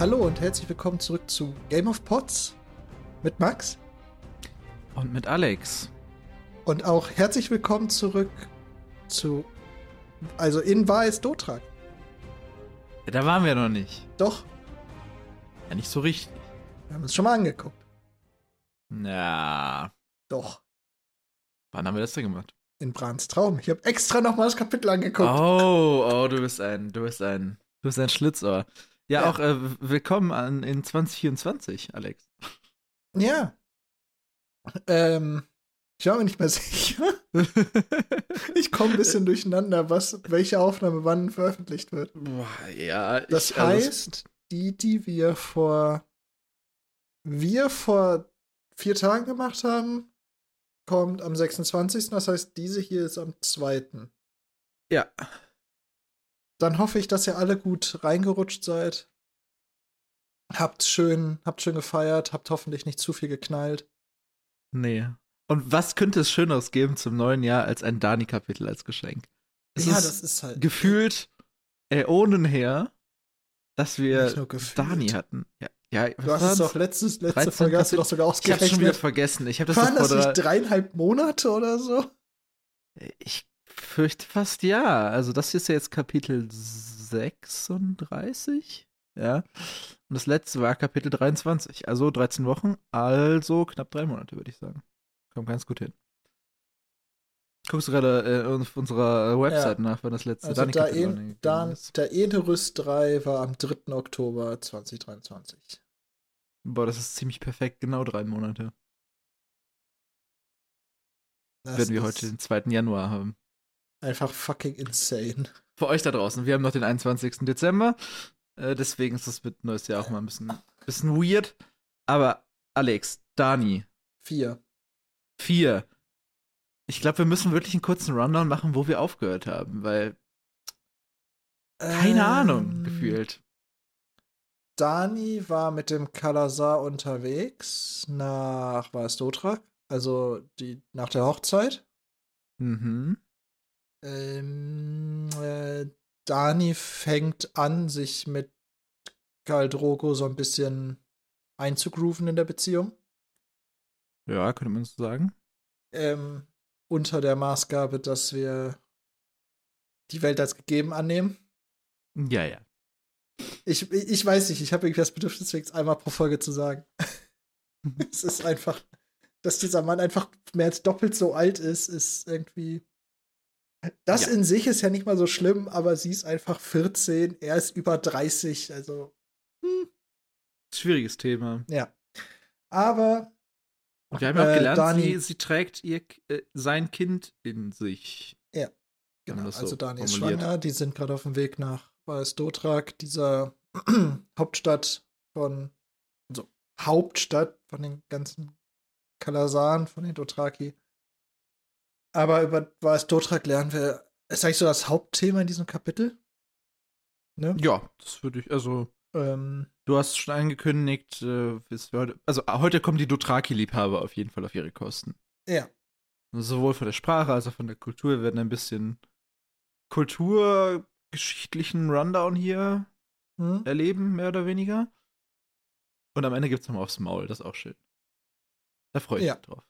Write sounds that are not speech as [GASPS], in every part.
Hallo und herzlich willkommen zurück zu Game of Pots mit Max. Und mit Alex. Und auch herzlich willkommen zurück zu. Also in Wahrheit Dotrak. Ja, da waren wir noch nicht. Doch, Ja, nicht so richtig. wir haben es schon mal angeguckt. Ja. Doch, Wann haben wir das denn gemacht? in Brans Traum. Ich habe extra noch mal das Kapitel angeguckt. Oh, oh, du bist ein, du bist ein, du bist ein Schlitzohr. Ja, Ja. auch äh, willkommen an, in 2024, Alex. Ja. Ähm, ich war mir nicht mehr [LAUGHS] sicher. Ich komme ein bisschen durcheinander, was, welche Aufnahme wann veröffentlicht wird. Boah, ja, Das ich, also, heißt, die, die wir vor wir vor vier Tagen gemacht haben, kommt am 26. Das heißt, diese hier ist am 2. ja, Dann hoffe ich, dass ihr alle gut reingerutscht seid. Habt schön, habt schön gefeiert, habt hoffentlich nicht zu viel geknallt. nee. Und was könnte es Schöneres geben zum neuen Jahr als ein Dani-Kapitel als Geschenk? Es ja, ist das ist halt gefühlt Äonen her, dass wir. Dani hatten. Ja, ja Du hast es doch letztes, letzte 13 Folge hast du doch sogar Ich hab's schon wieder ausgerechnet. vergessen. Ich habe das Waren das nicht drei, dreieinhalb Monate oder so? Ich fürchte fast ja. Also das hier ist ja jetzt Kapitel 36. Ja. Und das letzte war Kapitel 23. Also 13 Wochen, also knapp drei Monate, würde ich sagen. Kommt ganz gut hin. Guckst du gerade äh, auf unserer Website nach, wann das letzte Also da in, online da, gegangen ist? der Enerüst 3 war am 3. Oktober 2023. Boah, das ist ziemlich perfekt, genau drei Monate. Das werden wir heute den 2. Januar haben. Einfach fucking insane. Für euch da draußen, wir haben noch den 21. Dezember. Äh, deswegen ist das mit neues Jahr auch mal ein bisschen, bisschen weird. Aber Alex, Dani, Vier. vier. Ich glaube, wir müssen wirklich einen kurzen Rundown machen, wo wir aufgehört haben, weil keine Ahnung, Ähm, gefühlt. Dani war mit dem Kalasar unterwegs nach, war es Dotrak? Also die, nach der Hochzeit. Mhm. Ähm, äh, Dani fängt an, sich mit Karl Drogo so ein bisschen einzugrooven in der Beziehung. Ja, könnte man so sagen. Ähm, unter der Maßgabe, dass wir die Welt als gegeben annehmen. Ja, ja. Ich, ich weiß nicht, ich habe irgendwie das Bedürfnis, es einmal pro Folge zu sagen. [LAUGHS] es ist einfach, dass dieser Mann einfach mehr als doppelt so alt ist, ist irgendwie. Das Ja. in sich ist ja nicht mal so schlimm, aber sie ist einfach 14, er ist über 30, also. Hm, Schwieriges Thema. ja. Aber Und wir haben ja auch Äh, gelernt, Dani- sie, sie trägt ihr, äh, sein Kind in sich. man Genau, das so also Dani ist schwanger, die sind gerade auf dem Weg nach Weiß Dotrak, dieser [CLEARS THROAT] Hauptstadt von, also Hauptstadt von den ganzen Kalasaren, von den Dothraki. Aber über Weiß Dotrak lernen wir, ist eigentlich so das Hauptthema in diesem Kapitel. Ne? Ja, das würde ich, also, Ähm, du hast schon angekündigt, äh, heute, also heute kommen die Dothraki-Liebhaber auf jeden Fall auf ihre Kosten. ja. Sowohl von der Sprache als auch von der Kultur. Wir werden ein bisschen kulturgeschichtlichen Rundown hier Hm? erleben, mehr oder weniger. Und am Ende gibt es nochmal aufs Maul, das ist auch schön. Da freue ich Ja. mich drauf.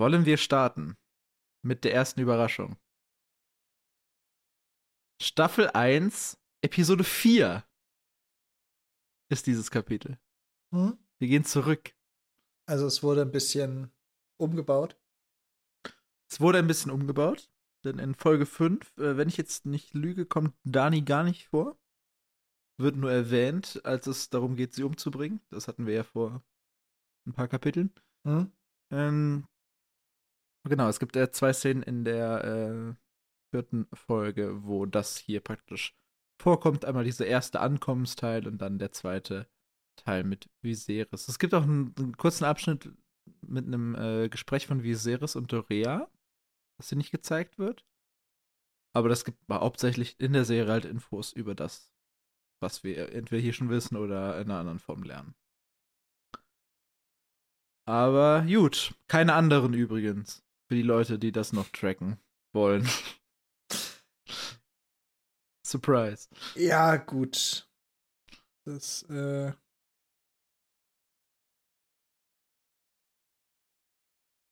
Wollen wir starten mit der ersten Überraschung? Staffel 1, Episode 4 ist dieses Kapitel. Hm? Wir gehen zurück. Also es wurde ein bisschen umgebaut. Es wurde ein bisschen umgebaut, denn in Folge 5, äh, wenn ich jetzt nicht lüge, kommt Dani gar nicht vor. Wird nur erwähnt, als es darum geht, sie umzubringen. Das hatten wir ja vor ein paar Kapiteln. Hm? Ähm, genau, es gibt äh, zwei Szenen in der äh, vierten Folge, wo das hier praktisch vorkommt. Einmal dieser erste Ankommensteil und dann der zweite Teil mit Viserys. Es gibt auch einen, einen kurzen Abschnitt mit einem äh, Gespräch von Viserys und Dorea, das hier nicht gezeigt wird. Aber das gibt hauptsächlich in der Serie halt Infos über das, was wir entweder hier schon wissen oder in einer anderen Form lernen. Aber gut, keine anderen übrigens. Für die Leute, die das noch tracken wollen. [LAUGHS] Surprise. Ja, gut. Das, äh.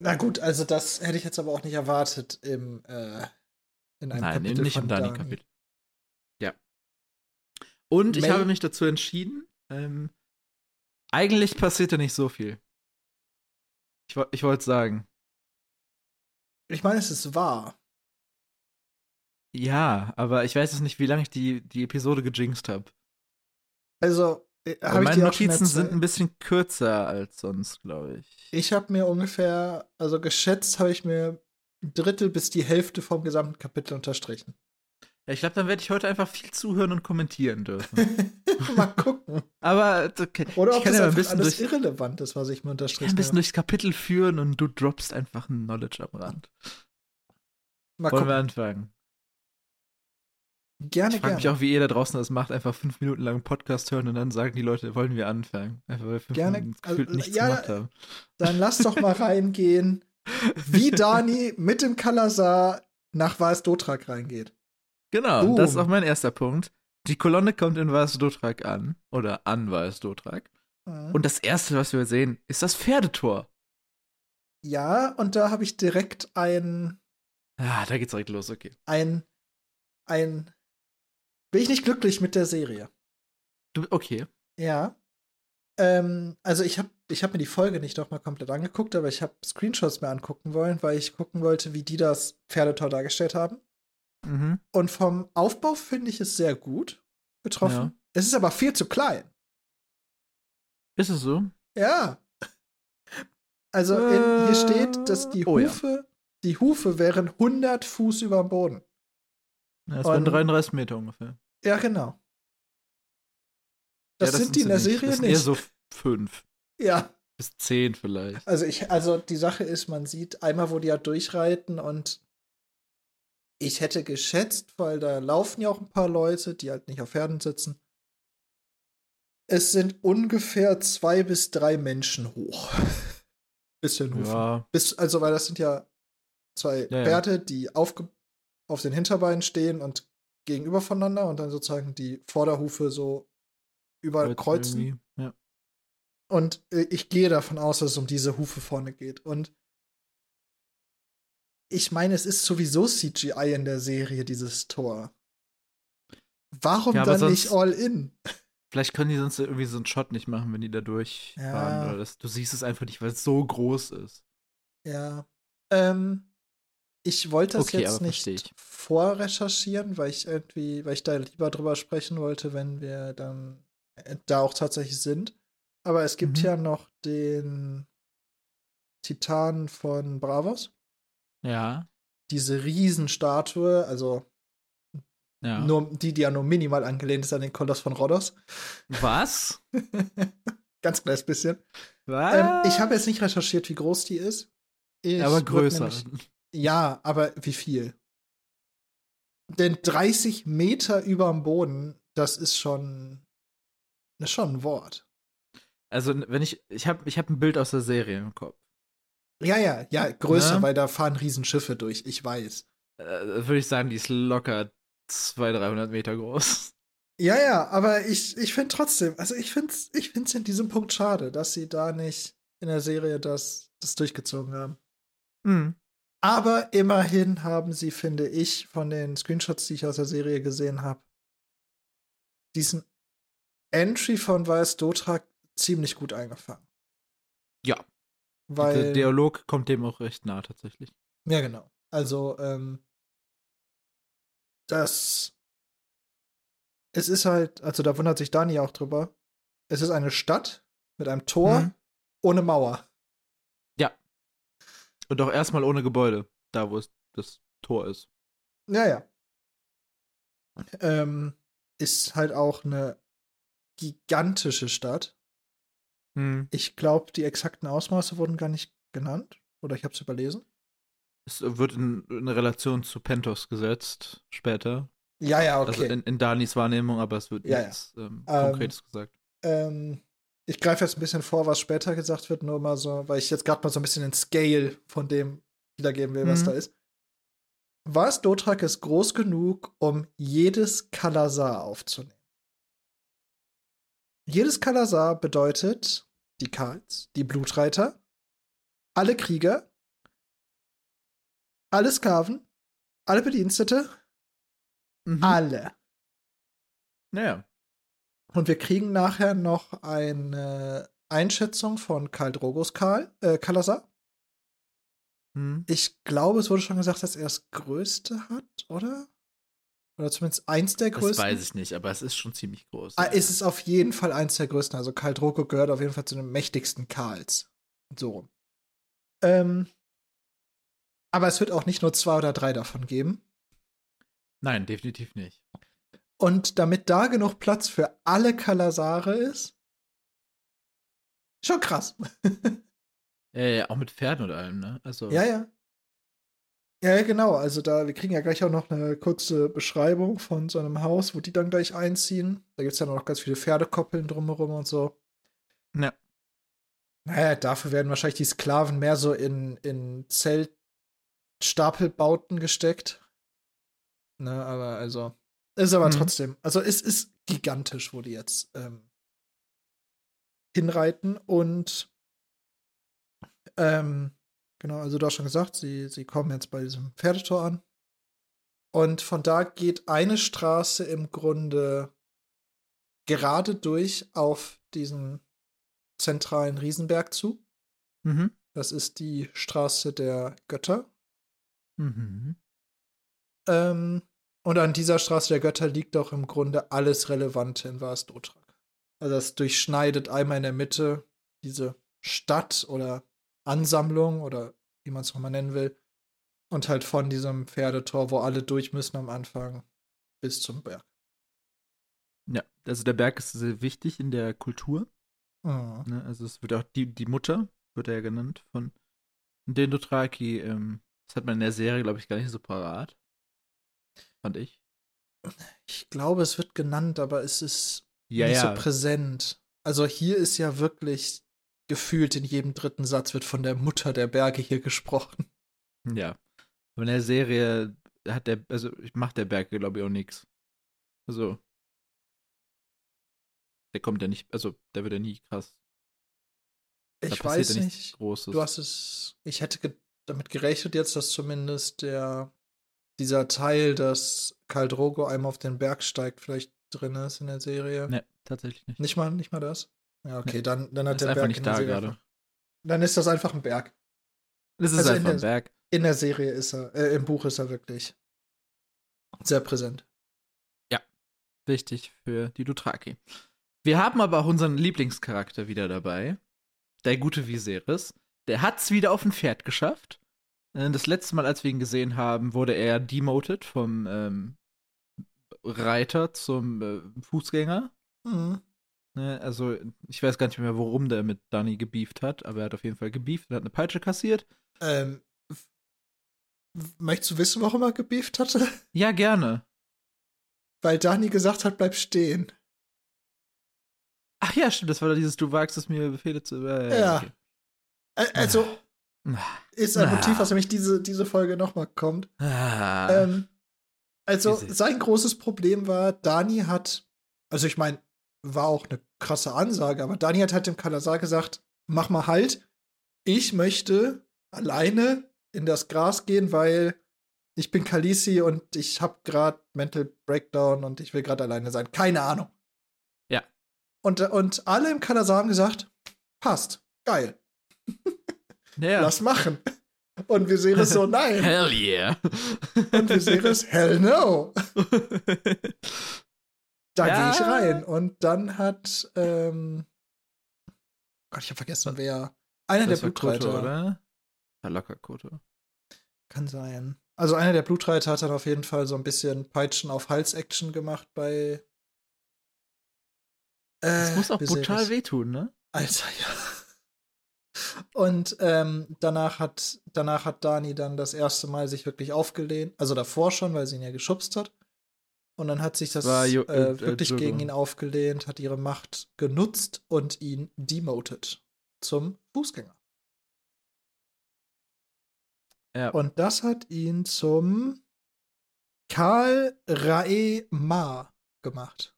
Na gut, also das hätte ich jetzt aber auch nicht erwartet im, äh, in einem Nein, Kapitel nicht von im Dani. Dani-Kapitel. Ja. Und ich May- habe mich dazu entschieden, ähm, eigentlich passierte nicht so viel. Ich, ich wollte sagen, Ich meine, es ist wahr. ja, aber ich weiß es nicht, wie lange ich die, die Episode gejinxt habe. Also, äh, habe ich Meine Notizen sind ein bisschen kürzer als sonst, glaube ich. Ich habe mir ungefähr, also geschätzt habe ich mir ein Drittel bis die Hälfte vom gesamten Kapitel unterstrichen. Ja, ich glaube, dann werde ich heute einfach viel zuhören und kommentieren dürfen. [LAUGHS] mal gucken. aber okay. Oder ich ob kann das ja ein bisschen alles durch, irrelevant ist, was ich mir ich kann unterstrichen ein bisschen durchs Kapitel führen und du droppst einfach ein Knowledge am Rand. Mal Wollen wir gucken. anfangen? Gerne, Ich frage mich auch, wie ihr da draußen das macht, einfach fünf Minuten lang einen Podcast hören und dann sagen die Leute, wollen wir anfangen? Einfach weil wir fünf Gerne. Minuten gefühlt Also, nichts ja, gemacht haben. Dann lass doch mal [LAUGHS] reingehen, wie Dani mit dem Kalasar nach Vaes Dotrak reingeht. Genau, Boom. das ist auch mein erster Punkt. Die Kolonne kommt in Vaes Dotrak an. Oder an Vaes Dotrak. Mhm. Und das erste, was wir sehen, ist das Pferdetor. ja, und da habe ich direkt ein, Ah, da geht's direkt los, okay. ein, ein, bin ich nicht glücklich mit der Serie. Du, okay. Ja. Ähm, also ich habe ich hab mir die Folge nicht noch mal komplett angeguckt, aber ich habe Screenshots mir angucken wollen, weil ich gucken wollte, wie die das Pferdetor dargestellt haben. Mhm. Und vom Aufbau finde ich es sehr gut getroffen. Ja. Es ist aber viel zu klein. Ist es so? Ja. Also in, hier Äh, steht, dass die oh ja. Hufe, die Hufe wären 100 Fuß über dem Boden. Ja, waren Und- 33 Meter ungefähr. Ja, genau. Das, ja, sind die in der nicht. Serie das sind nicht. Eher so fünf ja. bis zehn vielleicht. Also ich, also die Sache ist, man sieht einmal, wo die ja durchreiten und ich hätte geschätzt, weil da laufen ja auch ein paar Leute, die halt nicht auf Pferden sitzen. Es sind ungefähr zwei bis drei Menschen hoch. [LAUGHS] Bisschen Hufen. Ja, Bis, also, weil das sind ja zwei Ja, ja. Pferde, die aufge auf den Hinterbeinen stehen und gegenüber voneinander und dann sozusagen die Vorderhufe so überkreuzen. irgendwie, Ja. Und äh, ich gehe davon aus, dass es um diese Hufe vorne geht. Und ich meine, es ist sowieso CGI in der Serie, dieses Tor. Warum Ja, dann nicht all in? Vielleicht können die sonst irgendwie so einen Shot nicht machen, wenn die da durchfahren. Ja. Oder das, du siehst es einfach nicht, weil es so groß ist. Ja. Ähm, ich wollte das Okay, jetzt nicht vorrecherchieren, weil ich irgendwie, weil ich da lieber drüber sprechen wollte, wenn wir dann äh, da auch tatsächlich sind. Aber es gibt Mhm. ja noch den Titan von Bravos. Ja. Diese Riesenstatue, also Ja. nur die, die ja nur minimal angelehnt ist an den Koloss von Rhodos. Was? [LAUGHS] Ganz kleines bisschen. Was? Ähm, ich habe jetzt nicht recherchiert, wie groß die ist. Ich aber größer. nämlich- Ja, aber wie viel? Denn 30 Meter über dem Boden, das ist schon, das ist schon ein Wort. Also, wenn ich, ich habe ich hab ein Bild aus der Serie im Kopf. Ja, ja, ja, größer, Ja. weil da fahren Riesenschiffe durch, ich weiß. Äh, Würde ich sagen, die ist locker 200, 300 Meter groß. Ja, ja, aber ich, ich finde trotzdem, also ich finde es ich find's in diesem Punkt schade, dass sie da nicht in der Serie das, das durchgezogen haben. Hm. Aber immerhin haben sie, finde ich, von den Screenshots, die ich aus der Serie gesehen habe, diesen Entry von Weiß Dotrak ziemlich gut eingefangen. Ja. Der Weil, Dialog kommt dem auch recht nah tatsächlich. ja, genau. Also, ähm, das, es ist halt, also da wundert sich Dani auch drüber. Es ist eine Stadt mit einem Tor Mhm. ohne Mauer. Und auch erstmal ohne Gebäude, da wo es das Tor ist. Ja, ja. Ähm, ist halt auch eine gigantische Stadt. Hm. Ich glaube, die exakten Ausmaße wurden gar nicht genannt. Oder ich habe es überlesen. Es wird in, in Relation zu Pentos gesetzt, später. Ja, ja, Also in, in Danis Wahrnehmung, aber es wird Ja, ja. nichts ähm, Ähm, Konkretes gesagt. ähm, ich greife jetzt ein bisschen vor, was später gesagt wird, nur mal so, weil ich jetzt gerade mal so ein bisschen den Scale von dem wiedergeben will, was Mhm. da ist. Was Dotrak ist groß genug, um jedes Kalasar aufzunehmen? Jedes Kalasar bedeutet die Karls, die Blutreiter, alle Krieger, alle Sklaven, alle Bedienstete, Mhm. alle. Naja. Und wir kriegen nachher noch eine Einschätzung von Karl Drogos Karl, äh, Kalasar. Hm. Ich glaube, es wurde schon gesagt, dass er das größte hat, oder? Oder zumindest eins der Das größten. weiß ich nicht, aber es ist schon ziemlich groß. Ah, ist es auf jeden Fall eins der größten. Also Karl Drogo gehört auf jeden Fall zu den mächtigsten Karls. So rum. Ähm, aber es wird auch nicht nur zwei oder drei davon geben. Nein, definitiv nicht. Und damit da genug Platz für alle Kalasare ist, schon krass. [LAUGHS] Ja, ja, auch mit Pferden und allem, ne? Also, ja, ja. Ja, genau. Also da, wir kriegen ja gleich auch noch eine kurze Beschreibung von so einem Haus, wo die dann gleich einziehen. Da gibt es ja noch ganz viele Pferdekoppeln drumherum und so. Ja. Naja, dafür werden wahrscheinlich die Sklaven mehr so in, in Zeltstapelbauten gesteckt. Ne, aber also. Ist aber Mhm. trotzdem. Also es ist gigantisch, wo die jetzt ähm, hinreiten und ähm, genau, also du hast schon gesagt, sie, sie kommen jetzt bei diesem Pferdetor an. Und von da geht eine Straße im Grunde gerade durch auf diesen zentralen Riesenberg zu. Mhm. Das ist die Straße der Götter. Mhm. Ähm, und an dieser Straße der Götter liegt auch im Grunde alles Relevante in Vastotrak. Also das durchschneidet einmal in der Mitte diese Stadt oder Ansammlung oder wie man es nochmal nennen will. Und halt von diesem Pferdetor, wo alle durch müssen am Anfang, bis zum Berg. Ja, also der Berg ist sehr wichtig in der Kultur. Mhm. Ne? Also es wird auch die, die Mutter, wird er ja genannt, von den Dothraki. Ähm, das hat man in der Serie, glaube ich, gar nicht so parat. Fand ich. Ich glaube, es wird genannt, aber es ist Ja, nicht ja. so präsent. Also hier ist ja wirklich gefühlt in jedem dritten Satz wird von der Mutter der Berge hier gesprochen. Ja. Aber in der Serie hat der, also macht der Berg, glaube ich, auch nichts. Also. Der kommt ja nicht, also der wird ja nie krass. Da Ich weiß ja nicht. Großes. Du hast es. Ich hätte ge damit gerechnet jetzt, dass zumindest der dieser Teil, dass Karl Drogo einmal auf den Berg steigt, vielleicht drin ist in der Serie. Ne, tatsächlich nicht. Nicht mal, nicht mal das. Ja, okay, dann, dann hat der einfach Berg nicht in der da Serie gerade. einfach- Dann ist das einfach ein Berg. Das ist Also in einfach ein der- Berg. In der Serie ist er, äh, im Buch ist er wirklich sehr präsent. Wichtig für die Dothraki. Wir haben aber auch unseren Lieblingscharakter wieder dabei. Der gute Viserys. Der hat's wieder auf ein Pferd geschafft. Äh, Das letzte Mal, als wir ihn gesehen haben, wurde er demoted vom ähm, Reiter zum äh, Fußgänger. Mhm. Ne, also, ich weiß gar nicht mehr, worum der mit Dani gebieft hat, aber er hat auf jeden Fall gebieft und hat eine Peitsche kassiert. Ähm, möchtest du wissen, warum er gebieft hatte? [LAUGHS] Ja, gerne. Weil Dani gesagt hat, bleib stehen. Ach ja, stimmt, das war dieses, du wagst es mir, Befehle zu. Äh, Ja. okay. Also Ah. ist ein Ah. Motiv, was nämlich diese, diese Folge nochmal kommt. Ah. Ähm, also sein großes Problem war, Dani hat, also ich meine, war auch eine krasse Ansage, aber Dani hat halt dem Kalasar gesagt, mach mal halt, ich möchte alleine in das Gras gehen, weil ich bin Kalisi und ich habe gerade Mental Breakdown und ich will gerade alleine sein. Keine Ahnung. Ja. Und, und alle im Kalasar haben gesagt, passt, geil, [LAUGHS] ja. lass machen. Und wir sehen es so, [LAUGHS] nein. Hell yeah. Und wir sehen es, hell no. [LAUGHS] Da Ja. gehe ich rein. Und dann hat, ähm, Gott, ich habe vergessen, wer. Einer das der Blutreiter. oder? Ja, locker Koto. Kann sein. Also einer der Blutreiter hat dann auf jeden Fall so ein bisschen Peitschen auf Hals-Action gemacht bei. Das Äh, muss auch brutal wehtun, ne? Alter, ja. Und ähm, danach hat danach hat Dani dann das erste Mal sich wirklich aufgelehnt, also davor schon, weil sie ihn ja geschubst hat. Und dann hat sich das War Jo- äh, äh, wirklich gegen ihn aufgelehnt, hat ihre Macht genutzt und ihn demoted zum Fußgänger. Ja. Und das hat ihn zum Karl Rae-Ma gemacht.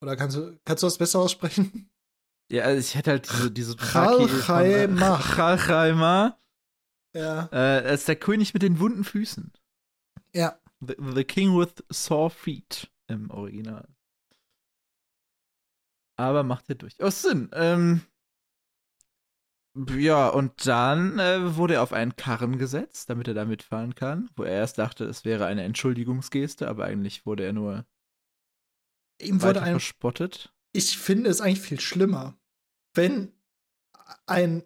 Oder kannst du, kannst du das besser aussprechen? Ja, also ich hätte halt diese, diese Chal Chaema. Chal Chaema. Ja. Äh, er ist der König mit den wunden Füßen. Ja. The, the King with Sore Feet im Original. Aber macht ja durchaus Sinn. Ähm, ja, und dann äh, wurde er auf einen Karren gesetzt, damit er da mitfahren kann, wo er erst dachte, es wäre eine Entschuldigungsgeste, aber eigentlich wurde er nur Ihm wurde ein. verspottet. Ich finde es eigentlich viel schlimmer, wenn ein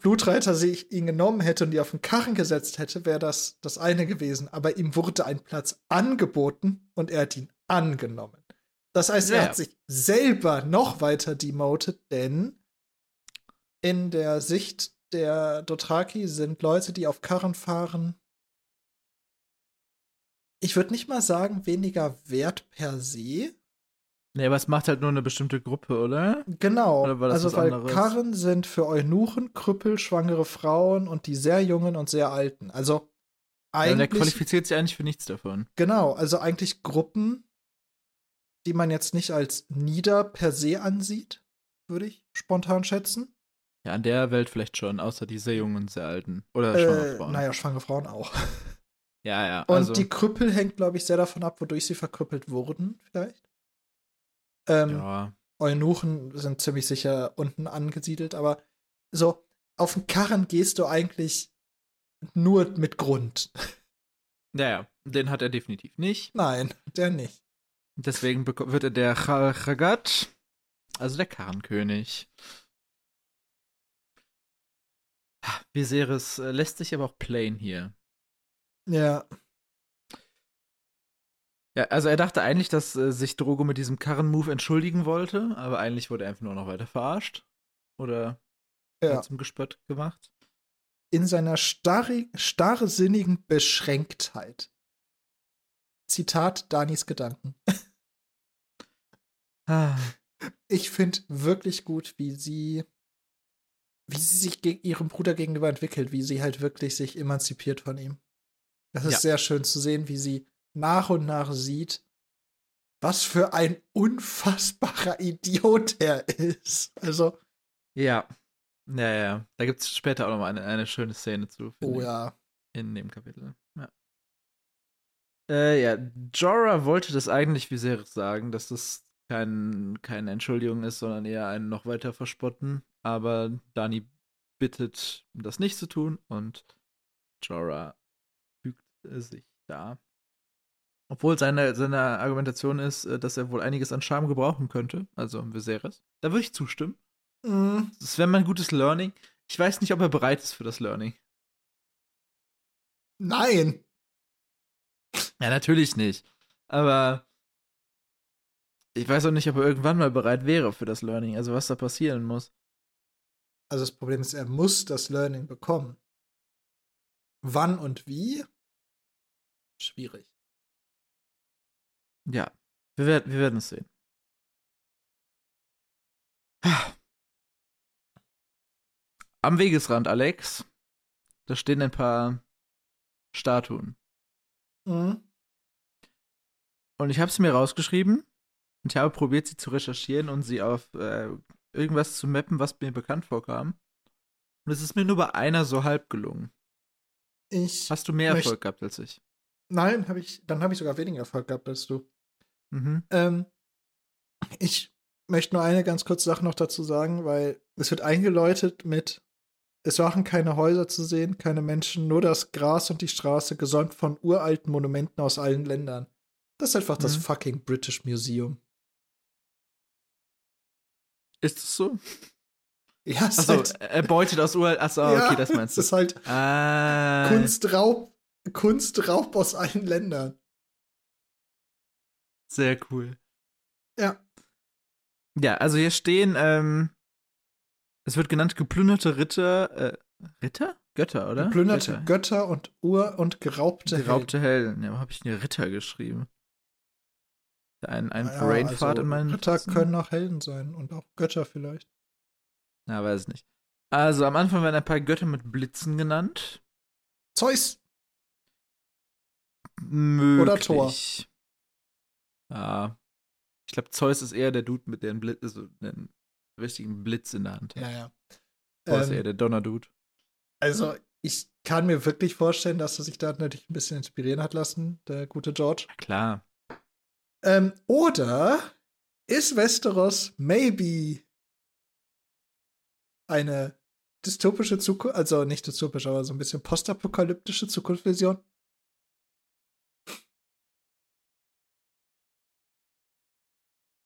Blutreiter sich ihn genommen hätte und die auf den Karren gesetzt hätte, wäre das das eine gewesen. Aber ihm wurde ein Platz angeboten und er hat ihn angenommen. Das heißt, er Ja. hat sich selber noch weiter demoted, denn in der Sicht der Dothraki sind Leute, die auf Karren fahren, ich würde nicht mal sagen, weniger wert per se. Nee, aber es macht halt nur eine bestimmte Gruppe, oder? Genau. Oder war das also, weil anderes? Karren sind für Eunuchen, Krüppel, schwangere Frauen und die sehr jungen und sehr alten. Also Ja, und der eigentlich qualifiziert sich eigentlich für nichts davon. genau, also eigentlich Gruppen, die man jetzt nicht als nieder per se ansieht, würde ich spontan schätzen. Ja, an der Welt vielleicht schon, außer die sehr jungen und sehr alten. Oder schwangere Äh, Frauen. naja, schwangere Frauen auch. Ja, ja. Und also, die Krüppel hängt, glaube ich, sehr davon ab, wodurch sie verkrüppelt wurden, vielleicht. Ähm, ja. Eunuchen sind ziemlich sicher unten angesiedelt, aber so, auf den Karren gehst du eigentlich nur mit Grund. ja, ja, den hat er definitiv nicht. Nein, der nicht. Deswegen wird er der Chalchagat, also der Karrenkönig. Viserys äh, lässt sich aber auch plain hier. Ja, Ja, also er dachte eigentlich, dass äh, sich Drogo mit diesem Karren-Move entschuldigen wollte, aber eigentlich wurde er einfach nur noch weiter verarscht. Oder ja. zum Gespött gemacht. In seiner starrsinnigen Beschränktheit. Zitat Danis Gedanken. [LAUGHS] Ah, Ich finde wirklich gut, wie sie, wie sie sich ihrem Bruder gegenüber entwickelt, wie sie halt wirklich sich emanzipiert von ihm. Das ist Ja. sehr schön zu sehen, wie sie nach und nach sieht, was für ein unfassbarer [LAUGHS] Idiot er ist. Also, Ja. Ja, ja. Da gibt es später auch noch mal eine, eine schöne Szene zu. oh ja. In dem Kapitel. Ja. Äh, ja, Jorah wollte das eigentlich Viserys sagen, dass das kein, keine Entschuldigung ist, sondern eher einen noch weiter verspotten. Aber Dani bittet, das nicht zu tun und Jorah fügt äh, sich da. Obwohl seine, seine Argumentation ist, äh, dass er wohl einiges an Charme gebrauchen könnte, also Viserys. Da würde ich zustimmen. Mm, Das wäre mal ein gutes Learning. Ich weiß nicht, ob er bereit ist für das Learning. nein. Ja, natürlich nicht. Aber ich weiß auch nicht, ob er irgendwann mal bereit wäre für das Learning. Also was da passieren muss. Also das Problem ist, er muss das Learning bekommen. Wann und wie? Schwierig. Ja, wir, werd, wir werden es sehen. Am Wegesrand, Alex, da stehen ein paar Statuen. Mhm. Und ich habe sie mir rausgeschrieben und ich habe probiert, sie zu recherchieren und sie auf äh, irgendwas zu mappen, was mir bekannt vorkam. Und es ist mir nur bei einer so halb gelungen. Ich. Hast du mehr Erfolg gehabt als ich? Nein, habe ich, dann habe ich sogar weniger Erfolg gehabt als du. Mhm. Ähm, ich möchte nur eine ganz kurze Sache noch dazu sagen, weil es wird eingeläutet mit, es waren keine Häuser zu sehen, keine Menschen, nur das Gras und die Straße, gesäumt von uralten Monumenten aus allen Ländern. Das ist einfach das Mhm. fucking British Museum. Ist es so? Ja, es ist Achso, halt, er beutet aus Uralt. Achso, [LAUGHS] ja, okay, das meinst du. ist halt Ah, Kunstraub, Kunstraub aus allen Ländern. Sehr cool. Ja. Ja, also hier stehen, ähm, es wird genannt geplünderte Ritter, äh, Ritter? Götter, oder? Geplünderte Götter. Götter und Ur- und geraubte, Geraubte Helden. Ja, habe ich denn hier Ritter geschrieben? Ein, ein Helden. Brainfart also, in meinen Ritter Notizen? können auch Helden sein und auch Götter vielleicht. Ja, weiß ich nicht. Also am Anfang werden ein paar Götter mit Blitzen genannt. Zeus! Möglich. Oder Thor. Ja. Ich glaube, Zeus ist eher der Dude mit dem Blitz, also einem richtigen Blitz in der Hand. Ja, ja. Thor ist eher Ähm, der Donner-Dude. also, ich kann mir wirklich vorstellen, dass er sich da natürlich ein bisschen inspirieren hat lassen, der gute George. Ja, klar. Ähm, oder ist Westeros maybe eine dystopische Zukunft, also nicht dystopisch, aber so ein bisschen postapokalyptische Zukunftsvision?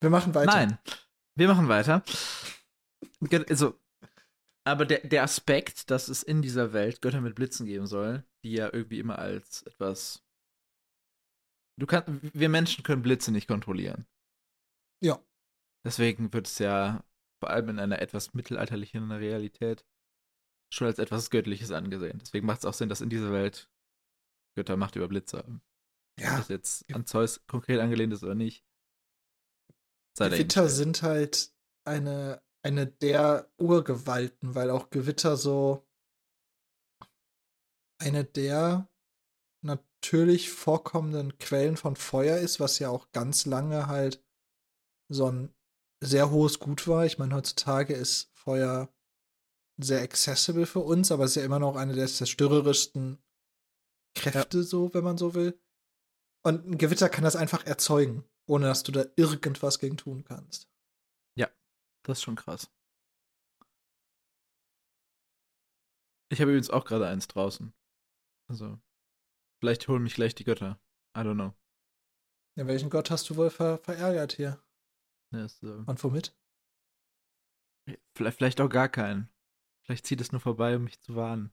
Wir machen weiter. Nein. Wir machen weiter. Also, aber der, der Aspekt, dass es in dieser Welt Götter mit Blitzen geben soll, die ja irgendwie immer als etwas. Du kannst, wir Menschen können Blitze nicht kontrollieren. Ja. Deswegen wird es ja vor allem in einer etwas mittelalterlichen Realität schon als etwas Göttliches angesehen. Deswegen macht es auch Sinn, dass in dieser Welt Götter Macht über Blitze haben. Ob Ja, das jetzt an Zeus konkret angelehnt ist oder nicht. Gewitter sind halt eine, eine der Urgewalten, weil auch Gewitter so eine der natürlich vorkommenden Quellen von Feuer ist, was ja auch ganz lange halt so ein sehr hohes Gut war. Ich meine, heutzutage ist Feuer sehr accessible für uns, aber es ist ja immer noch eine der zerstörerischsten Kräfte, so, wenn man so will. Und ein Gewitter kann das einfach erzeugen, ohne dass du da irgendwas gegen tun kannst. Das ist schon krass. Ich habe übrigens auch gerade eins draußen. Also, vielleicht holen mich gleich die Götter. I don't know. Ja, welchen Gott hast du wohl ver verärgert hier? Ja, ist, äh, Und womit? vielleicht, vielleicht auch gar keinen. Vielleicht zieht es nur vorbei, um mich zu warnen.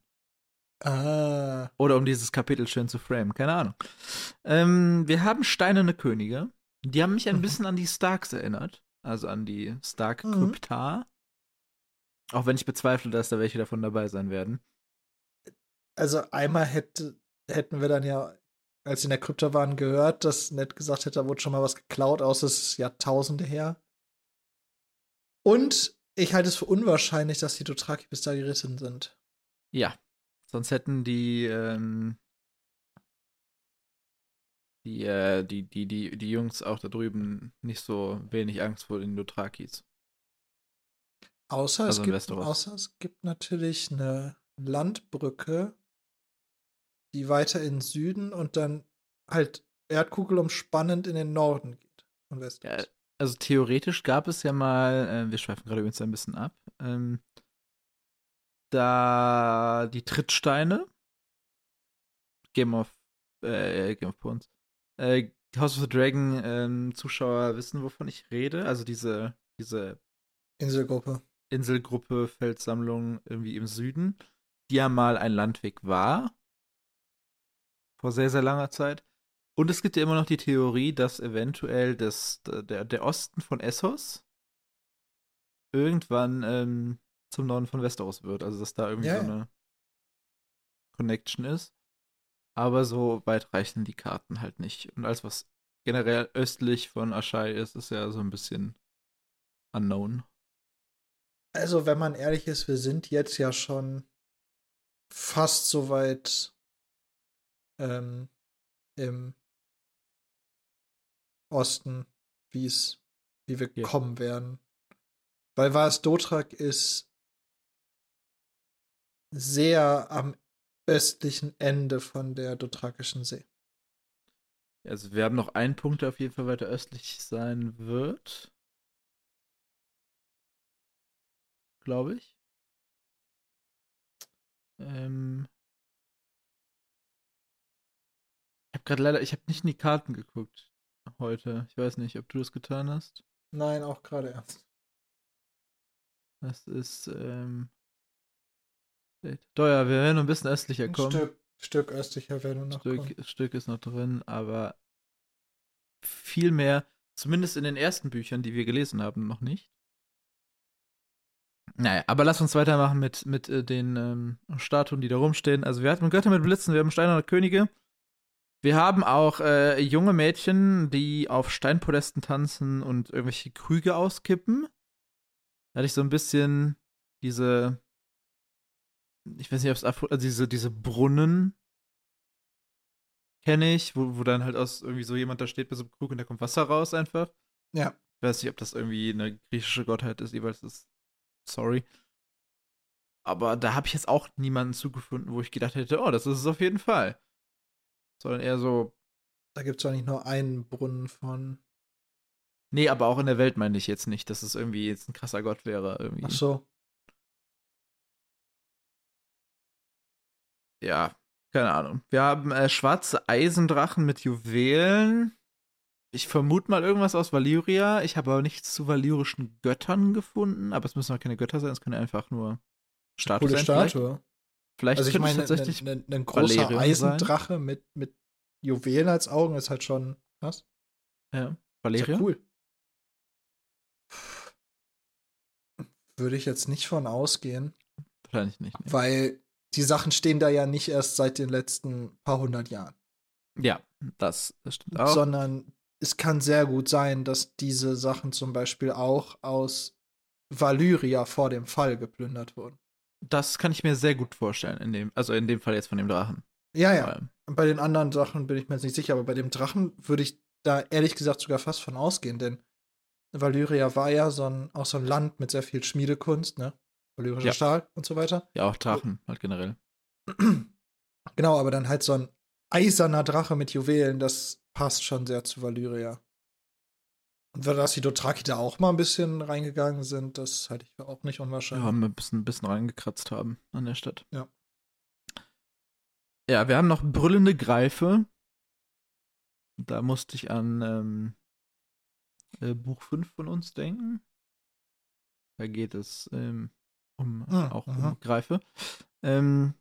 Ah, Oder um dieses Kapitel schön zu framen. Keine Ahnung. Ähm, wir haben steinerne Könige. Die haben mich ein Mhm. bisschen an die Starks erinnert. Also an die Mhm. Stark-Kryptar. Auch wenn ich bezweifle, dass da welche davon dabei sein werden. also einmal hätte, hätten wir dann ja, als sie in der Krypta waren, gehört, dass Ned gesagt hätte, da wurde schon mal was geklaut, außer es Jahrtausende her. Und ich halte es für unwahrscheinlich, dass die Dothraki bis da geritten sind. Ja, sonst hätten die, ähm, die, äh, die, die, die, die Jungs auch da drüben nicht so wenig Angst vor den Dothrakis. Außer, Also es gibt, außer es gibt natürlich eine Landbrücke, die weiter in den Süden und dann halt Erdkugel umspannend in den Norden geht. Von. Ja, also theoretisch gab es ja mal, äh, wir schweifen gerade übrigens ein bisschen ab, ähm, da die Trittsteine, Game of, äh, Game of Thrones, äh, House of the Dragon ähm, Zuschauer wissen, wovon ich rede. Also diese, diese Inselgruppe. Inselgruppe, Feldsammlung irgendwie im Süden, die ja mal ein Landweg war. Vor sehr, sehr langer Zeit. Und es gibt ja immer noch die Theorie, dass eventuell das, der, der Osten von Essos irgendwann ähm, zum Norden von Westeros wird. Also, dass da irgendwie Ja, so eine Connection ist. Aber so weit reichen die Karten halt nicht. Und alles, was generell östlich von Aschai ist, ist ja so ein bisschen unknown. Also, wenn man ehrlich ist, wir sind jetzt ja schon fast so weit ähm, im Osten, wie es, wie wir Ja. kommen werden. Weil Vas Dotrak ist sehr am östlichen Ende von der Dothrakischen See. Also wir haben noch einen Punkt, der auf jeden Fall weiter östlich sein wird. Glaube ich. Ähm ich habe gerade leider, ich habe nicht in die Karten geguckt heute. Ich weiß nicht, ob du das getan hast. Nein, auch gerade erst. Das ist, ähm. Teuer, wir werden noch ein bisschen östlicher Ein kommen. Stück, Stück östlicher werden wir noch Stück, kommen. Stück ist noch drin, aber viel mehr, zumindest in den ersten Büchern, die wir gelesen haben, noch nicht. Naja, aber lass uns weitermachen mit, mit äh, den ähm, Statuen, die da rumstehen. Also wir hatten Götter mit Blitzen, wir haben steinerne Könige. Wir haben auch äh, junge Mädchen, die auf Steinpodesten tanzen und irgendwelche Krüge auskippen. Da hatte ich so ein bisschen diese, ich weiß nicht, ob es also diese, diese Brunnen. kenne ich, wo, wo dann halt aus irgendwie so jemand da steht mit so einem Krug und da kommt Wasser raus einfach. Ja. Ich weiß nicht, ob das irgendwie eine griechische Gottheit ist, jeweils ist. Sorry. Aber da habe ich jetzt auch niemanden zugefunden, wo ich gedacht hätte, oh, das ist es auf jeden Fall. Sondern eher so. Da gibt es doch nicht nur einen Brunnen von. Nee, aber auch in der Welt meine ich jetzt nicht, dass es irgendwie jetzt ein krasser Gott wäre. Irgendwie. Ach so. Ja, keine Ahnung. Wir haben äh, schwarze Eisendrachen mit Juwelen. Ich vermute mal irgendwas aus Valyria. Ich habe aber nichts zu valyrischen Göttern gefunden. Aber es müssen auch keine Götter sein, es können einfach nur Statuen sein. Vielleicht, Statue. vielleicht Also ich meine, tatsächlich. ein, ein, ein großer Eisendrache mit, mit Juwelen als Augen ist halt schon krass. ja, Ist ja Valeria? cool. Würde ich jetzt nicht von ausgehen, Wahrscheinlich nicht. Nee. weil die Sachen stehen da ja nicht erst seit den letzten paar hundert Jahren, Ja, das, stimmt auch. sondern es kann sehr gut sein, dass diese Sachen zum Beispiel auch aus Valyria vor dem Fall geplündert wurden. Das kann ich mir sehr gut vorstellen, in dem, also in dem Fall jetzt von dem Drachen. Ja, ja. Bei den anderen Sachen bin ich mir jetzt nicht sicher, aber bei dem Drachen würde ich da ehrlich gesagt sogar fast von ausgehen, denn Valyria war ja so ein, auch so ein Land mit sehr viel Schmiedekunst, ne? Valyrischer Ja. Stahl und so weiter. Ja, auch Drachen halt generell. [CLEARS THROAT] Genau, aber dann halt so ein eiserner Drache mit Juwelen, das passt schon sehr zu Valyria. Und dass die Dothraki da auch mal ein bisschen reingegangen sind, das halte ich für auch nicht Ja, unwahrscheinlich. haben wir ein bisschen, ein bisschen reingekratzt haben an der Stadt. Ja. Ja, wir haben noch brüllende Greife. Da musste ich an ähm, äh, Buch 5 von uns denken. Da geht es ähm, um Ah, auch aha. um Greife. Ähm,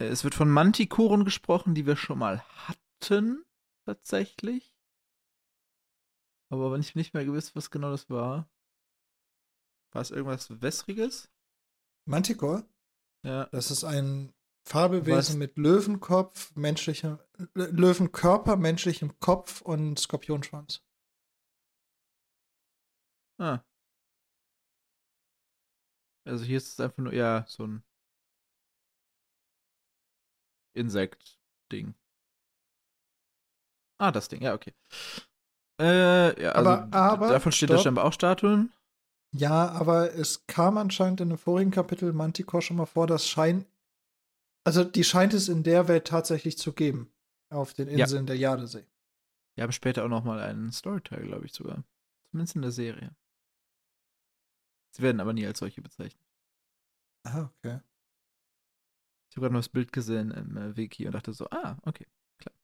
äh, es wird von Mantikoren gesprochen, die wir schon mal hatten, tatsächlich. Aber wenn ich nicht mehr gewiss, was genau das war. War es irgendwas Wässriges? Manticore, Ja. das ist ein Was? Fabelwesen mit Löwenkopf, menschlichem, Lö- Löwenkörper, menschlichem Kopf und Skorpionschwanz. Ah. Also hier ist es einfach nur, ja, so ein Insekt-Ding. Ah, das Ding, ja, okay. Äh, ja, also Aber- aber, davon steht da scheinbar auch Statuen. Ja, aber es kam anscheinend in dem vorigen Kapitel Manticore schon mal vor, dass Schein. Also, die scheint es in der Welt tatsächlich zu geben. Auf den Ja. Inseln der Jadesee. Wir haben später auch noch mal einen Storyteil, glaube ich sogar. Zumindest in der Serie. Sie werden aber nie als solche bezeichnet. Ah, okay. Ich habe gerade noch das Bild gesehen im äh, Wiki und dachte so, ah, okay, klar.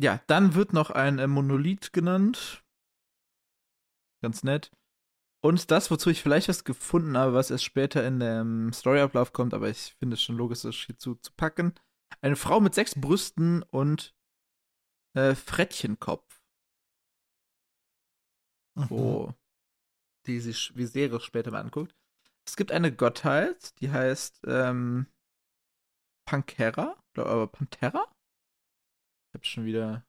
Ja, dann wird noch ein äh, Monolith genannt. Ganz nett. Und das, wozu ich vielleicht was gefunden habe, was erst später in dem Storyablauf kommt, aber ich finde es schon logisch, das hierzu zu packen. Eine Frau mit sechs Brüsten und äh, Frettchenkopf, Mhm. wo die sich wie Serie später mal anguckt. Es gibt eine Gottheit, die heißt ähm, Pankera, glaub, aber Pantera? Ich habe schon wieder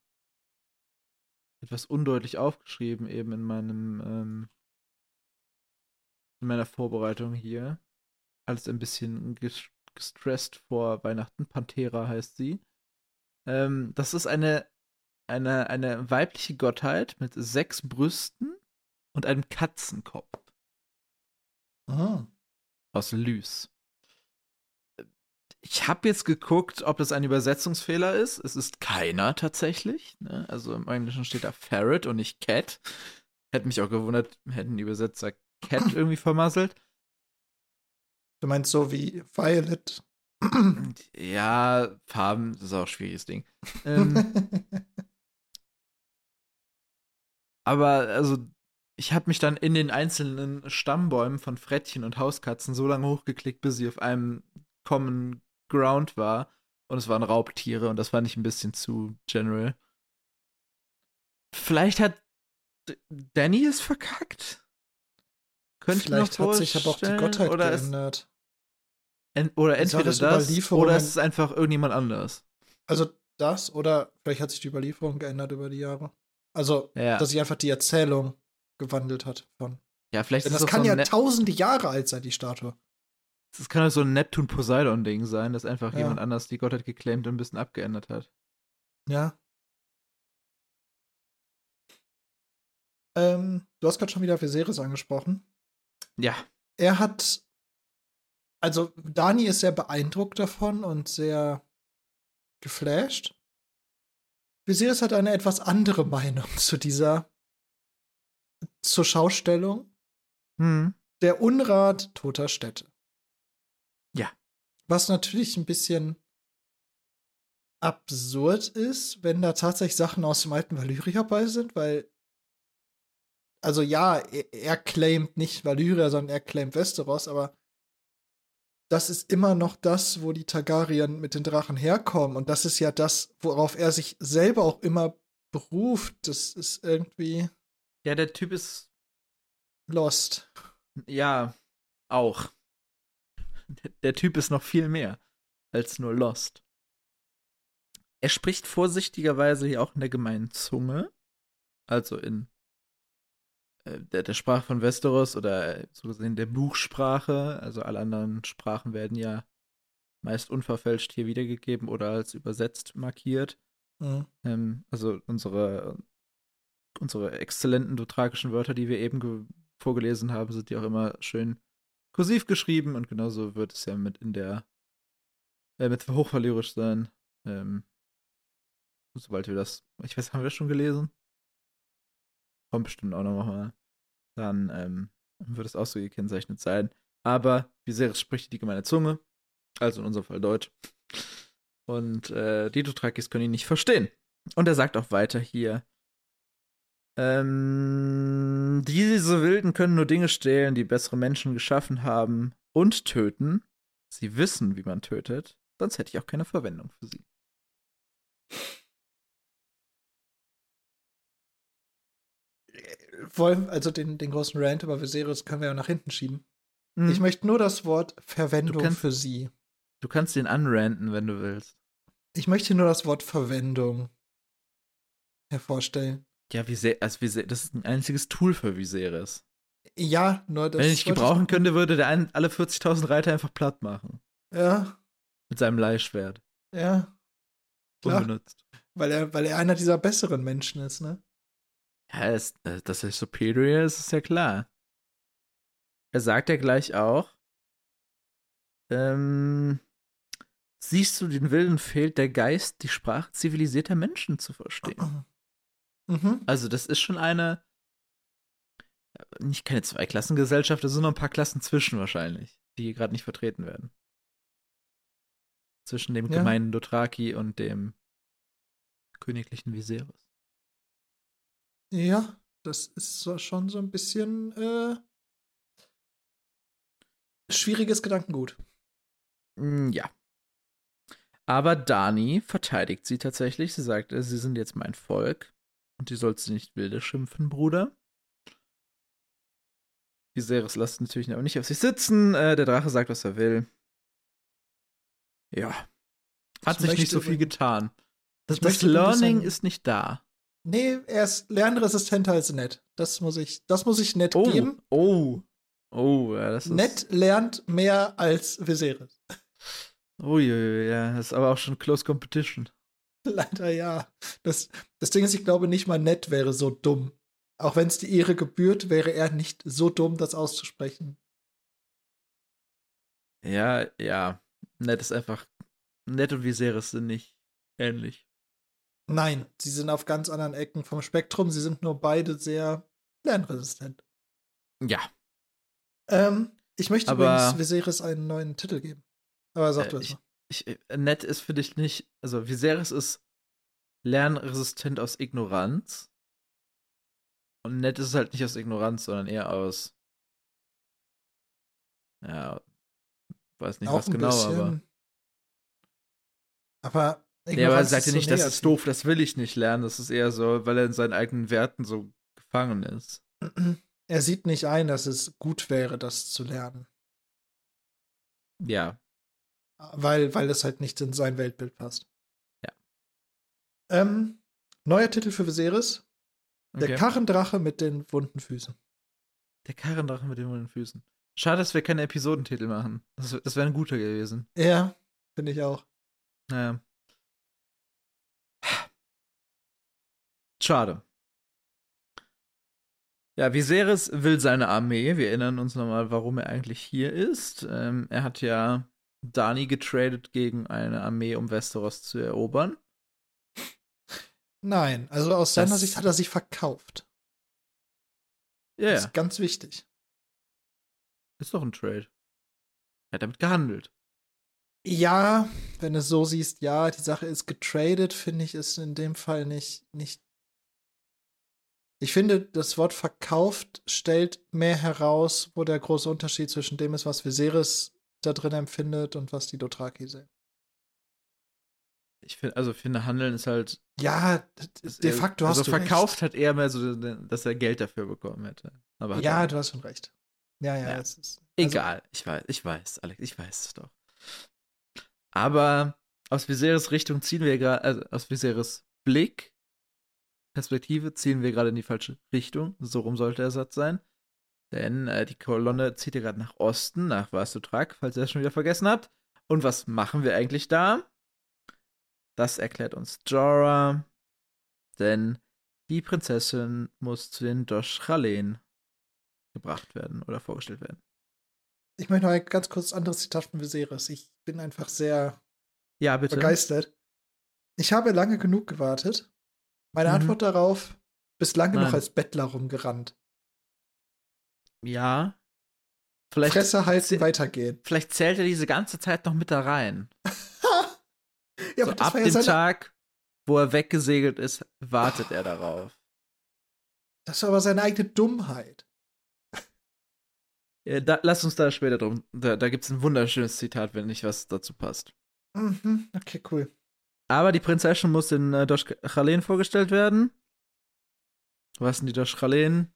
etwas undeutlich aufgeschrieben eben in meinem ähm, in meiner Vorbereitung hier. Alles ein bisschen ges- gestresst vor Weihnachten. Pantera heißt sie. Ähm, das ist eine, eine, eine weibliche Gottheit mit sechs Brüsten und einem Katzenkopf Mhm. aus Lys. Ich habe jetzt geguckt, ob das ein Übersetzungsfehler ist. Es ist keiner tatsächlich. Ne? Also im Englischen steht da Ferret und nicht Cat. Hätte mich auch gewundert, hätten die Übersetzer Cat [CLEARS THROAT] irgendwie vermasselt. Du meinst so wie Violet. [CLEARS THROAT] Ja, Farben, das ist auch ein schwieriges Ding. Ähm, [LAUGHS] aber also, ich habe mich dann in den einzelnen Stammbäumen von Frettchen und Hauskatzen so lange hochgeklickt, bis sie auf einem Common Ground war. Und es waren Raubtiere und das fand ich ein bisschen zu general. Vielleicht hat Danny es verkackt? Könnte Vielleicht ich mir hat sich aber auch die Gottheit oder es, geändert. en, oder entweder es das Überlieferungen- oder es ist einfach irgendjemand anders. Also das oder vielleicht hat sich die Überlieferung geändert über die Jahre. Also, Ja. dass sich einfach die Erzählung gewandelt hat von. Ja, vielleicht Denn ist das kann so ja ein Ne- tausende Jahre alt sein, die Statue. Das kann halt so ein Neptun-Poseidon-Ding sein, dass einfach Ja. jemand anders die Gottheit geclaimt und ein bisschen abgeändert hat. Ja. Ähm, du hast gerade schon wieder Viserys angesprochen. Ja. Er hat, also Dani ist sehr beeindruckt davon und sehr geflasht. Viserys hat eine etwas andere [LAUGHS] Meinung zu dieser, zur Schaustellung Hm. der Unrat toter Städte. Ja. Was natürlich ein bisschen absurd ist, wenn da tatsächlich Sachen aus dem alten Valyria bei sind, weil also ja, er, er claimt nicht Valyria, sondern er claimt Westeros, aber das ist immer noch das, wo die Targaryen mit den Drachen herkommen. Und das ist ja das, worauf er sich selber auch immer beruft. Das ist irgendwie Ja, der Typ ist, lost. ja, auch. Der, Typ ist noch viel mehr als nur Lost. Er spricht vorsichtigerweise hier auch in der gemeinen Zunge, also in äh, der, der Sprache von Westeros oder so gesehen der Buchsprache. Also alle anderen Sprachen werden ja meist unverfälscht hier wiedergegeben oder als übersetzt markiert. Mhm. Ähm, also unsere, unsere exzellenten dothrakischen Wörter, die wir eben ge- vorgelesen haben, sind ja auch immer schön kursiv geschrieben und genauso wird es ja mit in der äh, mit hochvalyrisch sein. Ähm, sobald wir das, ich weiß, haben wir das schon gelesen? Kommt bestimmt auch noch mal. Dann ähm, wird es auch so gekennzeichnet sein. Aber Viserys spricht die gemeine Zunge, also in unserem Fall Deutsch. Und äh, die Dothrakis können ihn nicht verstehen. Und er sagt auch weiter hier, ähm, diese Wilden können nur Dinge stehlen, die bessere Menschen geschaffen haben und töten. Sie wissen, wie man tötet, sonst hätte ich auch keine Verwendung für sie. Wollen, also den, den großen Rant über Viserys können wir ja nach hinten schieben. Hm, Ich möchte nur das Wort Verwendung Du kannst- für sie. du kannst den unranten, wenn du willst. Ich möchte nur das Wort Verwendung hervorstellen. Ja, Viser also Viser das ist ein einziges Tool für Viserys. Ja, nur das. wenn wollte gebrauchen ich- könnte, würde der einen, alle 40.000 Reiter einfach platt machen. Ja, Mit seinem Leihschwert. ja. Klar. Unbenutzt. Weil er, weil er einer dieser besseren Menschen ist, ne? Ja, es, äh, dass er superior ist, ist ja klar. Er sagt ja gleich auch, ähm, siehst du, den Wilden fehlt der Geist, die Sprache zivilisierter Menschen zu verstehen. [CLEARS THROAT] Mhm. Also das ist schon eine, nicht keine Zweiklassengesellschaft, da sind noch ein paar Klassen zwischen wahrscheinlich, die hier gerade nicht vertreten werden. Zwischen dem Ja. gemeinen Dothraki und dem königlichen Viserys. Ja, das ist schon so ein bisschen äh, schwieriges Gedankengut. Mm, Ja. Aber Dani verteidigt sie tatsächlich. Sie sagt, äh, sie sind jetzt mein Volk. Und die sollst du nicht wilde schimpfen, Bruder. Viserys lässt natürlich aber nicht auf sich sitzen. Äh, der Drache sagt, was er will. Ja. Hat Ich sich nicht so viel getan. Das, das Learning ist nicht da. Nee, er ist lernresistenter als nett. Das muss ich, das muss ich nett Oh, geben. oh. Oh, ja, das ist. Nett lernt mehr als Viserys. Uiuiui, ja, das ist aber auch schon Close Competition. [LAUGHS] Leider ja. Das, das Ding ist, ich glaube nicht mal nett wäre so dumm. Auch wenn es die Ehre gebührt, wäre er nicht so dumm, das auszusprechen. Ja, ja. Nett ist einfach. Nett und Viserys sind nicht ähnlich. Nein, sie sind auf ganz anderen Ecken vom Spektrum. Sie sind nur beide sehr lernresistent. Ja. Ähm, ich möchte Aber- übrigens Viserys einen neuen Titel geben. Aber sag Äh, du es mal. Ich, äh, nett ist für dich nicht. Also, Viserys ist lernresistent aus Ignoranz. Und nett ist es halt nicht aus Ignoranz, sondern eher aus. Ja. Weiß nicht, Auch was genau, aber. bisschen. Aber. Ja, aber er Ignoranz sagt ja so nicht, das negativ. ist doof, das will ich nicht lernen. Das ist eher so, weil er in seinen eigenen Werten so gefangen ist. Er sieht nicht ein, dass es gut wäre, das zu lernen. Ja. Weil, weil es halt nicht in sein Weltbild passt. Ja. Ähm, neuer Titel für Viserys. Der Okay. Karrendrache mit den wunden Füßen. Der Karrendrache mit den wunden Füßen. Schade, dass wir keine Episodentitel machen. Das, das wäre ein guter gewesen. Ja, finde ich auch. Naja. Schade. Ja, Viserys will seine Armee. Wir erinnern uns nochmal, warum er eigentlich hier ist. Ähm, er hat ja Dani getradet gegen eine Armee, um Westeros zu erobern. Nein, also aus seiner Das- Sicht hat er sich verkauft. Ja, Das ja. ist ganz wichtig. Ist doch ein Trade. Er hat damit gehandelt. Ja, wenn du es so siehst, ja, die Sache ist getradet, finde ich, ist in dem Fall nicht, nicht. Ich finde, das Wort verkauft stellt mehr heraus, wo der große Unterschied zwischen dem ist, was Viserys da drin empfindet und was die Dothraki sehen. Ich finde, also finde, Handeln ist halt. Ja, de facto hast also du verkauft recht. hat eher mehr so, dass er Geld dafür bekommen hätte. Aber Ja, er- du hast schon recht. Ja, ja, Ja. es ist. also- Egal, ich weiß, ich weiß, Alex, ich weiß es doch. Aber aus Viserys Richtung ziehen wir gerade, also aus Viserys Blick, Perspektive ziehen wir gerade in die falsche Richtung. So rum sollte der Satz sein. Denn äh, die Kolonne zieht ja gerade nach Osten, nach Vastutrak, falls ihr das schon wieder vergessen habt. Und was machen wir eigentlich da? Das erklärt uns Jorah. Denn die Prinzessin muss zu den Doschralen gebracht werden oder vorgestellt werden. Ich möchte noch ein ganz kurz anderes Zitat von Viserys. Ich bin einfach sehr Ja, bitte. begeistert. Ich habe lange genug gewartet. Meine Mhm. Antwort darauf, bist lange noch Nein. als Bettler rumgerannt. Ja. Vielleicht, Fresse halten, weitergehen. vielleicht zählt er diese ganze Zeit noch mit da rein. [LAUGHS] ja, so ab dem Tag, wo er weggesegelt ist, wartet er darauf. [SIGHS] das war aber seine eigene Dummheit. Ja, da, lass uns da später drum. Da, da gibt es ein wunderschönes Zitat, wenn nicht was dazu passt. Mhm, okay, cool. Aber die Prinzessin muss in äh, Doschchalen vorgestellt werden. Was sind die Doschchalen?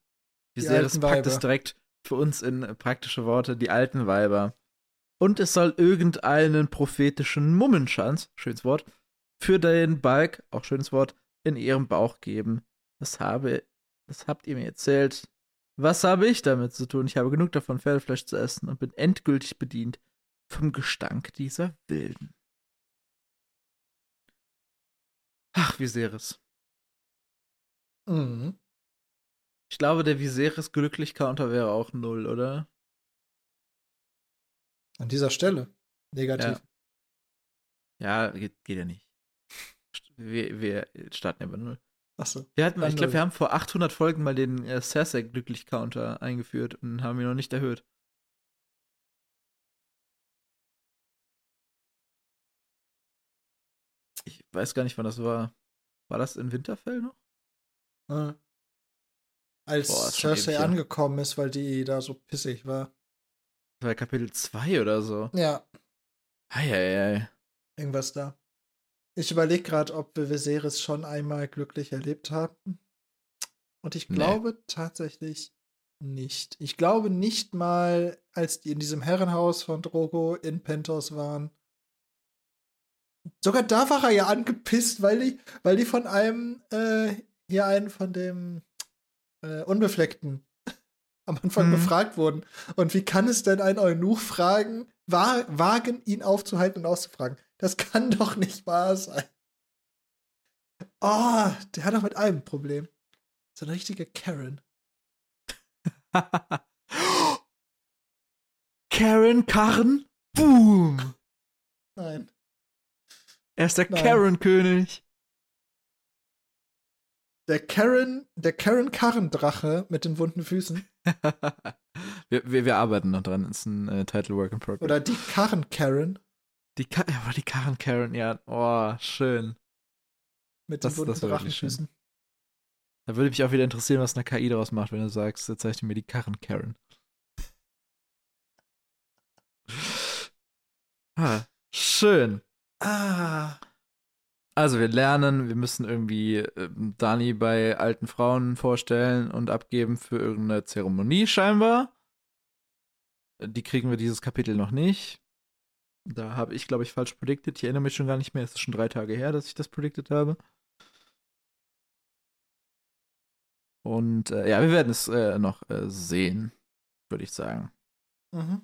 Die Viserys alten packt es direkt für uns in äh, praktische Worte, die alten Weiber. Und es soll irgendeinen prophetischen Mummenschanz, schönes Wort, für den Balk, auch schönes Wort, in ihrem Bauch geben. Das habe, das habt ihr mir erzählt. Was habe ich damit zu tun? Ich habe genug davon, Pferdefleisch zu essen und bin endgültig bedient vom Gestank dieser Wilden. Ach, Viserys. Mhm. Ich glaube, der Viserys Glücklich-Counter wäre auch null, oder? An dieser Stelle. Negativ. Ja, geht, geht ja nicht. Wir, wir starten ja bei null. Achso. Wir hatten, ich glaube, wir haben vor 800 Folgen mal den äh, Cersei Glücklich-Counter eingeführt und haben ihn noch nicht erhöht. Ich weiß gar nicht, wann das war. War das in Winterfell noch? Ja. Als Boah, Cersei angekommen ist, weil die da so pissig war. Das war Kapitel 2 oder so. Ja, Eieiei. irgendwas da. Ich überlege gerade, ob wir Viserys schon einmal glücklich erlebt haben. Und ich Nee. glaube tatsächlich nicht. Ich glaube nicht mal, als die in diesem Herrenhaus von Drogo in Pentos waren. Sogar da war er ja angepisst, weil die, weil die von einem, äh, hier einen von dem äh, Unbefleckten [LAUGHS] am Anfang Mhm. befragt wurden. Und wie kann es denn ein Eunuch fragen, wa wagen, ihn aufzuhalten und auszufragen? Das kann doch nicht wahr sein. Oh, der hat doch mit allem ein Problem. So eine richtige Karen. [GASPS] Karen Karren? Boom! Nein. Er ist der. Karen-König. Der Karen, der Karen Karrendrache mit den wunden Füßen. [LAUGHS] wir, wir, wir arbeiten noch dran. Das ist ein äh, Title Work in Progress. Oder die Karren Karen die, Ka ja, aber die Karen Karen, ja. Oh, schön. mit Das- den wunden. Drachenfüßen. Da würde mich auch wieder interessieren, was eine KI daraus macht, wenn du sagst, jetzt zeichne mir die Karren Karen. [LAUGHS] Ah, schön. Ah. Also wir lernen, wir müssen irgendwie ähm, Dani bei alten Frauen vorstellen und abgeben für irgendeine Zeremonie scheinbar. Die kriegen wir dieses Kapitel noch nicht. Da habe ich, glaube ich, falsch predicted. Ich erinnere mich schon gar nicht mehr. Es ist schon drei Tage her, dass ich das predicted habe. Und äh, ja, wir werden es äh, noch äh, sehen, würde ich sagen. Mhm.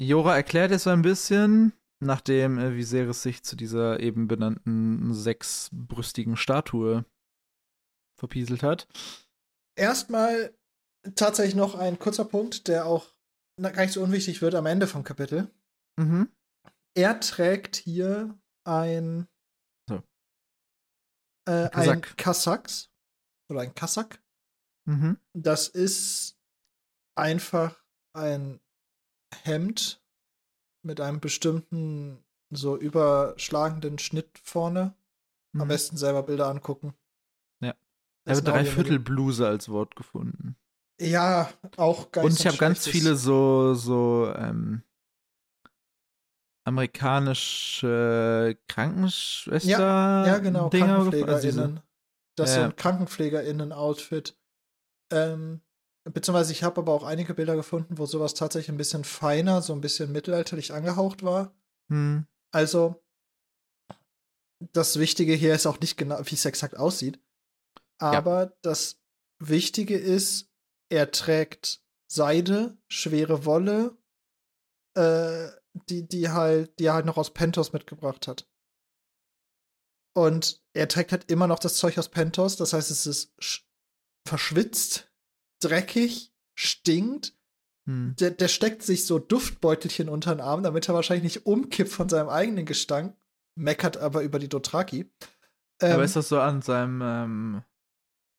Jora erklärt jetzt so ein bisschen, nachdem äh, Viserys sich zu dieser eben benannten sechsbrüstigen Statue verpieselt hat. Erstmal tatsächlich noch ein kurzer Punkt, der auch gar nicht so unwichtig wird am Ende vom Kapitel. Mhm. Er trägt hier ein, So. äh, ein. Kasaks oder ein Kasak. Mhm. Das ist einfach ein Hemd mit einem bestimmten so überschlagenden Schnitt vorne. Am Mhm. besten selber Bilder angucken. Ja. Das Ich habe. Dreiviertelbluse als Wort gefunden. Ja, auch gar Und ich habe ganz viele so, so ähm, amerikanische Krankenschwester Ja, genau, Dinger gefunden. Also KrankenpflegerInnen. das ist Ja, so ja. ein KrankenpflegerInnen-Outfit. Ähm, beziehungsweise ich habe aber auch einige Bilder gefunden, wo sowas tatsächlich ein bisschen feiner, so ein bisschen mittelalterlich angehaucht war. Hm. Also, das Wichtige hier ist auch nicht genau, wie es exakt aussieht. Aber das Wichtige ist, er trägt Seide, schwere Wolle, äh, die, die halt, die er halt noch aus Pentos mitgebracht hat. Und er trägt halt immer noch das Zeug aus Pentos, das heißt, es ist sch- verschwitzt, dreckig, stinkt. Hm. Der, der steckt sich so Duftbeutelchen unter den Arm, damit er wahrscheinlich nicht umkippt von seinem eigenen Gestank, meckert aber über die Dothraki. Aber Ähm, ist das so an seinem ähm,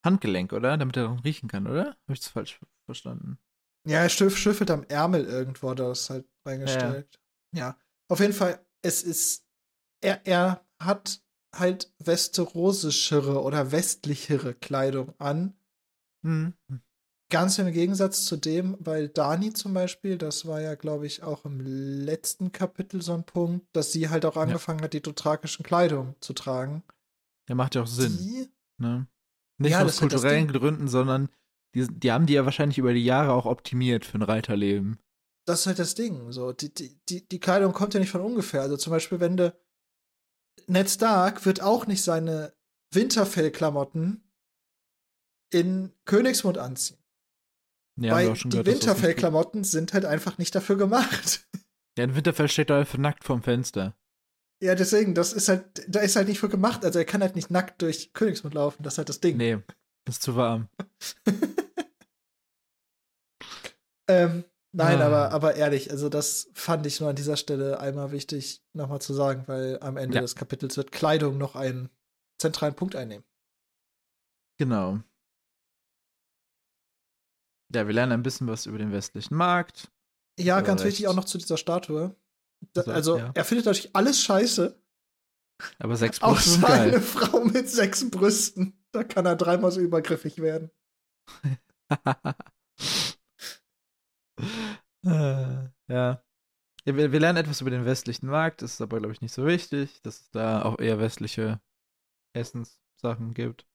Handgelenk, oder? Damit er daran riechen kann, oder? Habe ich das falsch verstanden? Ja, er schüff, schüffelt am Ärmel irgendwo, hat er das halt reingestellt. Ja. Auf jeden Fall, es ist, er, er hat halt westerosischere oder westlichere Kleidung an. Hm. Ganz im Gegensatz zu dem, weil Dani zum Beispiel, das war ja, glaube ich, auch im letzten Kapitel so ein Punkt, dass sie halt auch angefangen hat, die dothrakischen Kleidung zu tragen. Der macht ja auch Sinn. Die, Ne? Nicht Ja, aus halt kulturellen. Gründen, sondern die, die haben die ja wahrscheinlich über die Jahre auch optimiert für ein Reiterleben. das ist halt das Ding. So, die, die, die, die Kleidung kommt ja nicht von ungefähr. Also zum Beispiel, wenn du Ned Stark wird auch nicht seine Winterfellklamotten in Königsmund anziehen. Ja, weil die gehört, Winterfellklamotten sind halt einfach nicht dafür gemacht. [LAUGHS] Ja, in Winterfell steht er einfach nackt vorm Fenster. ja, deswegen, das ist halt, da ist halt nicht für gemacht. Also er kann halt nicht nackt durch Königsmund laufen. Das ist halt das Ding. Nee, ist zu warm. [LAUGHS] Ähm, nein, Ah. aber, aber ehrlich, also das fand ich nur an dieser Stelle einmal wichtig, nochmal zu sagen, weil am Ende Ja. des Kapitels wird Kleidung noch einen zentralen Punkt einnehmen. Genau. Ja, wir lernen ein bisschen was über den westlichen Markt. Ja, ganz recht. wichtig auch noch zu dieser Statue. Da, So, also, ja. er findet natürlich alles scheiße. Aber sechs Auch Brüste sind seine geil. Frau mit sechs Brüsten. Da kann er dreimal so übergriffig werden. Äh, [LAUGHS] ja. ja wir, wir lernen etwas über den westlichen Markt, das ist aber, glaube ich, nicht so wichtig, dass es da auch eher westliche Essenssachen gibt.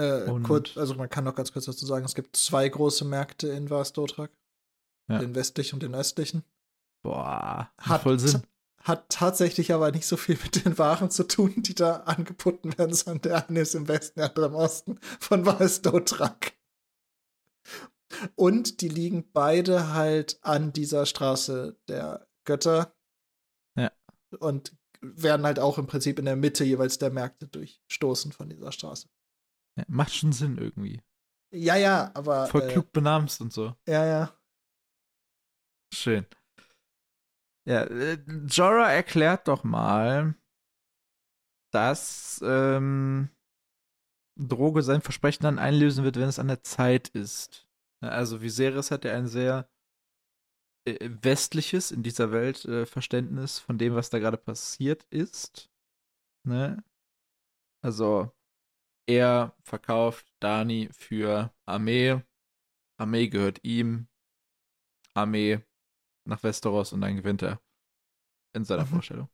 Äh, kurz, also man kann noch ganz kurz dazu sagen, es gibt zwei große Märkte in Vastotrak. Ja. Den westlichen und den östlichen. Boah, Hat, voll Sinn. hat tatsächlich aber nicht so viel mit den Waren zu tun, die da angeboten werden, sondern der eine ist im Westen, der andere im Osten von Vastotrak. Und die liegen beide halt an dieser Straße der Götter. Ja. Und werden halt auch im Prinzip in der Mitte jeweils der Märkte durchstoßen von dieser Straße. Ja, macht schon Sinn irgendwie. Ja, ja, aber. Voll äh, klug benamst und so. Ja, ja. Schön. Ja, äh, Jorah erklärt doch mal, dass ähm, Droge sein Versprechen dann einlösen wird, wenn es an der Zeit ist. Also Viserys hat ja ein sehr äh, westliches in dieser Welt äh, Verständnis von dem, was da gerade passiert ist. Ne? Also er verkauft Dani für Armee. Armee gehört ihm. Armee nach Westeros und dann gewinnt er. In seiner Mhm. Vorstellung.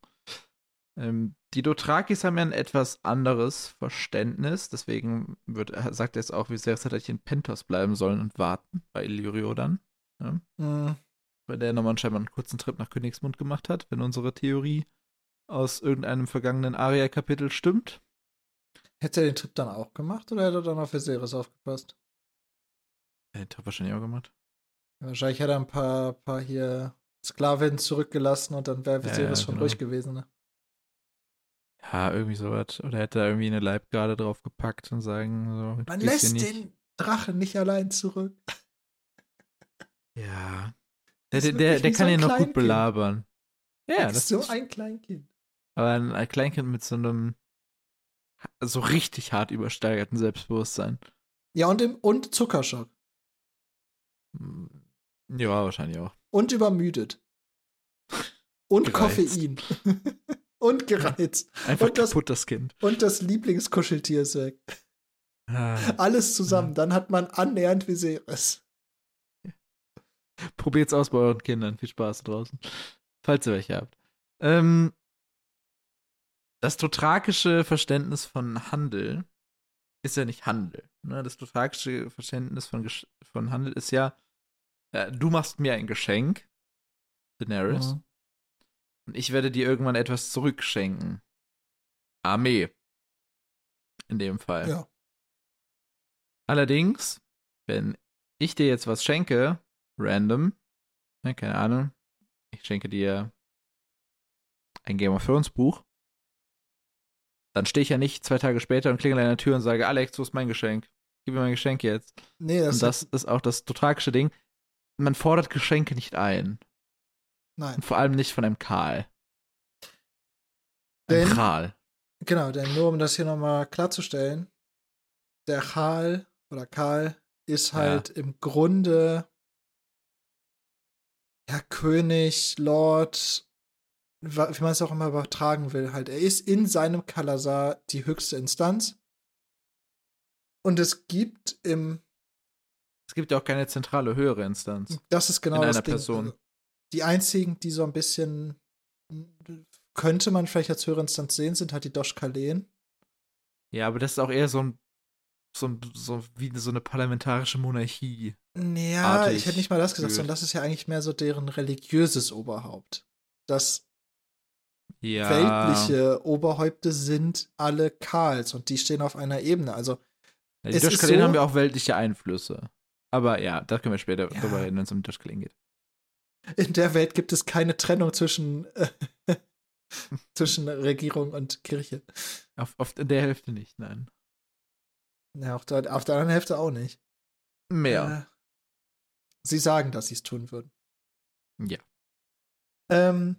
Ähm, die Dothrakis haben ja ein etwas anderes Verständnis, deswegen wird, sagt er es auch, wie sehr es hätte in Pentos bleiben sollen und warten bei Illyrio dann. Ja? Mhm. Weil der nochmal scheinbar einen kurzen Trip nach Königsmund gemacht hat, wenn unsere Theorie aus irgendeinem vergangenen Aria-Kapitel stimmt. Hätte er den Trip dann auch gemacht oder hätte er dann auf Viserys aufgepasst? Er hätte er wahrscheinlich auch gemacht. Wahrscheinlich hätte er ein paar, paar hier Sklavin zurückgelassen und dann wäre Ja, Viserys ja, schon genau. ruhig gewesen. Ne? Ja, irgendwie sowas. Oder hätte er irgendwie eine Leibgarde draufgepackt und sagen, so, Man lässt den Drachen nicht allein zurück. Ja. [LAUGHS] Der, der, der, der so kann ein ihn noch gut belabern. Ja, Ja, das ist so ein Kleinkind. aber ein, ein Kleinkind mit so einem so richtig hart übersteigerten Selbstbewusstsein. Ja, und, im, und Zuckerschock. Hm, Ja, wahrscheinlich auch. Und übermüdet. Und Gereizt. Koffein. [LAUGHS] und gereizt. Einfach Und das- kaputt, das Kind. Und das Lieblingskuscheltier ist weg. Ah. Alles zusammen. Dann hat man annähernd Viserys. Probiert's aus bei euren Kindern. Viel Spaß draußen. Falls ihr welche habt. Ähm, das dotrakische Verständnis von Handel ist ja nicht Handel. Ne? Das dotrakische Verständnis von, Gesch- von Handel ist ja, äh, du machst mir ein Geschenk, Daenerys, Mhm. und ich werde dir irgendwann etwas zurückschenken. Armee. In dem Fall. Ja. Allerdings, wenn ich dir jetzt was schenke, random, ne, keine Ahnung, ich schenke dir ein Game of Thrones Buch, dann stehe ich ja nicht zwei Tage später und klingel an der Tür und sage, Alex, wo ist mein Geschenk? Gib mir mein Geschenk jetzt. Nee, das, und das ist auch das tragische Ding. Man fordert Geschenke nicht ein. Nein. Und vor allem nicht von einem Karl. Ein Denn- Kral. Genau, denn nur um das hier nochmal klarzustellen, der Karl oder Karl ist Ja. halt im Grunde ja König, Lord, wie man es auch immer übertragen will, halt. Er ist in seinem Kalasar die höchste Instanz. Und es gibt im, Es gibt ja auch keine zentrale höhere Instanz. das ist genau In das einer Ding. Person. Die einzigen, die so ein bisschen könnte man vielleicht als höhere Instanz sehen, sind halt die Doshkalen. Ja, aber das ist auch eher so ein, so, ein, so wie so eine parlamentarische Monarchie. Ja, ich hätte nicht mal das gesagt, sondern das ist ja eigentlich mehr so deren religiöses Oberhaupt. Das Ja. weltliche Oberhäupte sind alle Karls und die stehen auf einer Ebene. Also, Ja, die Doschkalen so- haben ja auch weltliche Einflüsse. Aber ja, da können wir später Ja. drüber reden, wenn es um Doschkalen geht. in der Welt gibt es keine Trennung zwischen, äh, [LAUGHS] zwischen Regierung und Kirche. Auf, auf in der Hälfte nicht, nein. Ja, auf der, auf der anderen Hälfte auch nicht. Mehr. Äh, sie sagen, dass sie es tun würden. Ja. Ähm,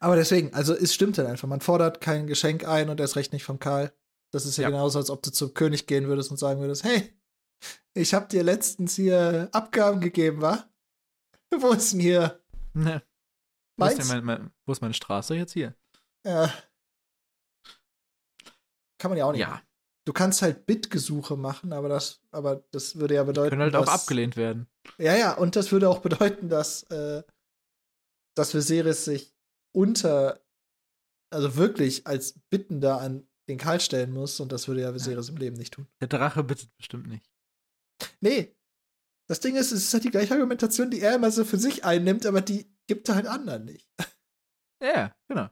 aber deswegen, also es stimmt halt einfach. Man fordert kein Geschenk ein und erst recht nicht vom Karl. Das ist ja, Ja. genauso, als ob du zum König gehen würdest und sagen würdest, hey, ich hab dir letztens hier Abgaben gegeben, wa? [LAUGHS] Wo ist denn hier Ne. Wo, ist mein, mein, wo ist meine Straße jetzt hier? Ja. Kann man ja auch nicht. Ja, Du kannst halt Bittgesuche machen, aber das, aber das würde ja bedeuten, können halt auch dass, abgelehnt werden. Ja, ja, und das würde auch bedeuten, dass, äh, dass Viserys sich unter, also wirklich als Bittender an den Karl stellen muss und das würde ja Viserys im Leben nicht tun. Der Drache bittet bestimmt nicht. Nee. Das Ding ist, es ist halt die gleiche Argumentation, die er immer so für sich einnimmt, aber die gibt er halt anderen nicht. [LAUGHS] Ja, genau.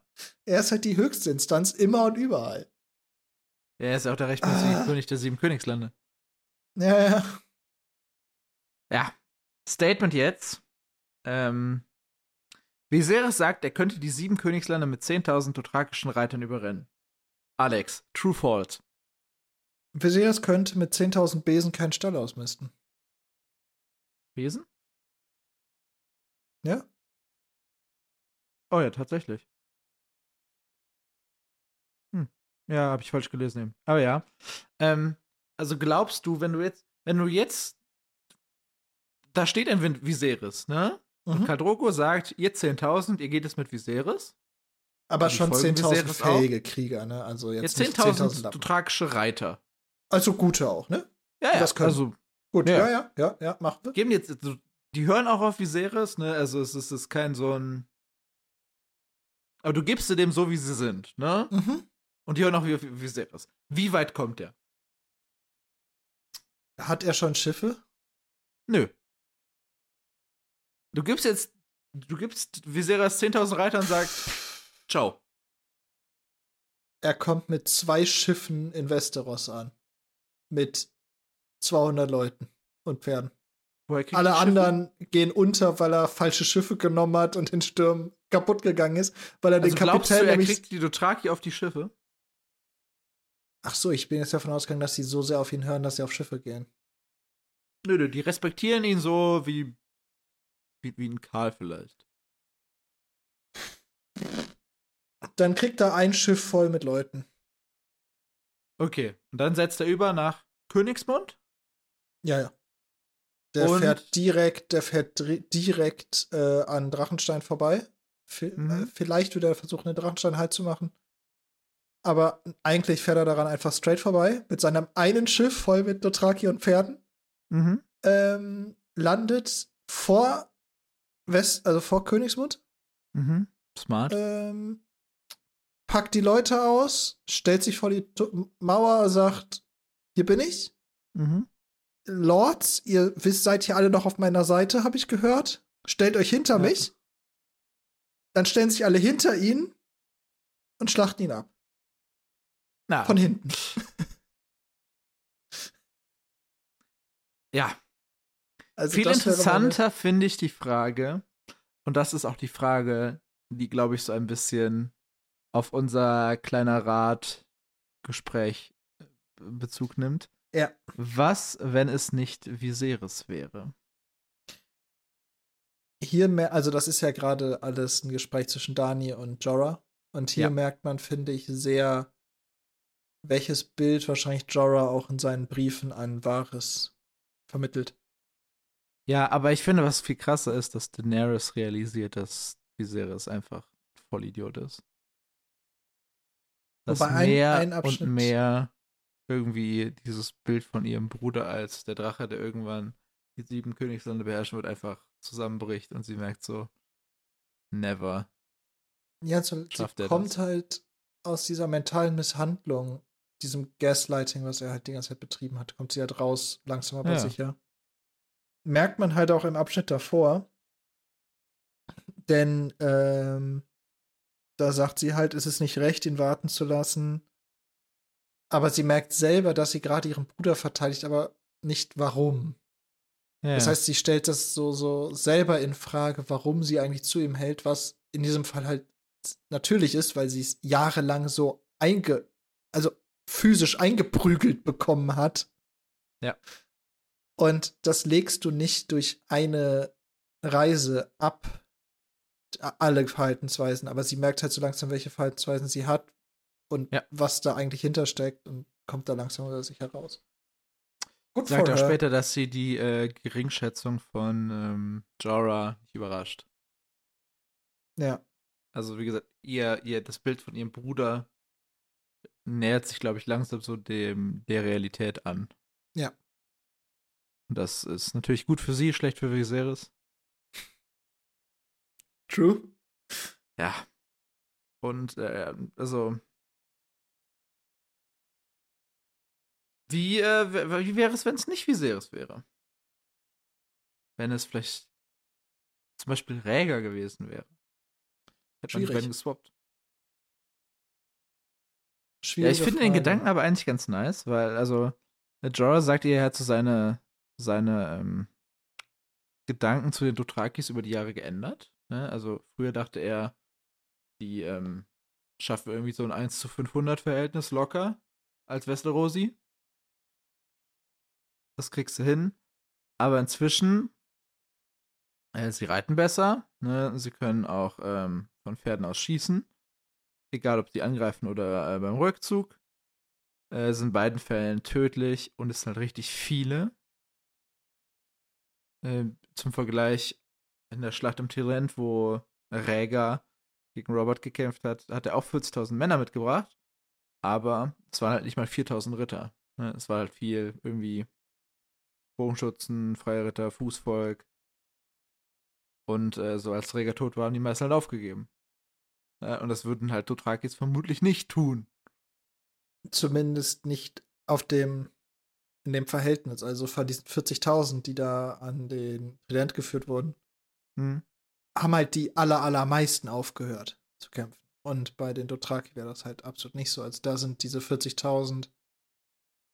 Er ist halt die höchste Instanz immer und überall. Er ist auch der rechtmäßige Ah. König der sieben Königslande. Ja, ja. Ja. Statement jetzt. Ähm, Viserys sagt, er könnte die sieben Königslande mit 10.000 dothrakischen Reitern überrennen. Alex, true fault. Viserys könnte mit 10.000 Besen keinen Stall ausmisten. Besen? Ja? Oh ja, tatsächlich. Hm. Ja, habe ich falsch gelesen eben. Aber ja. Ähm, also glaubst du, wenn du jetzt, wenn du jetzt, da steht ein Viserys, ne? Und Mhm. Khal Drogo sagt, ihr 10.000, ihr geht es mit Viserys. Aber die schon folgen 10.000 Viserys auch? fähige Krieger, ne? Also jetzt, Jetzt nicht 10.000 10.000 Lappen. dothrakische Reiter. Also gute auch, ne? Ja, ja, das können. also Gut, Ja. ja, ja, ja, ja, machen wir. geben jetzt, also, die hören auch auf Viserys, ne? Also es ist, es ist kein so ein. Aber du gibst sie dem so, wie sie sind, ne? Mhm. Und die hören auch wie auf Viserys. Wie weit kommt der? Hat er schon Schiffe? Nö. Du gibst jetzt, du gibst Viserys 10.000 Reiter und sagst, ciao. Er kommt mit zwei Schiffen in Westeros an. Mit 200 Leuten und Pferden. Alle anderen gehen unter, weil er falsche Schiffe genommen hat und in Stürmen kaputt gegangen ist, weil er Also den glaubst du, Kapitän er kriegt die Dothraki auf die Schiffe? Ach so, ich bin jetzt davon ausgegangen, dass sie so sehr auf ihn hören, dass sie auf Schiffe gehen. Nö, nö, die respektieren ihn so wie, wie, wie ein Karl vielleicht. Dann kriegt er ein Schiff voll mit Leuten. Okay, und dann setzt er über nach Königsmund? Ja, ja. Der Und- fährt direkt, der fährt direkt äh, an Drachenstein vorbei. V Mhm. äh, vielleicht wird er versuchen, den Drachenstein halt zu machen. Aber eigentlich fährt er daran einfach straight vorbei mit seinem einen Schiff voll mit Dothraki und Pferden. Mhm. Ähm, landet vor West, also vor Königsmund. Mhm. Smart. Ähm, packt die Leute aus, stellt sich vor die Mauer, sagt: Hier bin ich. Mhm. Lords, ihr wisst, seid hier alle noch auf meiner Seite, habe ich gehört. Stellt euch hinter Ja. mich. Dann stellen sich alle hinter ihn und schlachten ihn ab. Na, Von hinten. ja. Also Viel interessanter finde ich die Frage, und das ist auch die Frage, die, glaube ich, so ein bisschen auf unser kleiner Rat-Gespräch äh, Bezug nimmt. Ja. Was, wenn es nicht Viserys wäre? Hier mehr, also das ist ja gerade alles ein Gespräch zwischen Dani und Jorah. Und hier Ja. merkt man, finde ich, sehr, welches Bild wahrscheinlich Jorah auch in seinen Briefen an Varys vermittelt. Ja, aber ich finde, was viel krasser ist, dass Daenerys realisiert, dass Viserys einfach ein Vollidiot ist. Dass Wobei ein- mehr ein Abschnitt- und mehr irgendwie dieses Bild von ihrem Bruder als der Drache, der irgendwann die sieben Königslande beherrschen wird, einfach zusammenbricht und sie merkt so, never. Ja, so, sie kommt das? halt aus dieser mentalen Misshandlung, diesem Gaslighting, was er halt die ganze Zeit betrieben hat, kommt sie halt raus, langsam aber Ja. sicher. Merkt man halt auch im Abschnitt davor. Denn ähm, da sagt sie halt, es ist nicht recht, ihn warten zu lassen. Aber sie merkt selber, dass sie gerade ihren Bruder verteidigt, aber nicht warum. Ja. Das heißt, sie stellt das so, so selber in Frage, warum sie eigentlich zu ihm hält, was in diesem Fall halt natürlich ist, weil sie es jahrelang so einge, also physisch eingeprügelt bekommen hat. Ja. Und das legst du nicht durch eine Reise ab, alle Verhaltensweisen, aber sie merkt halt so langsam, welche Verhaltensweisen sie hat und Ja. was da eigentlich hintersteckt und kommt da langsam über sich heraus. Gut sagt auch her. später, dass sie die äh, Geringschätzung von ähm, Jorah nicht überrascht. Ja. Also wie gesagt, ihr, ihr das Bild von ihrem Bruder nähert sich, glaube ich, langsam so dem der Realität an. Ja. Das ist natürlich gut für sie, schlecht für Viserys. True. Ja. Und äh, also wie, äh, wie wäre es, wenn es nicht Viserys wäre? Wenn es vielleicht zum Beispiel Räger gewesen wäre. Hätte man die Schwierig. beiden geswappt. Ja, Schwierige ich finde den. Gedanken aber eigentlich ganz nice, weil, also, Jorah sagt ihr, er hat so seine, seine ähm, Gedanken zu den Dothrakis über die Jahre geändert. Ne? Also, früher dachte er, die ähm, schaffen irgendwie so ein 1 zu 500 Verhältnis locker als Westerosi. Das kriegst du hin. Aber inzwischen, äh, sie reiten besser. Ne? Sie können auch ähm, von Pferden aus schießen. Egal, ob die angreifen oder äh, beim Rückzug. Äh, sind in beiden Fällen tödlich und es sind halt richtig viele. Äh, zum Vergleich, in der Schlacht im Tirent, wo Rhaegar gegen Robert gekämpft hat, hat er auch 40.000 Männer mitgebracht. Aber es waren halt nicht mal 4.000 Ritter. Ne? Es war halt viel irgendwie Bogenschützen, freie Ritter, Fußvolk. Und äh, so als Rhaegar tot war, haben die meisten halt aufgegeben. Ja, und das würden halt Dothrakis vermutlich nicht tun. Zumindest nicht auf dem, in dem Verhältnis. Also von diesen 40.000, die da an den Trident geführt wurden, Hm. haben halt die aller, allermeisten aufgehört zu kämpfen. Und bei den Dothraki wäre das halt absolut nicht so. Also da sind diese 40.000,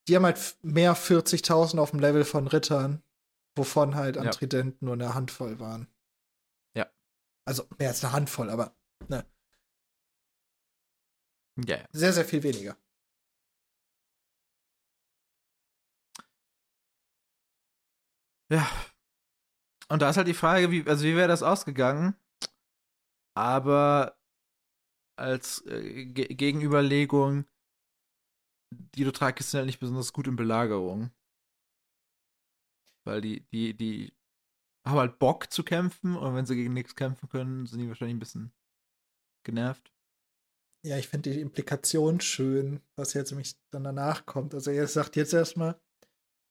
die haben halt mehr 40.000 auf dem Level von Rittern wovon halt an Ja. Trident nur eine Handvoll waren. Ja. Also mehr als eine Handvoll, aber ne, Ja, ja. sehr, sehr viel weniger. Ja. Und da ist halt die Frage, wie, also wie wäre das ausgegangen? Aber als äh, Ge Gegenüberlegung, die Dothrakis sind halt nicht besonders gut in Belagerung. Weil die, die, die haben halt Bock zu kämpfen und wenn sie gegen nichts kämpfen können, sind die wahrscheinlich ein bisschen genervt. Ja, ich finde die Implikation schön, was jetzt nämlich dann danach kommt. Also er sagt jetzt erstmal,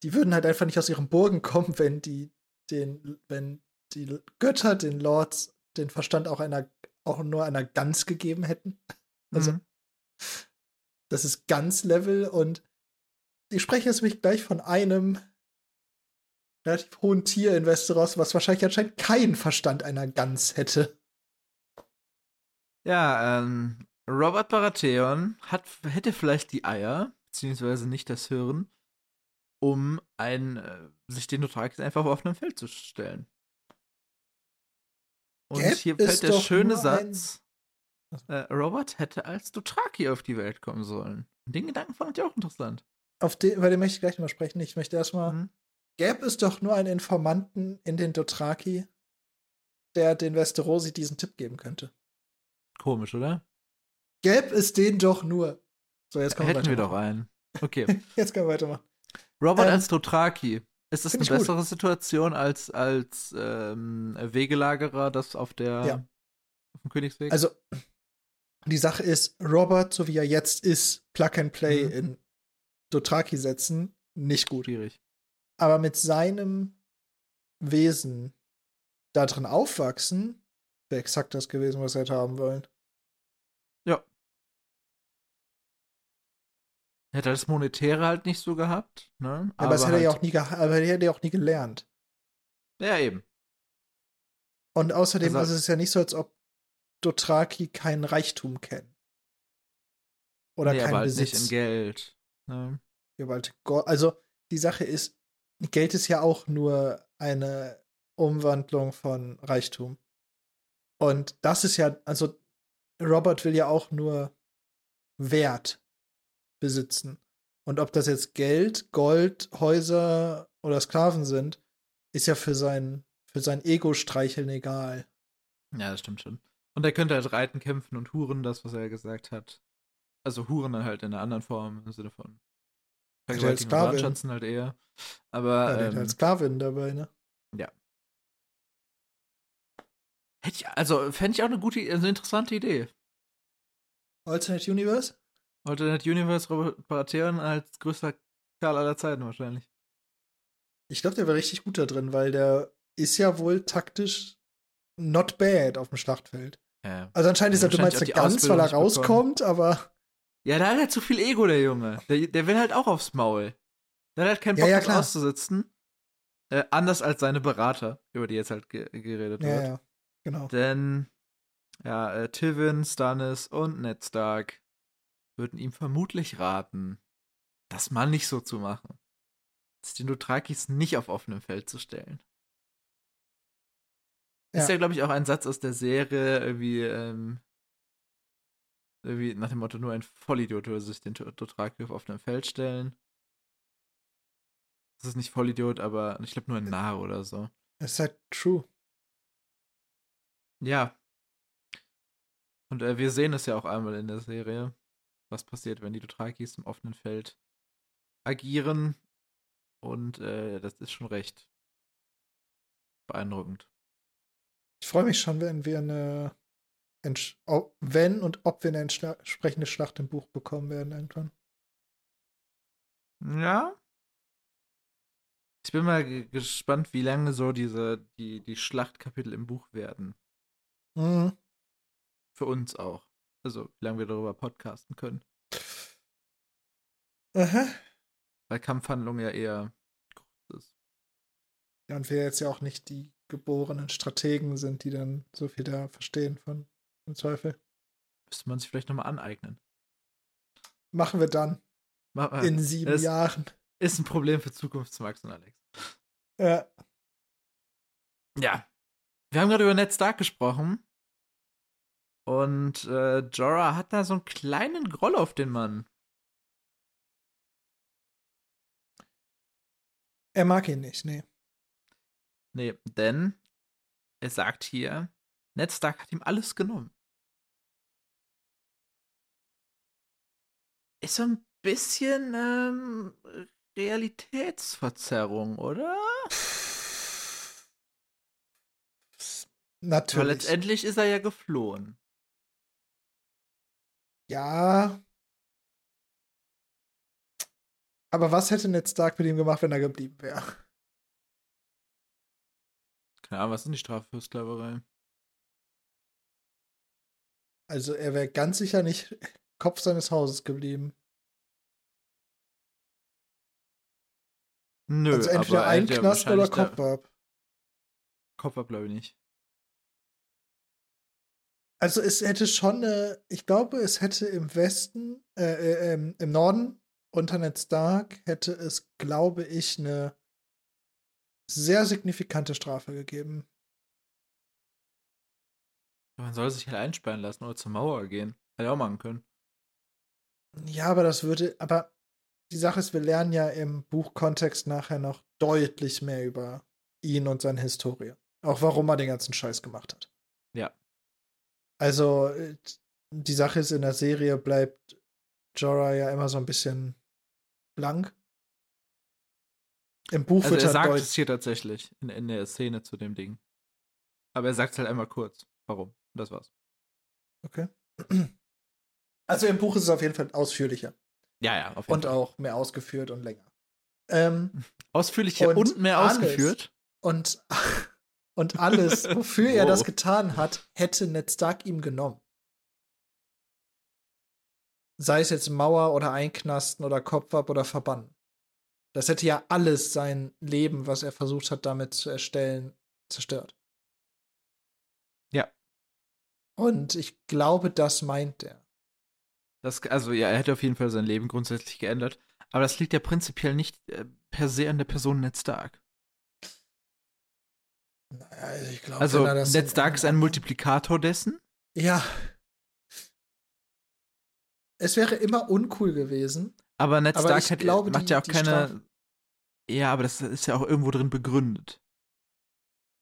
die würden halt einfach nicht aus ihren Burgen kommen, wenn die den, wenn die Götter den Lords den Verstand auch einer, auch nur einer Gans gegeben hätten. [LAUGHS] Also, Mhm. das ist Gans-Level und ich spreche jetzt mich gleich von einem relativ hohen Tier in Westeros, was wahrscheinlich anscheinend keinen Verstand einer Gans hätte. Ja, ähm, Robert Baratheon hat, hätte vielleicht die Eier, beziehungsweise nicht das Hirn, um ein, äh, sich den Dothrakis einfach auf offenem Feld zu stellen. Und Gäb hier fällt der schöne nur ein- Satz, äh, Robert hätte als Dothraki auf die Welt kommen sollen. Und den Gedanken fand ich auch interessant. Auf den, über den möchte ich gleich mal sprechen. Ich möchte erstmal. Mhm. Gäbe es doch nur einen Informanten in den Dothraki, der den Westerosi diesen Tipp geben könnte. Komisch, oder? Gäbe es den doch nur. So, jetzt können wir Hätten wir doch einen. Okay. [LAUGHS] Jetzt können wir weitermachen. Robert Ähm, als Dothraki. Ist das eine ich gut. bessere Situation als, als ähm, Wegelagerer, das auf der Ja. auf dem Königsweg? Also, die Sache ist, Robert, so wie er jetzt ist, Plug and Play Mhm. in Dothraki setzen, nicht gut. schwierig. Aber mit seinem Wesen da drin aufwachsen, wäre exakt das gewesen, was er hätte haben wollen. Hätte er das Monetäre halt nicht so gehabt, ne? Aber, das hätte er ja halt- auch nie, aber er hätte er auch nie gelernt. Ja, eben. Und außerdem Also- also es ist ja nicht so, als ob Dothraki keinen Reichtum kennen. Oder nee, keinen aber halt Besitz. nicht in Geld. Ne? Ja, Also, die Sache ist, Geld ist ja auch nur eine Umwandlung von Reichtum. Und das ist ja, also Robert will ja auch nur Wert besitzen. Und ob das jetzt Geld, Gold, Häuser oder Sklaven sind, ist ja für sein, für sein Ego-Streicheln egal. Ja, das stimmt schon. Und er könnte halt reiten, kämpfen und huren, das, was er ja gesagt hat. Also huren dann halt in einer anderen Form, im Sinne von Vergewaltigen. Brandschatzen halt eher. Aber Ja, ähm, als Sklavin dabei, ne? hätte ich, also fände ich auch eine gute, also eine interessante Idee. Alternate Universe? Alternate Universe Robert Baratheon als größter Karl aller Zeiten wahrscheinlich. Ich glaube, der wäre richtig gut da drin, weil der ist ja wohl taktisch not bad auf dem Schlachtfeld. Ja. Also anscheinend ist Ja, er du meinst ganz, weil er Ausbildung nicht bekommen. rauskommt, aber Ja, der hat halt zu viel Ego, der Junge. Der, der will halt auch aufs Maul. Der hat halt keinen Ja, Bock, ja, klar. auszusitzen. Äh, anders als seine Berater, über die jetzt halt ge geredet ja, wird. ja, genau. Denn, ja, äh, Tivin, Stannis und Ned Stark würden ihm vermutlich raten, das mal nicht so zu machen. Den Dothrakis nicht auf offenem Feld zu stellen. Ist Ja. ja, glaube ich, auch ein Satz aus der Serie, irgendwie, ähm, irgendwie nach dem Motto, nur ein Vollidiot würde sich den Dothraki auf offenem Feld stellen. Das ist nicht Vollidiot, aber ich glaube nur ein Narr oder so. Ist halt true. Ja. Und äh, wir sehen es ja auch einmal in der Serie, was passiert, wenn die Dothrakis im offenen Feld agieren. Und äh, das ist schon recht beeindruckend. Ich freue mich schon, wenn wir eine wenn und ob wir eine entsprechende Schlacht im Buch bekommen werden irgendwann. Ja. Ich bin mal ge- gespannt, wie lange so diese, die, die Schlachtkapitel im Buch werden. Mhm. Für uns auch. Also, wie lange wir darüber podcasten können. Aha. Weil Kampfhandlung ja eher kurz ist. Ja, und wir jetzt ja auch nicht die geborenen Strategen sind, die dann so viel da verstehen von im Zweifel. Müsste man sich vielleicht nochmal aneignen. Machen wir dann Ma- äh, in sieben das- Jahren. Ist ein Problem für Zukunftsmax und Alex. Ja. Ja. Wir haben gerade über Ned Stark gesprochen. Und äh, Jorah hat da so einen kleinen Groll auf den Mann. Er mag ihn nicht, nee. Nee, denn er sagt hier, Ned Stark hat ihm alles genommen. Ist so ein bisschen ähm, Realitätsverzerrung, oder? Natürlich. Weil letztendlich ist er ja geflohen. Ja. Aber was hätte Ned Stark mit ihm gemacht, wenn er geblieben wäre? Keine Ahnung, was ist denn die Strafe für Sklaverei? Also er wäre ganz sicher nicht [LAUGHS] Kopf seines Hauses geblieben. Nö, also entweder aber er ja Einknasten oder Kopf ab. Kopf ab, glaube ich nicht. Also es hätte schon eine, ich glaube, es hätte im Westen, äh, äh, ähm, im Norden unter Ned Stark hätte es, glaube ich, eine sehr signifikante Strafe gegeben. Man soll sich halt einsperren lassen oder zur Mauer gehen. Hätte auch machen können. Ja, aber das würde, aber die Sache ist, wir lernen ja im Buchkontext nachher noch deutlich mehr über ihn und seine Historie. Auch warum er den ganzen Scheiß gemacht hat. Also, äh, die Sache ist, in der Serie bleibt Jorah ja immer so ein bisschen blank. Im Buch Also wird er er sagt deutlich. es hier tatsächlich in, in der Szene zu dem Ding. Aber er sagt es halt einmal kurz. Warum? Das war's. Okay. [CLEARS THROAT] Also im Buch ist es auf jeden Fall ausführlicher Ja, ja, auf jeden und Fall. auch mehr ausgeführt und länger. Ähm, [LAUGHS] Ausführlicher Und und, mehr alles. ausgeführt. und, [LAUGHS] und alles, [LAUGHS] wofür er das getan hat, hätte Ned Stark ihm genommen. Sei es jetzt Mauer oder Einknasten oder Kopf ab oder Verbannen. Das hätte ja alles sein Leben, was er versucht hat, damit zu erstellen, zerstört. Ja. Und ich glaube, das meint er. Das, also ja, er hätte auf jeden Fall sein Leben grundsätzlich geändert. Aber das liegt ja prinzipiell nicht äh, per se an der Person Ned Stark. Naja, Also ich glaube, Also Stark ist ein Multiplikator dessen. Ja. Es wäre immer uncool gewesen. Aber ich hat, glaube, macht die- ja auch keine. Strafe- Ja, aber das ist ja auch irgendwo drin begründet.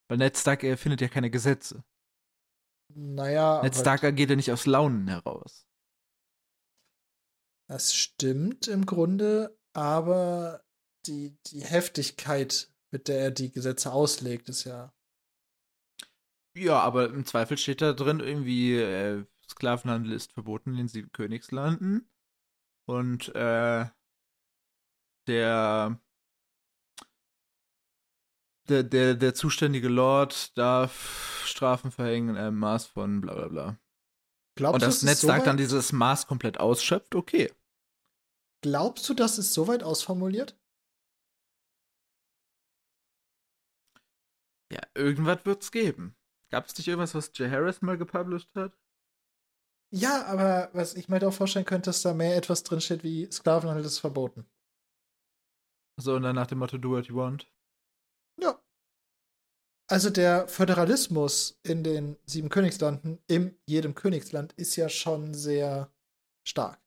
Weil Ned Stark erfindet ja keine Gesetze. Naja, Ned aber Stark agiert ja nicht aus Launen heraus. das stimmt im Grunde, aber die, die Heftigkeit, mit der er die Gesetze auslegt, ist ja. Ja, aber im Zweifel steht da drin irgendwie, äh, Sklavenhandel ist verboten in den sieben Königslanden. Und äh, der, der, der, der zuständige Lord darf Strafen verhängen in einem Maß von bla bla bla. Glaubst Und du, es Ned ist so weit, dann dieses Maß komplett ausschöpft, okay. glaubst du, das ist so weit ausformuliert? Ja, irgendwas wird's geben. Gab es nicht irgendwas, was Jay Harris mal gepublished hat? Ja, aber was ich mir doch vorstellen könnte, dass da mehr etwas drinsteht wie Sklavenhandel ist verboten. So, und dann nach dem Motto, do what you want. Ja. Also der Föderalismus in den sieben Königslanden, in jedem Königsland, ist ja schon sehr stark.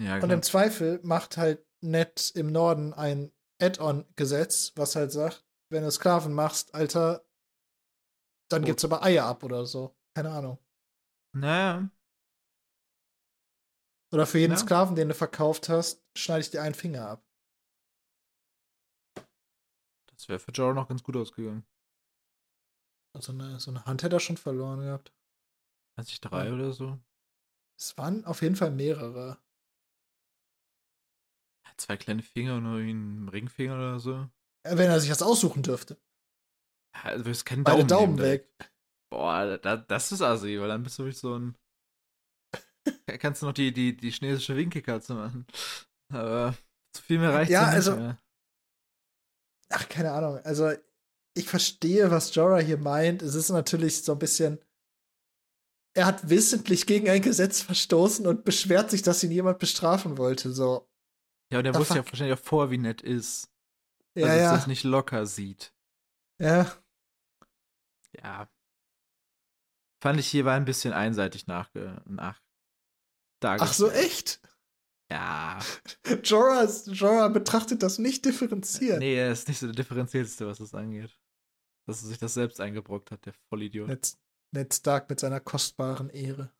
Ja, Und genau. im Zweifel macht halt Ned im Norden ein Add-on-Gesetz, was halt sagt, wenn du Sklaven machst, Alter, dann Tot. gibt's aber Eier ab oder so. Keine Ahnung. Naja, Oder für jeden Ja. Sklaven, den du verkauft hast, schneide ich dir einen Finger ab. das wäre für Jorah noch ganz gut ausgegangen. Also eine, so eine Hand hätte er schon verloren gehabt. Weiß ich, drei Ja. oder so. Es waren auf jeden Fall mehrere. Zwei kleine Finger und einen Ringfinger oder so. Wenn er sich das aussuchen dürfte. Ja, Also, du wirst keinen Beide Daumen, Daumen nehmen weg. Boah, da, das ist assi, weil dann bist du wirklich so ein. [LAUGHS] Kannst du noch die, die, die chinesische Winkelkatze machen. Aber zu viel mehr reicht Ja, nicht also- mehr. Ach, keine Ahnung. Also, ich verstehe, was Jorah hier meint. Es ist natürlich so ein bisschen. Er hat wissentlich gegen ein Gesetz verstoßen und beschwert sich, dass ihn jemand bestrafen wollte. So. Ja, und er wusste ja fuck. wahrscheinlich auch vor, wie nett ist. Ja, dass es ja. das nicht locker sieht. Ja. Ja. Fand ich hier war ein bisschen einseitig nachge nach Ach so, echt? Ja. [LAUGHS] Jorah, Jorah betrachtet das nicht differenziert. Nee, er ist nicht so der differenzierteste, was das angeht. Dass er sich das selbst eingebrockt hat, der Vollidiot. Ned, Ned Stark mit seiner kostbaren Ehre.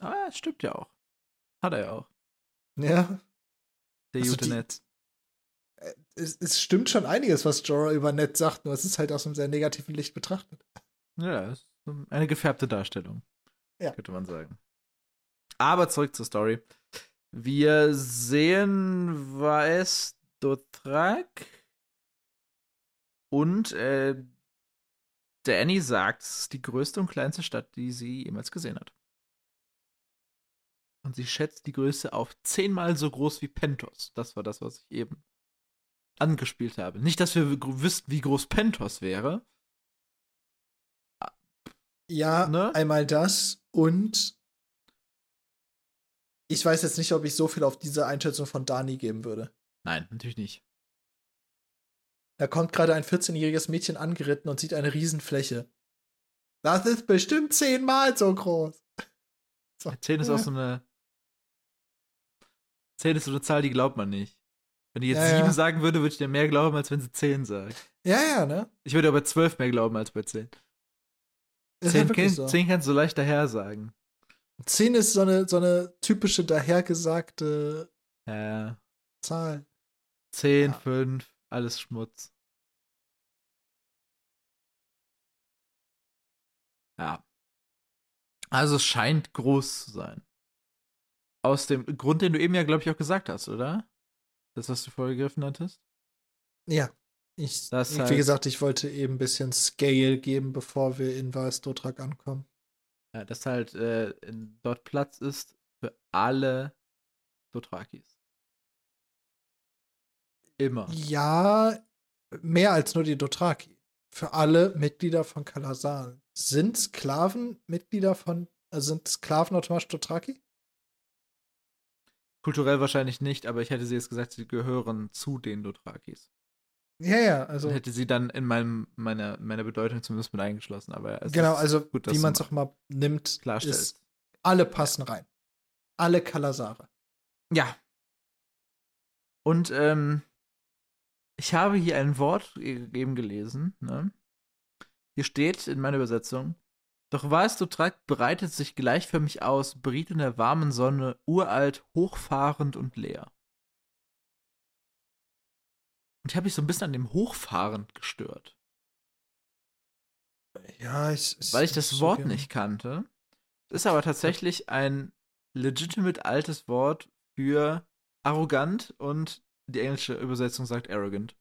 Ah, stimmt ja auch. Hat er ja auch. Ja. Der Also gute Ned. Äh, Es, es stimmt schon einiges, was Jorah über Ned sagt, nur es ist halt aus einem sehr negativen Licht betrachtet. Ja, eine gefärbte Darstellung. Ja. Könnte man sagen. Aber zurück zur Story. Wir sehen Weiß Dothrak und äh, Danny sagt, es ist die größte und kleinste Stadt, die sie jemals gesehen hat. Und sie schätzt die Größe auf zehnmal so groß wie Pentos. Das war das, was ich eben angespielt habe. Nicht, dass wir wüssten, wie groß Pentos wäre. Ja, Ne? einmal das und ich weiß jetzt nicht, ob ich so viel auf diese Einschätzung von Dani geben würde. Nein, natürlich nicht. Da kommt gerade ein 14-jähriges Mädchen angeritten und sieht eine Riesenfläche. Das ist bestimmt zehnmal so groß. So. 10 ist auch so eine. 10 ist so eine Zahl, die glaubt man nicht. Wenn die jetzt Ja, 7 ja. sagen würde, würde ich dir mehr glauben, als wenn sie 10 sagt. Ja, ja, ne? Ich würde aber 12 mehr glauben als bei 10. Ist 10, halt kann, so. 10 kannst du leicht daher sagen. 10 ist so eine, so eine typische dahergesagte Ja. Zahl. 10, Ja. 5, alles Schmutz. Ja. Also es scheint groß zu sein. Aus dem Grund, den du eben ja, glaube ich, auch gesagt hast, oder? Das, was du vorgegriffen hattest? Ja. Ich, Das wie heißt- gesagt, ich wollte eben ein bisschen Scale geben, bevor wir in Valstotrak ankommen. Ja, dass halt äh, dort Platz ist für alle Dothrakis. Immer. Ja, mehr als nur die Dothraki. Für alle Mitglieder von Kalasan. Sind Sklaven Mitglieder von, also sind Sklaven automatisch Dothraki? Kulturell wahrscheinlich nicht, aber ich hätte sie jetzt gesagt, sie gehören zu den Dothrakis. Ja, ja, also Und hätte sie dann in meinem, meiner, meiner Bedeutung zumindest mit eingeschlossen. Aber es genau, ist also gut, dass wie man es auch mal nimmt, klarstellst. ist, alle passen rein. Alle Kalasare. Ja. Und ähm, ich habe hier ein Wort eben gelesen. Ne? Hier steht in meiner Übersetzung: Doch weißt du, Trakt breitet sich gleichförmig aus, briet in der warmen Sonne, uralt, hochfahrend und leer. Und ich habe mich so ein bisschen an dem hochfahrend gestört, Ja, ich, weil ich das Wort gerne. nicht kannte. Es ist aber tatsächlich ein legitimate altes Wort für arrogant und die englische Übersetzung sagt arrogant.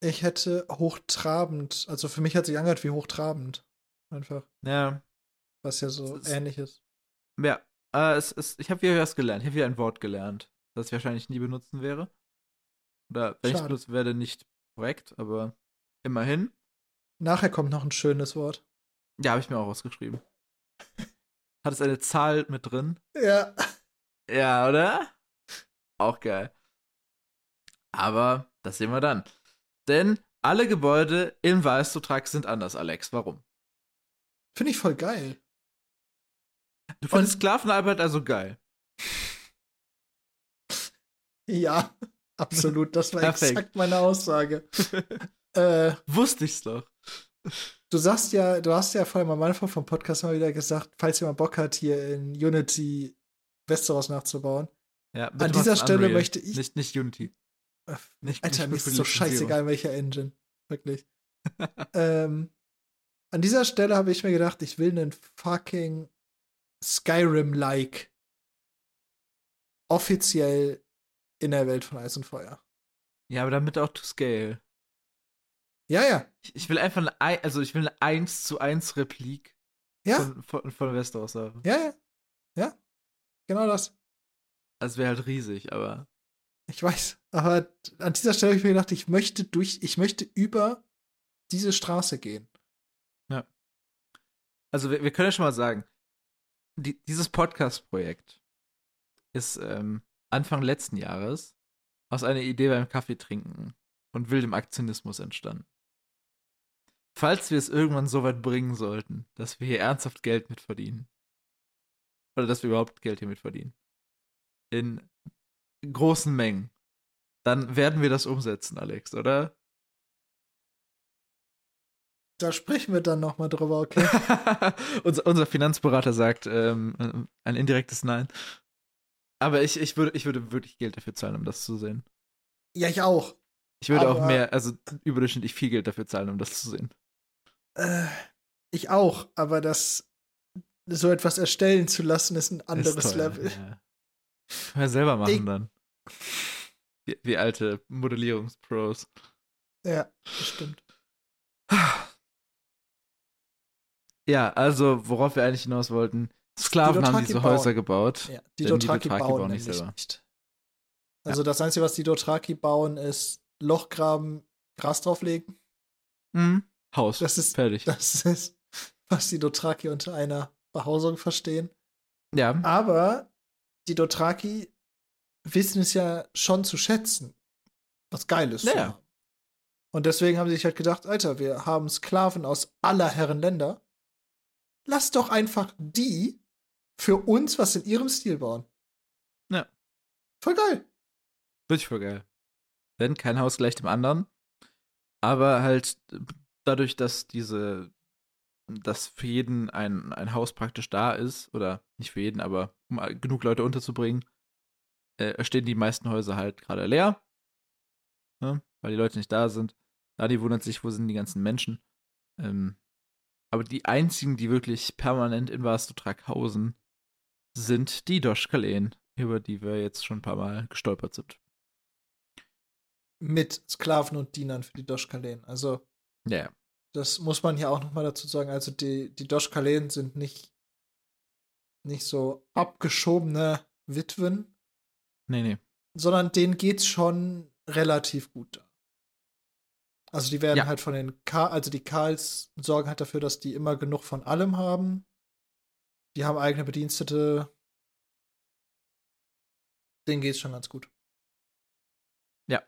Ich hätte hochtrabend, also für mich hat sich angehört wie hochtrabend. Einfach, Ja, was ja so ist- ähnlich ist. ja. Äh, es ist, ich habe wieder was gelernt. Ich habe wieder ein Wort gelernt, das ich wahrscheinlich nie benutzen wäre. Oder wenn ich benutze, werde nicht korrekt, aber immerhin. Nachher kommt noch ein schönes Wort. Ja, habe ich mir auch rausgeschrieben. [LAUGHS] Hat es eine Zahl mit drin? Ja. Ja, oder? Auch geil. Aber das sehen wir dann. Denn alle Gebäude im Weißzutrag sind anders, Alex. Warum? Finde ich voll geil. Du findest Sklavenarbeit also geil. [LAUGHS] Ja, absolut. Das war Perfekt. exakt meine Aussage. [LAUGHS] äh, Wusste ich's doch. du sagst ja, du hast ja vor allem am Anfang vom Podcast mal wieder gesagt, falls jemand Bock hat, hier in Unity Westeros nachzubauen. Ja, An dieser Stelle möchte ich- Nicht, nicht Unity. Äh, Nicht, Alter, nicht mir ist so scheißegal, welcher Engine. Wirklich. [LAUGHS] ähm, an dieser Stelle habe ich mir gedacht, ich will einen fucking Skyrim-like offiziell in der Welt von Eis und Feuer. Ja, aber damit auch to scale. Ja, ja. Ich, ich will einfach eine, Ei- also ich will eine 1 zu 1 Replik Ja, von, von, von Westeros haben. ja, ja. Ja. Genau das. Das wäre halt riesig, aber Ich weiß. Aber an dieser Stelle habe ich mir gedacht, ich möchte durch, ich möchte über diese Straße gehen. Also wir, wir können ja schon mal sagen, die, dieses Podcast-Projekt ist ähm, Anfang letzten Jahres aus einer Idee beim Kaffeetrinken und wildem Aktionismus entstanden. Falls wir es irgendwann so weit bringen sollten, dass wir hier ernsthaft Geld mit verdienen, oder dass wir überhaupt Geld hier mit verdienen, in großen Mengen, dann werden wir das umsetzen, Alex, oder? Da sprechen wir dann nochmal drüber, okay? [LAUGHS] unser, unser, Finanzberater sagt ähm, ein indirektes Nein. Aber ich, ich, würde, ich würde wirklich Geld dafür zahlen, um das zu sehen. Ja, ich auch. Ich würde Aber, auch mehr, also überdurchschnittlich viel Geld dafür zahlen, um das zu sehen. Äh, ich auch, aber das so etwas erstellen zu lassen, ist ein anderes ist teuer, Level. Ja. ja selber machen ich, dann. Wie, wie alte Modellierungspros. Ja, stimmt. [SIGHS] Ja, also worauf wir eigentlich hinaus wollten. Sklaven die haben diese bauen. Häuser gebaut. Ja, die Dothraki, bauen, bauen nicht selber. Nicht. Also ja. das Einzige, was die Dothraki bauen, ist Loch graben, Gras drauflegen. Mhm. Haus. Das ist fertig. Das ist, was die Dothraki unter einer Behausung verstehen. Ja. Aber die Dothraki wissen es ja schon zu schätzen, was geil ist. Ja. Und deswegen haben sie sich halt gedacht, Alter, wir haben Sklaven aus aller Herren Länder lass doch einfach die für uns was in ihrem Stil bauen. Ja. Voll geil. Wirklich voll geil. Denn kein Haus gleich dem anderen. Aber halt dadurch, dass diese, dass für jeden ein, ein Haus praktisch da ist, oder nicht für jeden, aber um genug Leute unterzubringen, äh, stehen die meisten Häuser halt gerade leer. Ne? Weil die Leute nicht da sind. Dani wundert sich, wo sind die ganzen Menschen. Ähm, aber die einzigen, die wirklich permanent in Vastotrak hausen, sind die Doschkalen, über die wir jetzt schon ein paar Mal gestolpert sind. Mit Sklaven und Dienern für die Doschkalen. Also, ja. Yeah. das muss man hier auch nochmal dazu sagen. Also, die, die Doschkalen sind nicht, nicht so abgeschobene Witwen. Nee, nee. Sondern denen geht's schon relativ gut. Also die werden ja. halt von den Karls, also die Karls sorgen halt dafür, dass die immer genug von allem haben. Die haben eigene Bedienstete. Denen geht's schon ganz gut. Ja.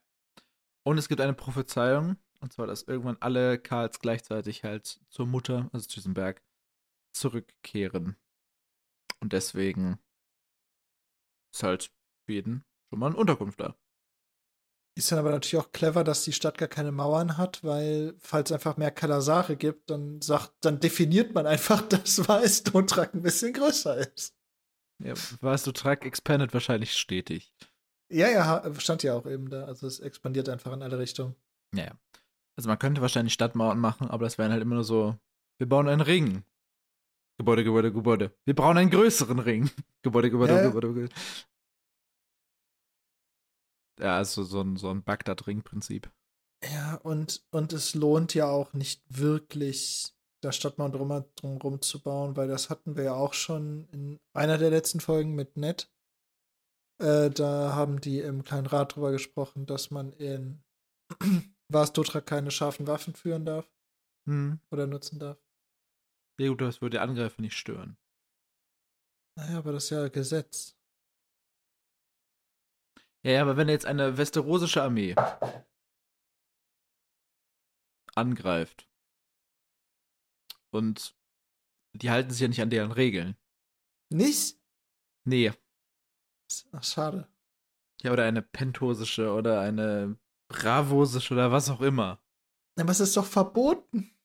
Und es gibt eine Prophezeiung, und zwar, dass irgendwann alle Karls gleichzeitig halt zur Mutter, also zu diesem Berg, zurückkehren. Und deswegen ist halt für jeden schon mal eine Unterkunft da. Ist dann aber natürlich auch clever, dass die Stadt gar keine Mauern hat, weil falls es einfach mehr Kalasare gibt, dann sagt, dann definiert man einfach, [LAUGHS] dass Weißdotrak ein bisschen größer ist. Ja, Weißdotrak expandet wahrscheinlich stetig. Ja, ja, stand ja auch eben da. Also es expandiert einfach in alle Richtungen. Ja, ja. Also man könnte wahrscheinlich Stadtmauern machen, aber das wären halt immer nur so, wir bauen einen Ring. Gebäude, Gebäude, Gebäude. Wir brauchen einen größeren Ring. [LAUGHS] Gebäude, Gebäude, ja, Gebäude, Gebäude. Ja, also so ein, so ein Bagdad-Ring-Prinzip. Ja, und, und es lohnt ja auch nicht wirklich, da Stadtmauern drum, drumherum zu bauen, weil das hatten wir ja auch schon in einer der letzten Folgen mit Ned. Äh, da haben die im kleinen Rat drüber gesprochen, dass man in [CLEARS THROAT] Vastotra keine scharfen Waffen führen darf. Hm. Oder nutzen darf. Ja, gut, das würde die Angreifer nicht stören. Naja, aber das ist ja Gesetz. Ja, ja, aber wenn jetzt eine westerosische Armee angreift und die halten sich ja nicht an deren Regeln. Nicht? Nee. Ach, schade. Ja, oder eine pentosische oder eine bravosische oder was auch immer. Aber es ist doch verboten.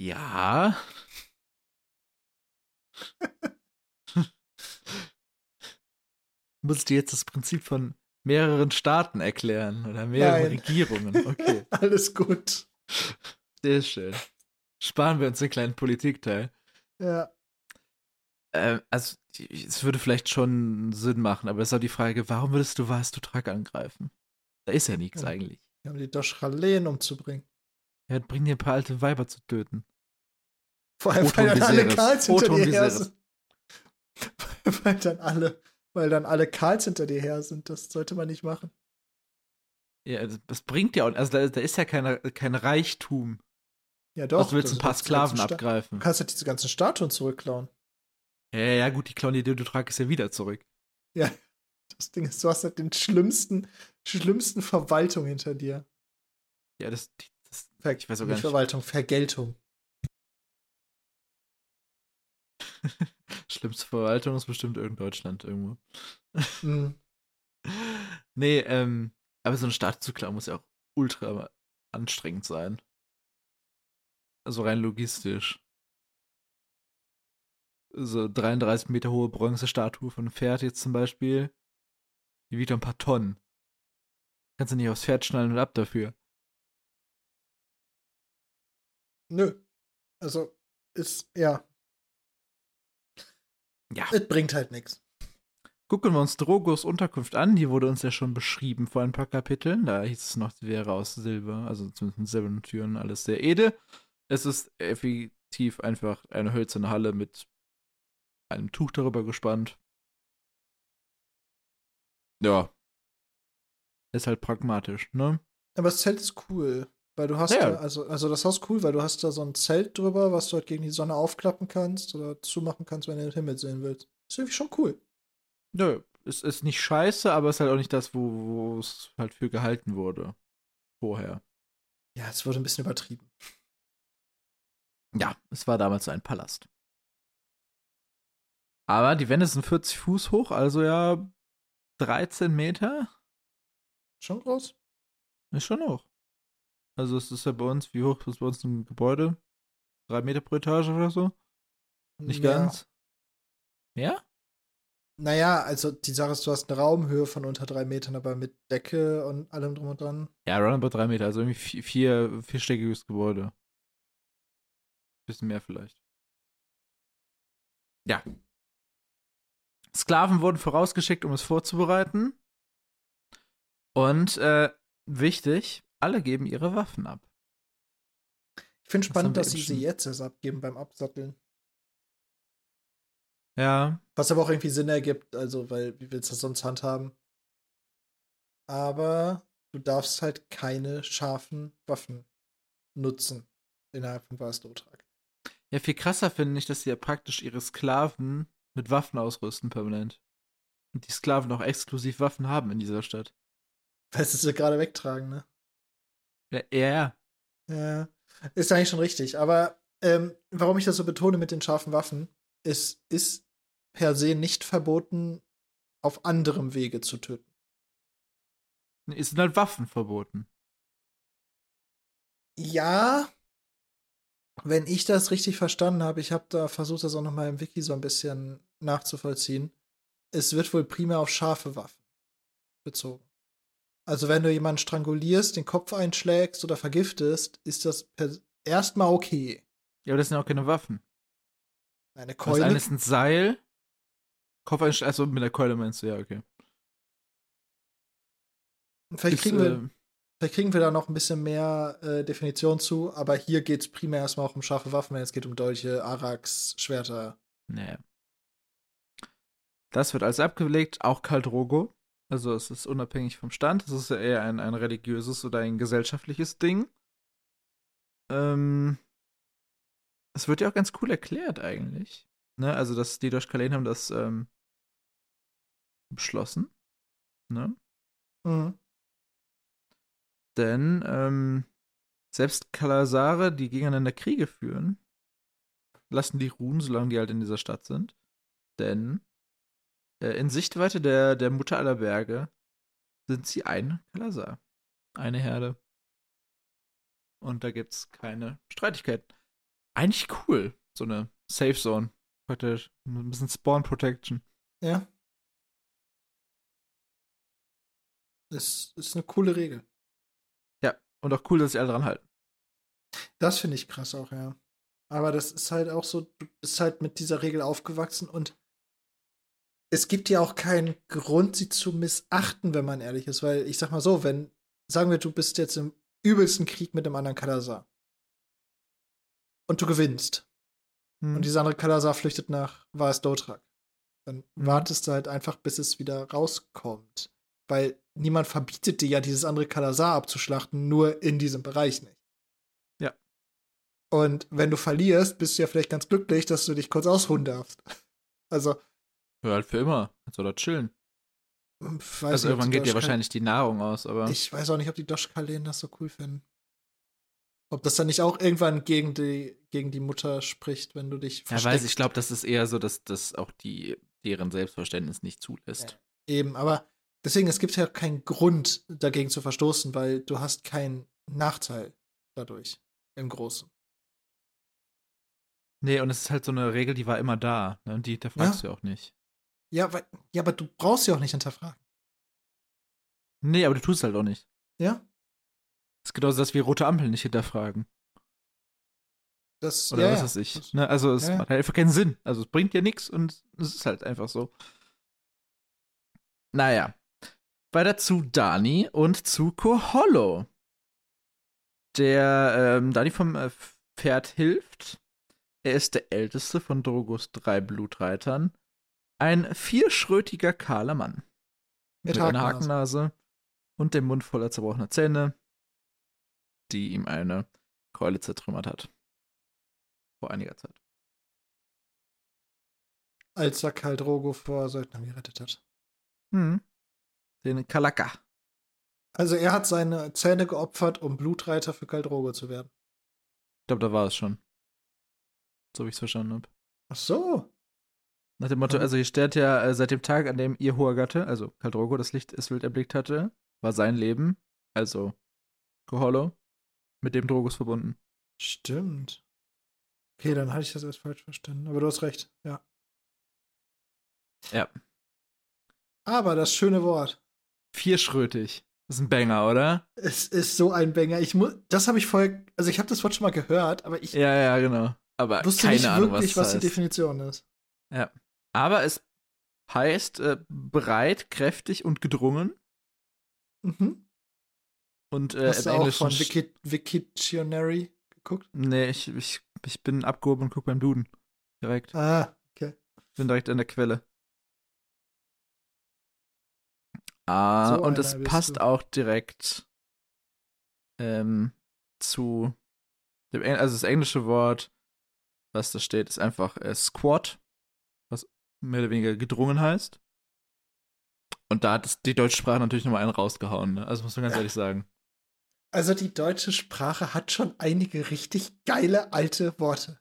Ja. [LAUGHS] Muss ich dir jetzt das Prinzip von mehreren Staaten erklären oder mehreren Nein. Regierungen? Okay. [LAUGHS] Alles gut. Sehr schön. Sparen wir uns den kleinen Politikteil. Ja. Ähm, also, es würde vielleicht schon Sinn machen, aber es ist auch die Frage, warum würdest du was du Trag angreifen? Da ist ja nichts ja. eigentlich. Ja, um die Doschraleen umzubringen. Ja, bring dir ein paar alte Weiber zu töten. Vor allem, weil dann alle Karls hinter dir her sind. [LAUGHS] weil dann alle weil dann alle Karls hinter dir her sind. Das sollte man nicht machen. Ja, das bringt ja auch, also da, da ist ja keine, kein Reichtum. Ja, doch. Was willst du ein paar Sklaven abgreifen? Du kannst ja diese ganzen Statuen zurückklauen. Ja, ja, gut, die klauen die Deodotrak ist ja wieder zurück. Ja. Das Ding ist, du hast halt den schlimmsten, schlimmsten Verwaltung hinter dir. Ja, das, das Ver ich weiß auch nicht. Verwaltung, Vergeltung. [LAUGHS] [LAUGHS] Schlimmste Verwaltung ist bestimmt irgend Deutschland irgendwo. Mhm. [LAUGHS] Nee, ähm, aber so eine Stadt zu klauen muss ja auch ultra anstrengend sein. Also rein logistisch. So 33 Meter hohe Bronzestatue von einem Pferd jetzt zum Beispiel. Die wiegt ein paar Tonnen. Kannst du nicht aufs Pferd schnallen und ab dafür. Nö. Also, ist, ja, Ja. es bringt halt nichts. Gucken wir uns Drogos Unterkunft an. Die wurde uns ja schon beschrieben vor ein paar Kapiteln. Da hieß es noch, sie wäre aus Silber, also zumindest mit silbernen Türen, alles sehr edel. Es ist effektiv einfach eine hölzerne Halle mit einem Tuch darüber gespannt. Ja. Ist halt pragmatisch, ne? Aber das Zelt ist cool. Weil du hast Ja. da, also, also das Haus ist cool, weil du hast da so ein Zelt drüber, was du halt gegen die Sonne aufklappen kannst oder zumachen kannst, wenn du den Himmel sehen willst. ist irgendwie schon cool. Nö, es ist nicht scheiße, aber es ist halt auch nicht das, wo wo es halt für gehalten wurde. Vorher. Ja, es wurde ein bisschen übertrieben. Ja, es war damals ein Palast. Aber die Wände sind 40 Fuß hoch, also ja 13 Meter. Schon groß? Ist schon hoch. Also es ist ja bei uns, wie hoch ist bei uns ein Gebäude? Drei Meter pro Etage oder so? Nicht Ja. ganz. Ja? Naja, also die Sache ist, du hast eine Raumhöhe von unter drei Metern, aber mit Decke und allem drum und dran. Ja, roundabout drei Meter, also irgendwie vier, vier vierstöckiges Gebäude. Bisschen mehr vielleicht. Ja. Sklaven wurden vorausgeschickt, um es vorzubereiten. Und äh, wichtig, alle geben ihre Waffen ab. Ich finde spannend, dass sie sie jetzt erst abgeben beim Absatteln. Ja, Was aber auch irgendwie Sinn ergibt, also, weil wie willst du das sonst handhaben? Aber du darfst halt keine scharfen Waffen nutzen innerhalb von Bastotrak. Ja, viel krasser finde ich, dass sie ja praktisch ihre Sklaven mit Waffen ausrüsten permanent. Und die Sklaven auch exklusiv Waffen haben in dieser Stadt. Weil sie sie gerade wegtragen, ne? Ja, ja, ja. Ist eigentlich schon richtig. Aber ähm, warum ich das so betone mit den scharfen Waffen, es ist per se nicht verboten, auf anderem Wege zu töten. Es sind halt Waffen verboten. Ja, wenn ich das richtig verstanden habe, ich habe da versucht, das auch noch mal im Wiki so ein bisschen nachzuvollziehen. Es wird wohl primär auf scharfe Waffen bezogen. Also wenn du jemanden strangulierst, den Kopf einschlägst oder vergiftest, ist das erstmal okay. Ja, aber das sind ja auch keine Waffen. Eine Das Keule. eine ist ein Seil. Kopf einsch- also mit der Keule meinst du, ja, okay. vielleicht, kriegen wir, äh, vielleicht kriegen wir da noch ein bisschen mehr äh, Definition zu, aber hier geht es primär erstmal auch um scharfe Waffen, wenn es geht um Dolche, Araks, Schwerter. nee. Das wird alles abgelegt, auch Kaldrogo. Also es ist unabhängig vom Stand. Es ist ja eher ein, ein religiöses oder ein gesellschaftliches Ding. Ähm, es wird ja auch ganz cool erklärt eigentlich. Ne? Also dass die durch Kalen haben das ähm, beschlossen. Ne? Mhm. Denn ähm, selbst Kalasare, die gegeneinander Kriege führen, lassen die ruhen, solange die halt in dieser Stadt sind. Denn in Sichtweite der, der Mutter aller Berge sind sie ein Kalasar. Eine Herde. Und da gibt's keine Streitigkeiten. Eigentlich cool, so eine Safe Zone. Praktisch ein bisschen Spawn Protection. Ja. Das ist eine coole Regel. Ja, und auch cool, dass sie alle dran halten. Das finde ich krass auch, ja. Aber das ist halt auch so, du bist halt mit dieser Regel aufgewachsen und es gibt ja auch keinen Grund, sie zu missachten, wenn man ehrlich ist. Weil ich sag mal so, wenn, sagen wir, du bist jetzt im übelsten Krieg mit einem anderen Kalasar und du gewinnst Hm. und dieser andere Kalasar flüchtet nach Vaas Dotrak, dann Mhm. wartest du halt einfach, bis es wieder rauskommt. Weil niemand verbietet dir ja, dieses andere Kalasar abzuschlachten, nur in diesem Bereich nicht. Ja. Und wenn du verlierst, bist du ja vielleicht ganz glücklich, dass du dich kurz ausruhen darfst. Also, Ja, halt für immer. Kannst du da chillen. Weiß also irgendwann geht ja Doschkal- wahrscheinlich die Nahrung aus, aber. Ich weiß auch nicht, ob die Doschkalen das so cool finden. Ob das dann nicht auch irgendwann gegen die, gegen die Mutter spricht, wenn du dich ja, weiß versteckst. ich, glaube, das ist eher so, dass das auch die deren Selbstverständnis nicht zulässt. Eben, aber deswegen, es gibt ja keinen Grund, dagegen zu verstoßen, weil du hast keinen Nachteil dadurch im Großen. Nee, und es ist halt so eine Regel, die war immer da. Ne? Und die hinterfragst du ja auch nicht. Ja, weil, ja, aber du brauchst sie auch nicht hinterfragen. Nee, aber du tust es halt auch nicht. Ja? Das ist genauso, dass wir rote Ampeln nicht hinterfragen. Das, Oder ja, was weiß ich. Das- Ne? Also es Ja, macht halt einfach keinen Sinn. Also es bringt ja nichts und es ist halt einfach so. Naja. Weiter zu Dani und zu Kohollo. Der ähm, Dani vom äh, Pferd hilft. Er ist der älteste von Drogos drei Blutreitern. Ein vierschrötiger, kahler Mann. Mit Mit einer Hakennase. Hakennase und dem Mund voller zerbrochener Zähne, die ihm eine Keule zertrümmert hat. Vor einiger Zeit. Als er Karl Drogo vor Söldnern gerettet hat. Hm. Den Kalaka. Also er hat seine Zähne geopfert, um Blutreiter für Karl Drogo zu werden. Ich glaube, da war es schon. So wie ich es verstanden habe. Ach so. Nach dem Motto, Mhm. also hier steht ja, äh, seit dem Tag, an dem ihr hoher Gatte, also Kaldrogo, das Licht des Wild erblickt hatte, war sein Leben, also Kohollo, mit dem Drogos verbunden. Stimmt. Okay, dann hatte ich das erst falsch verstanden. Aber du hast recht, ja. Ja. Aber das schöne Wort. Vierschrötig. Das ist ein Banger, oder? Es ist so ein Banger. Ich muss, das habe ich voll, also ich habe das Wort schon mal gehört, aber ich Ja, ja, genau. Aber wusste keine nicht Ahnung, wirklich, was, was, die. Definition ist. Ja. Aber es heißt äh, breit, kräftig und gedrungen. Mhm. Und äh, Hast du auch von Wiki Wiktionary geguckt? nee, ich, ich, ich bin abgehoben und guck beim Duden. Direkt. Ah, okay. Bin direkt an der Quelle. Ah, So und es passt du. auch direkt ähm, zu dem, also das englische Wort, was da steht, ist einfach äh, Squat, mehr oder weniger gedrungen heißt. Und da hat die deutsche Sprache natürlich nochmal einen rausgehauen, ne? Also muss man ganz Ja. ehrlich sagen. Also die deutsche Sprache hat schon einige richtig geile alte Worte.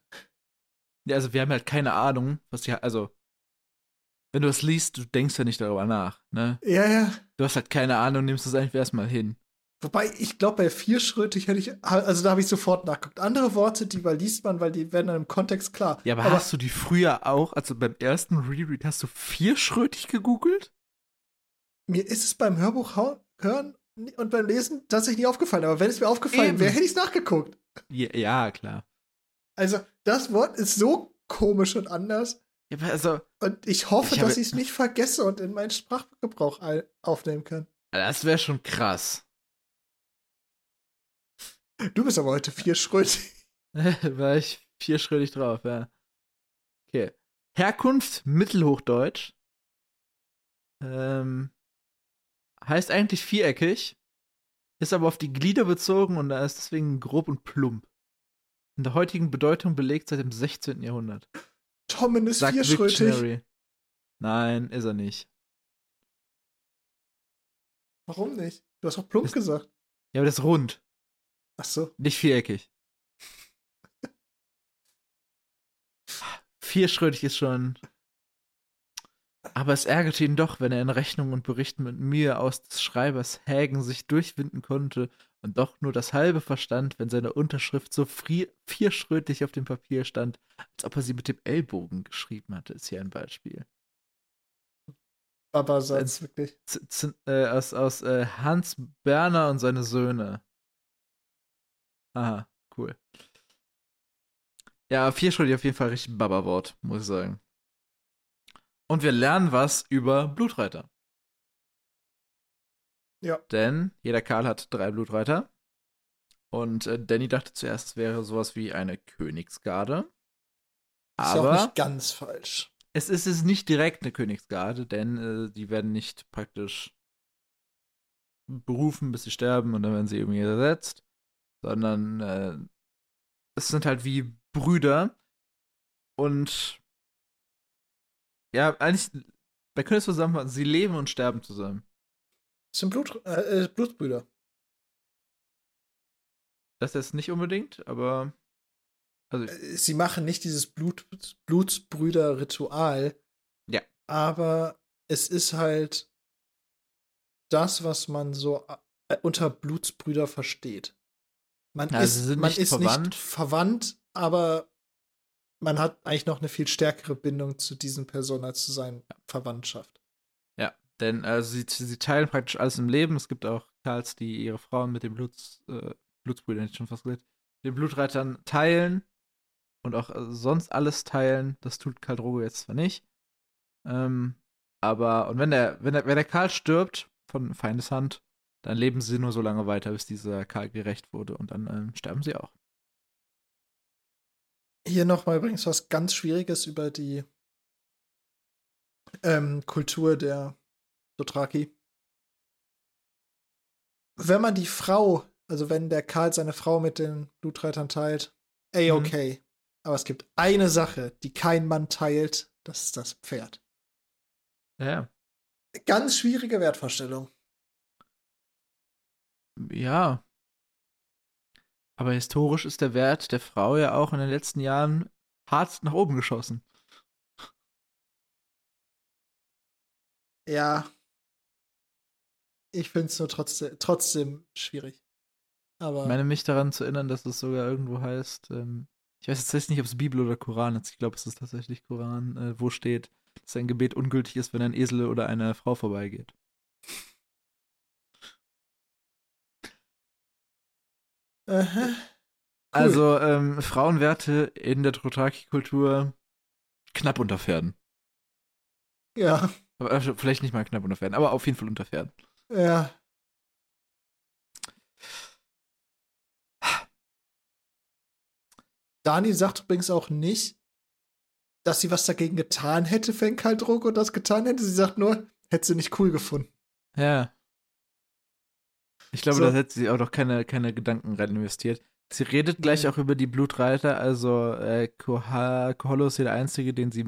Ja, also wir haben halt keine Ahnung, was die, also wenn du es liest, du denkst ja nicht darüber nach, ne? Ja, ja. Du hast halt keine Ahnung, nimmst es einfach erstmal hin. Wobei, ich glaube, bei vierschrötig hätte ich, also da habe ich sofort nachgeguckt. Andere Worte, die weil liest man, weil die werden dann im Kontext klar. Ja, aber, hast du die früher auch, also beim ersten Reread, hast du vierschrötig gegoogelt? mir ist es beim Hörbuch hören und beim Lesen tatsächlich nie aufgefallen. Aber wenn es mir aufgefallen wäre, hätte ich es nachgeguckt. Ja, ja, klar. Also, das Wort ist so komisch und anders. Ja, aber also, Und ich hoffe, Ich dass ich es nicht vergesse und in meinen Sprachgebrauch aufnehmen kann. das wäre schon krass. Du bist aber heute vierschrötig. [LAUGHS] War ich vierschrötig drauf, ja. Okay. Herkunft Mittelhochdeutsch. Ähm, heißt eigentlich viereckig, ist aber auf die Glieder bezogen und da ist deswegen grob und plump. In der heutigen Bedeutung belegt seit dem 16. Jahrhundert. Tommen ist Sagt vierschrötig. Dictionary. Nein, ist er nicht. Warum nicht? Du hast auch plump Ist- gesagt. Ja, aber das ist rund, Ach so. nicht viereckig. Vierschrötig ist schon. Aber es ärgerte ihn doch, wenn er in Rechnungen und Berichten mit Mühe aus des Schreibers Hägen sich durchwinden konnte und doch nur das halbe verstand, wenn seine Unterschrift so vierschrötig auf dem Papier stand, als ob er sie mit dem Ellbogen geschrieben hatte, ist hier ein Beispiel. Baba-Satz, wirklich. Z z äh, aus aus äh, Hans Berner und seine Söhne. Aha, cool. Ja, vierschuldig auf jeden Fall richtig ein Baba-Wort, muss ich sagen. Und wir lernen was über Blutreiter. Ja. Denn jeder Karl hat drei Blutreiter. Und äh, Danny dachte zuerst, es wäre sowas wie eine Königsgarde. Ist ja auch Aber nicht ganz falsch. es ist es nicht direkt eine Königsgarde, denn äh, die werden nicht praktisch berufen, bis sie sterben und dann werden sie irgendwie ersetzt, sondern äh, es sind halt wie Brüder und ja, eigentlich bei Königs zusammen, sie leben und sterben zusammen. Das sind Blut, äh, äh, Blutsbrüder. Das ist nicht unbedingt, aber. Also, Äh, Sie machen nicht dieses Blut, Blutsbrüder-Ritual. Ja. Aber es ist halt das, was man so äh, unter Blutsbrüder versteht. Man Ja, ist, man nicht ist verwandt. nicht verwandt, aber man hat eigentlich noch eine viel stärkere Bindung zu diesen Personen als zu seinen Verwandtschaft. ja. Denn also sie, sie teilen praktisch alles im Leben. Es gibt auch Karls, die ihre Frauen mit den Bluts, äh, Blutsbrüdern, hätte ich schon fast gesagt, den Blutreitern teilen und auch äh, sonst alles teilen. Das tut Karl Drogo jetzt zwar nicht. Ähm, aber, und wenn der, wenn der, wenn der Karl stirbt von Feindeshand, dann leben sie nur so lange weiter, bis dieser Karl gerecht wurde und dann ähm, sterben sie auch. Hier nochmal übrigens was ganz Schwieriges über die ähm, Kultur der Dothraki. Wenn man die Frau, also wenn der Karl seine Frau mit den Blutreitern teilt, ey, Mhm. okay. Aber es gibt eine Sache, die kein Mann teilt, das ist das Pferd. Ja, Ganz schwierige Wertvorstellung. Ja. Aber historisch ist der Wert der Frau ja auch in den letzten Jahren hart nach oben geschossen. Ja. Ich finde es nur trotzdem, trotzdem schwierig. Aber Ich meine, mich daran zu erinnern, dass es sogar irgendwo heißt, ähm, ich weiß jetzt nicht, ob es Bibel oder Koran ist, ich glaube, es ist tatsächlich Koran, äh, wo steht, dass ein Gebet ungültig ist, wenn ein Esel oder eine Frau vorbeigeht. Aha. Cool. Also, ähm, Frauenwerte in der Dothraki-Kultur knapp unter Pferden. ja, Aber, äh, vielleicht nicht mal knapp unter Pferden, aber auf jeden Fall unter Pferden. ja. Dani sagt übrigens auch nicht, dass sie was dagegen getan hätte, wenn Karl Drogo das getan hätte. Sie sagt nur, hätte sie nicht cool gefunden. Ja. Ich glaube, So. da hätte sie auch noch keine, keine Gedanken rein investiert. Sie redet gleich Nee. auch über die Blutreiter, also äh, Koha- Kohollo ist hier der Einzige, den sie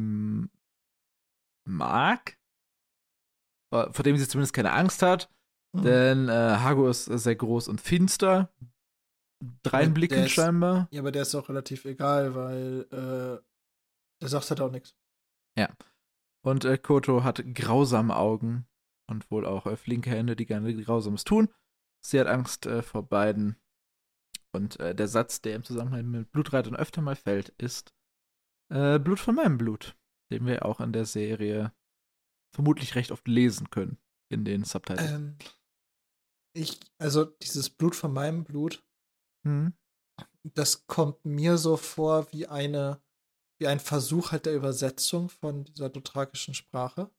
mag. Äh, Vor dem sie zumindest keine Angst hat. Mhm. Denn äh, Hago ist sehr groß und finster. Ist- scheinbar. Ja, aber der ist auch relativ egal, weil äh, der sagt halt auch nichts. Und äh, Koto hat grausame Augen und wohl auch äh, flinke Hände, die gerne Grausames tun. Sie hat Angst äh, vor beiden. Und äh, der Satz, der im Zusammenhang mit Blutreitern öfter mal fällt, ist äh, Blut von meinem Blut, den wir auch in der Serie vermutlich recht oft lesen können in den Subtitles. Ähm, ich, also dieses Blut von meinem Blut, Hm? das kommt mir so vor wie eine, wie ein Versuch halt der Übersetzung von dieser dothrakischen Sprache.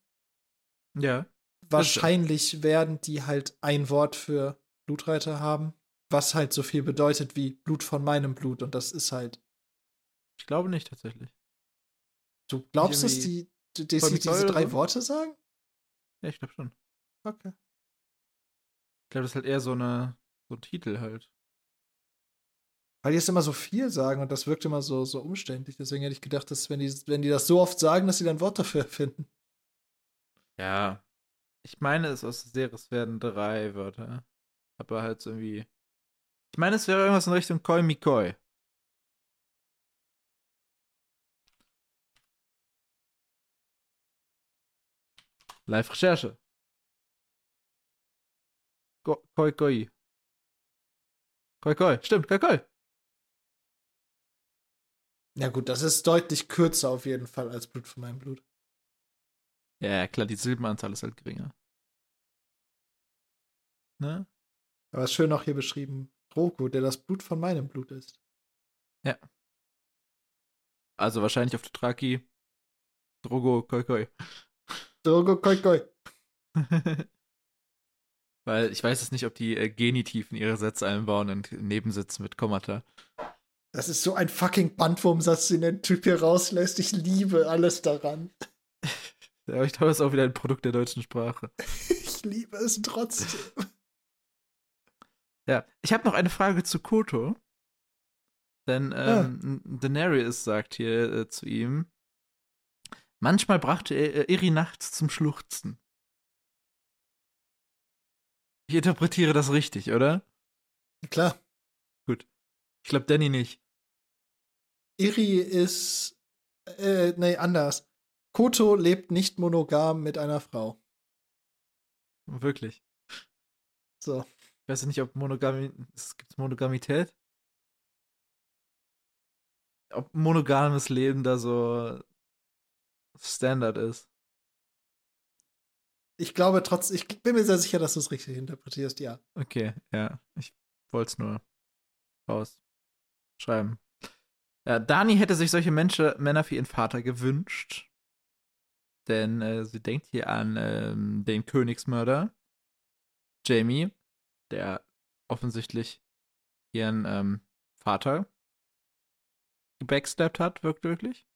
Ja. Wahrscheinlich werden die halt ein Wort für Blutreiter haben, was halt so viel bedeutet wie Blut von meinem Blut. Und das ist halt. Ich glaube nicht tatsächlich. Du glaubst, dass die, dass mit Säure diese drei so? Worte sagen? Ja, ich glaube schon. Okay. Ich glaube, das ist halt eher so eine so ein Titel halt. Weil die es immer so viel sagen und das wirkt immer so, so umständlich. Deswegen hätte ich gedacht, dass wenn die, wenn die das so oft sagen, dass sie dann ein Wort dafür finden. Ja. Ich meine, es aus der Serie, werden drei Wörter. Aber halt so irgendwie. Ich meine, es wäre irgendwas in Richtung Koi Mikoi. Live-Recherche. Ko- Koi Koi. Koi Koi. Stimmt, Koi Koi. Ja, gut, das ist deutlich kürzer auf jeden Fall als Blut von meinem Blut. Ja, ja, klar, die Silbenanzahl ist halt geringer. Ne? Aber ist schön auch hier beschrieben: Drogo, der das Blut von meinem Blut ist. Also wahrscheinlich auf Dothraki. Drogo Koi Koi. Drogo, koi, koi. [LAUGHS] Weil ich weiß es nicht, ob die äh, Genitiv in ihre Sätze einbauen und Nebensätze mit Kommata. Das ist so ein fucking Bandwurmsatz, den der Typ hier rauslässt. Ich liebe alles daran. [LAUGHS] Aber ich glaube, das ist auch wieder ein Produkt der deutschen Sprache. [LAUGHS] Ich liebe es trotzdem. Ja, ich habe noch eine Frage zu Koto. Denn Ja. ähm, Daenerys sagt hier äh, zu ihm, Manchmal brachte er äh, Iri nachts zum Schluchzen. Ich interpretiere das richtig, oder? Klar. Gut. Ich glaube Danny nicht. Iri ist. Äh, nee, anders. Koto lebt nicht monogam mit einer Frau. Wirklich. So. Ich weiß nicht, ob Monogami. Gibt es Monogamität? Ob monogames Leben da so Standard ist. Ich glaube trotzdem, ich bin mir sehr sicher, dass du es richtig interpretierst, ja. Okay, ja. Ich wollte es nur rausschreiben. Ja, Dani hätte sich solche Menschen, Männer für ihren Vater gewünscht. Denn äh, sie denkt hier an ähm, den Königsmörder, Jamie, der offensichtlich ihren ähm, Vater gebackstabbt hat, wirkt wirklich.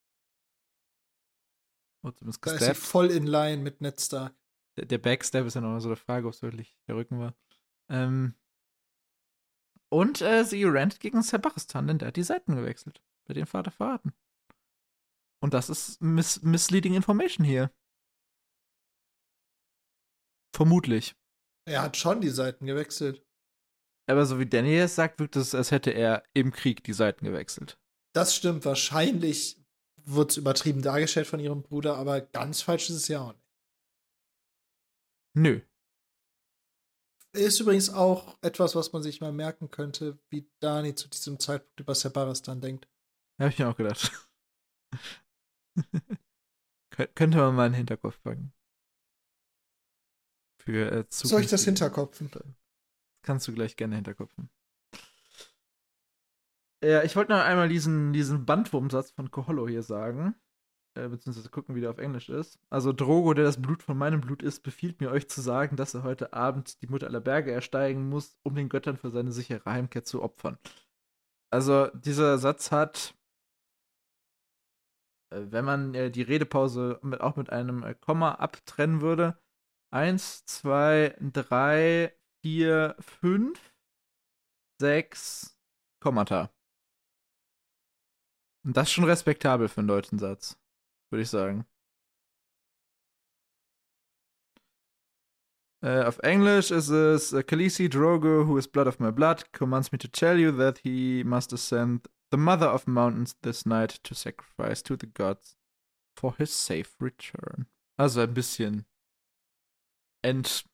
Da ist sie voll in line mit Ned Stark. Der, der Backstab ist ja noch so eine Frage, ob es wirklich der Rücken war. Ähm, und äh, sie rennt gegen Sebastian, denn der hat die Seiten gewechselt. Bei dem Vater verraten. Und das ist miss misleading information hier. Vermutlich. Er hat schon die Seiten gewechselt. Aber so wie Danny es sagt, wirkt es, als hätte er im Krieg die Seiten gewechselt. Das stimmt. Wahrscheinlich wird es übertrieben dargestellt von ihrem Bruder, aber ganz falsch ist es ja auch nicht. Nö. Ist übrigens auch etwas, was man sich mal merken könnte, wie Dani zu diesem Zeitpunkt über Sebastian denkt. Habe ich mir auch gedacht. [LAUGHS] könnte man mal einen Hinterkopf packen. Für äh, Soll ich das hinterkopfen? Kannst du gleich gerne hinterkopfen. Ja, ich wollte noch einmal diesen, diesen Bandwurmsatz von Koholo hier sagen. Äh, beziehungsweise gucken, wie der auf Englisch ist. Also Drogo, der das Blut von meinem Blut ist, befiehlt mir euch zu sagen, dass er heute Abend die Mutter aller Berge ersteigen muss, um den Göttern für seine sichere Heimkehr zu opfern. Also dieser Satz hat, äh, wenn man äh, die Redepause mit, auch mit einem äh, Komma abtrennen würde, eins, zwei, drei, vier, fünf, sechs Kommata. Und das ist schon respektabel für einen deutschen Satz würde ich sagen. Uh, auf Englisch ist es uh, Khaleesi Drogo, who is blood of my blood, commands me to tell you that he must ascend the mother of mountains this night to sacrifice to the gods for his safe return. Also ein bisschen End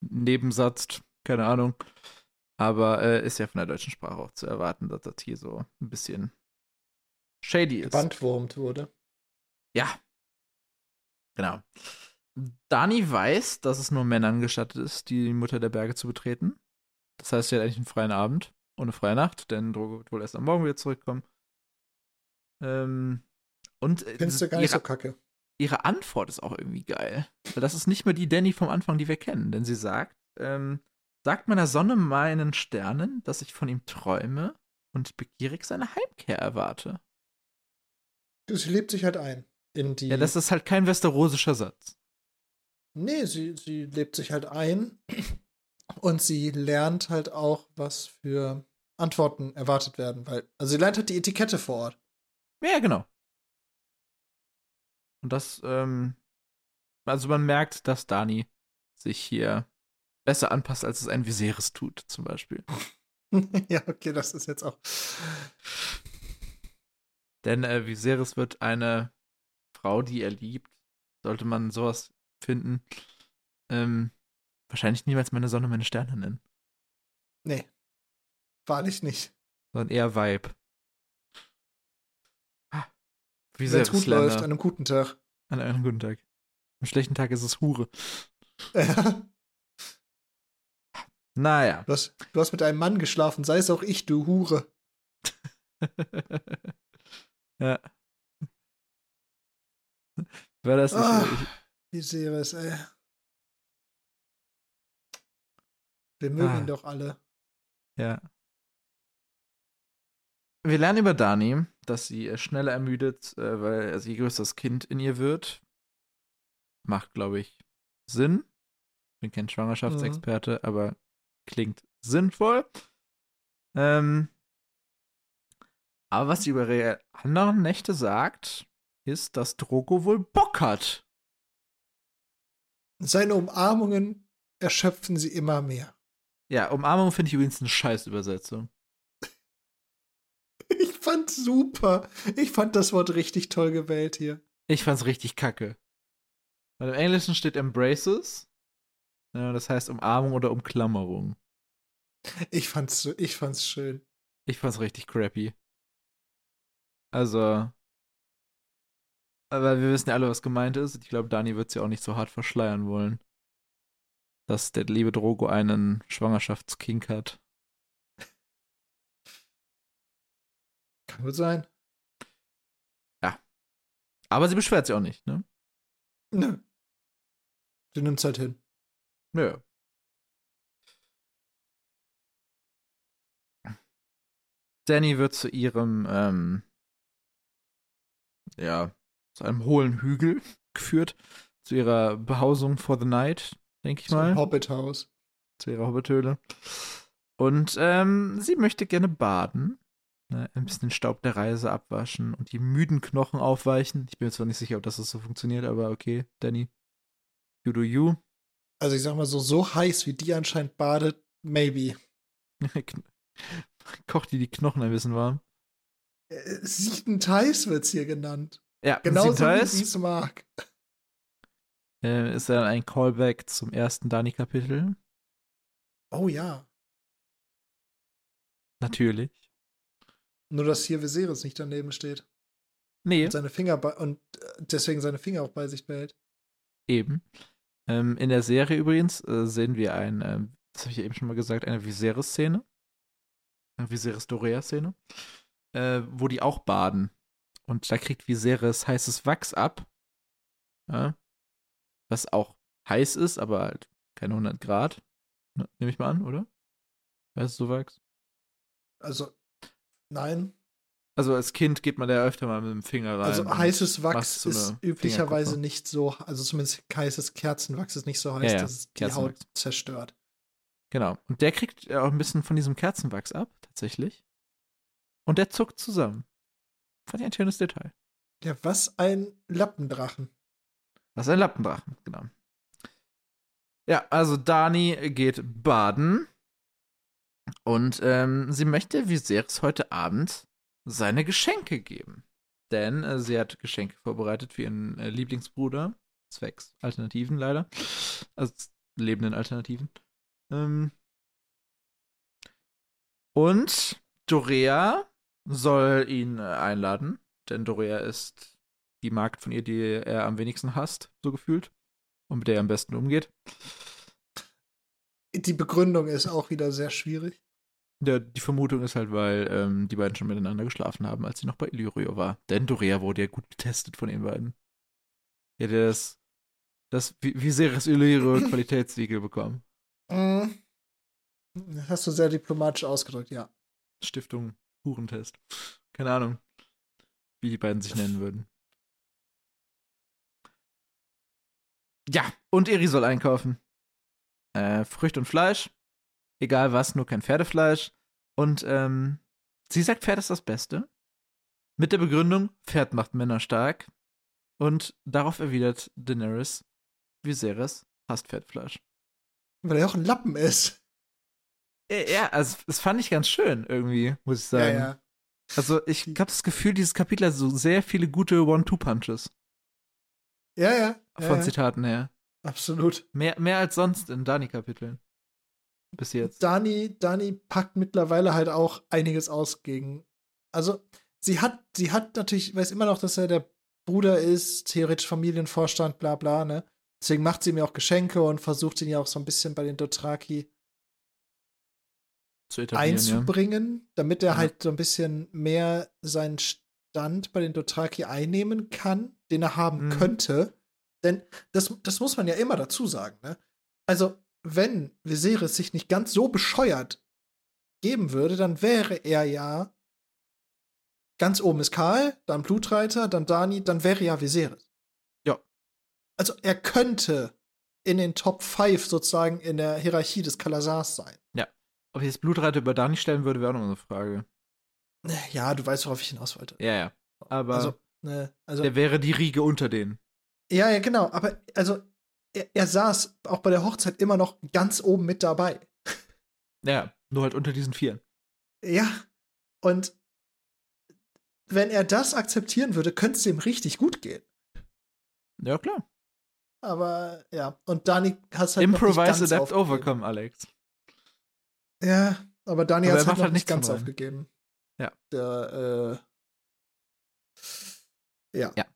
Nebensatz, keine Ahnung. Aber äh, ist ja von der deutschen Sprache auch zu erwarten, dass das hier so ein bisschen shady ist. Bandwurmt wurde. Ja. Genau. Dani weiß, dass es nur Männern gestattet ist, die Mutter der Berge zu betreten. Das heißt, sie hat eigentlich einen freien Abend und eine freie Nacht, denn Drogo wird wohl erst am Morgen wieder zurückkommen. Ähm, und äh, Findest du gar nicht so kacke. Ihre Antwort ist auch irgendwie geil. Weil das ist nicht mehr die Danny vom Anfang, die wir kennen. Denn sie sagt, ähm, sagt meiner Sonne meinen Sternen, dass ich von ihm träume und begierig seine Heimkehr erwarte. Sie lebt sich halt ein in die. Ja, das ist halt kein westerosischer Satz. Nee, sie, sie lebt sich halt ein und sie lernt halt auch, was für Antworten erwartet werden, weil, also sie lernt halt die Etikette vor Ort. Ja, genau. Und das, ähm, also man merkt, dass Dani sich hier besser anpasst, als es ein Viserys tut, zum Beispiel. [LAUGHS] ja, okay, das ist jetzt auch. Denn äh, Viserys wird eine Frau, die er liebt, sollte man sowas finden, ähm, wahrscheinlich niemals meine Sonne, meine Sterne nennen. Nee. Wahrlich nicht. Sondern eher Vibe. Ah, Wenn es gut läuft, an einem guten Tag. An einem guten Tag. Am schlechten Tag ist es Hure. [LAUGHS] Ja. Naja. Du hast, du hast mit einem Mann geschlafen, sei es auch ich, du Hure. [LAUGHS] ja. War das nicht oh, Wie Series, ey. Wir mögen ah. ihn doch alle. Ja. Wir lernen über Dani, dass sie schneller ermüdet, äh, weil also je größer das Kind in ihr wird. Macht, glaube ich, Sinn. Ich bin kein Schwangerschaftsexperte, mhm. aber klingt sinnvoll. Ähm, aber was sie über ihre anderen Nächte sagt, ist, dass Drogo wohl Bock hat. Seine Umarmungen erschöpfen sie immer mehr. Ja, Umarmung finde ich übrigens eine Scheißübersetzung. Super. Ich fand das Wort richtig toll gewählt hier. Ich fand's richtig kacke. Weil im Englischen steht Embraces. Ja, das heißt Umarmung oder Umklammerung. Ich fand's, ich fand's schön. Ich fand's richtig crappy. Also. Aber wir wissen ja alle, was gemeint ist. Ich glaube, Dani wird ja auch nicht so hart verschleiern wollen. Dass der liebe Drogo einen Schwangerschaftskink hat. Gut sein. Ja. Aber sie beschwert sich auch nicht, ne? Nö. Du nimmst halt hin. Nö. Danny wird zu ihrem, ähm, ja, zu einem hohlen Hügel [LAUGHS] geführt, zu ihrer Behausung for the night, denke ich So mal. Hobbithaus. zu ihrer Hobbithöhle. Und ähm, sie möchte gerne baden, ne, ein bisschen den Staub der Reise abwaschen und die müden Knochen aufweichen. Ich bin mir zwar nicht sicher, ob das so funktioniert, aber okay, Danny. You do you. Also ich sag mal so, so heiß wie die anscheinend badet, maybe. [LAUGHS] Kocht die die Knochen ein bisschen warm. Äh, Siedend heiß wird's hier genannt. Ja, Genauso sieht wie es mag. Äh, ist dann ein Callback zum ersten Dani-Kapitel. Oh ja. Natürlich. Nur dass hier Viserys nicht daneben steht. Nee, Und seine Finger bei, und äh, deswegen seine Finger auch bei sich behält. eben. Ähm, in der Serie übrigens äh, sehen wir ein, ähm, das habe ich ja eben schon mal gesagt, eine Viserys-Szene. Eine Viserys-Dorea-Szene. Äh, wo die auch baden. Und da kriegt Viserys heißes Wachs ab. Ja, was auch heiß ist, aber halt keine 100 Grad. Ne, Nehme ich mal an, oder? Weißt du, so Wachs? Also, nein. Also als Kind geht man da öfter mal mit dem Finger rein. Also heißes Wachs so ist üblicherweise nicht so, also zumindest heißes Kerzenwachs ist nicht so heiß, Ja, ja, dass es die. Haut zerstört. Genau. Und der kriegt ja auch ein bisschen von diesem Kerzenwachs ab, tatsächlich. Und der zuckt zusammen. Fand ich ein schönes Detail. Ja, was ein Lappendrachen. Ist ein Lappendrachen, genau. Ja, also Dani geht baden. Und ähm, sie möchte Viserys heute Abend seine Geschenke geben. Denn äh, sie hat Geschenke vorbereitet für ihren äh, Lieblingsbruder. Zwecks Alternativen leider. Also lebenden Alternativen. Ähm, und Dorea soll ihn äh, einladen. Denn Dorea ist die Magd von ihr, die er am wenigsten hasst, so gefühlt. Und mit der er am besten umgeht. Die Begründung ist auch wieder sehr schwierig. Der, die Vermutung ist halt, weil ähm, die beiden schon miteinander geschlafen haben, als sie noch bei Illyrio war. Denn Dorea wurde ja gut getestet von den beiden. Ja, das, das wie, wie sehr das Illyrio [CLEARS THROAT] Qualitätssiegel bekommen. Mhm. Das hast du sehr diplomatisch ausgedrückt, ja. Stiftung Hurentest. Keine Ahnung, wie die beiden sich nennen würden. Ja, und Eri soll einkaufen. Äh, Früchte und Fleisch. Egal was, nur kein Pferdefleisch. Und ähm, sie sagt, Pferd ist das Beste. Mit der Begründung, Pferd macht Männer stark. Und darauf erwidert Daenerys, Viserys hasst Pferdfleisch. Weil er auch ein Lappen ist. Ja, also das fand ich ganz schön irgendwie, muss ich sagen. Ja, ja. Also ich habe das Gefühl, dieses Kapitel hat so sehr viele gute One-Two-Punches Ja, ja. ja, von ja. Zitaten her. Absolut. Mehr, mehr als sonst in Dani-Kapiteln. Bis jetzt. Dani, Dani packt mittlerweile halt auch einiges aus gegen. Also, sie hat, sie hat natürlich, weiß immer noch, dass er der Bruder ist, theoretisch Familienvorstand, bla bla, ne? Deswegen macht sie mir auch Geschenke und versucht ihn ja auch so ein bisschen bei den Dothraki einzubringen, damit er Ja. halt so ein bisschen mehr seinen Stand bei den Dothraki einnehmen kann, den er haben Mhm. könnte. Denn das, das muss man ja immer dazu sagen, ne? Also, wenn Viserys sich nicht ganz so bescheuert geben würde, dann wäre er ja ganz oben ist Karl, dann Blutreiter, dann Dani, dann wäre ja Viserys. Ja. Also er könnte in den Top 5 sozusagen in der Hierarchie des Kalasars sein. Ja. Ob ich jetzt Blutreiter über Dani stellen würde, wäre auch noch eine Frage. Ja, du weißt, worauf ich hinaus wollte. Ja, ja. Aber Also, Ne, also, Der wäre die Riege unter denen. Ja, ja, genau. Aber also, er, er saß auch bei der Hochzeit immer noch ganz oben mit dabei. Ja, nur halt unter diesen Vieren. Ja. Und wenn er das akzeptieren würde, könnte es ihm richtig gut gehen. Ja, klar. Aber ja, und Dani hat es halt noch nicht Improvise, ganz adapt, aufgegeben. overcome, Alex. Ja, aber Dani hat es halt halt nicht ganz aufgegeben. Ja. Der, äh, ja. Ja.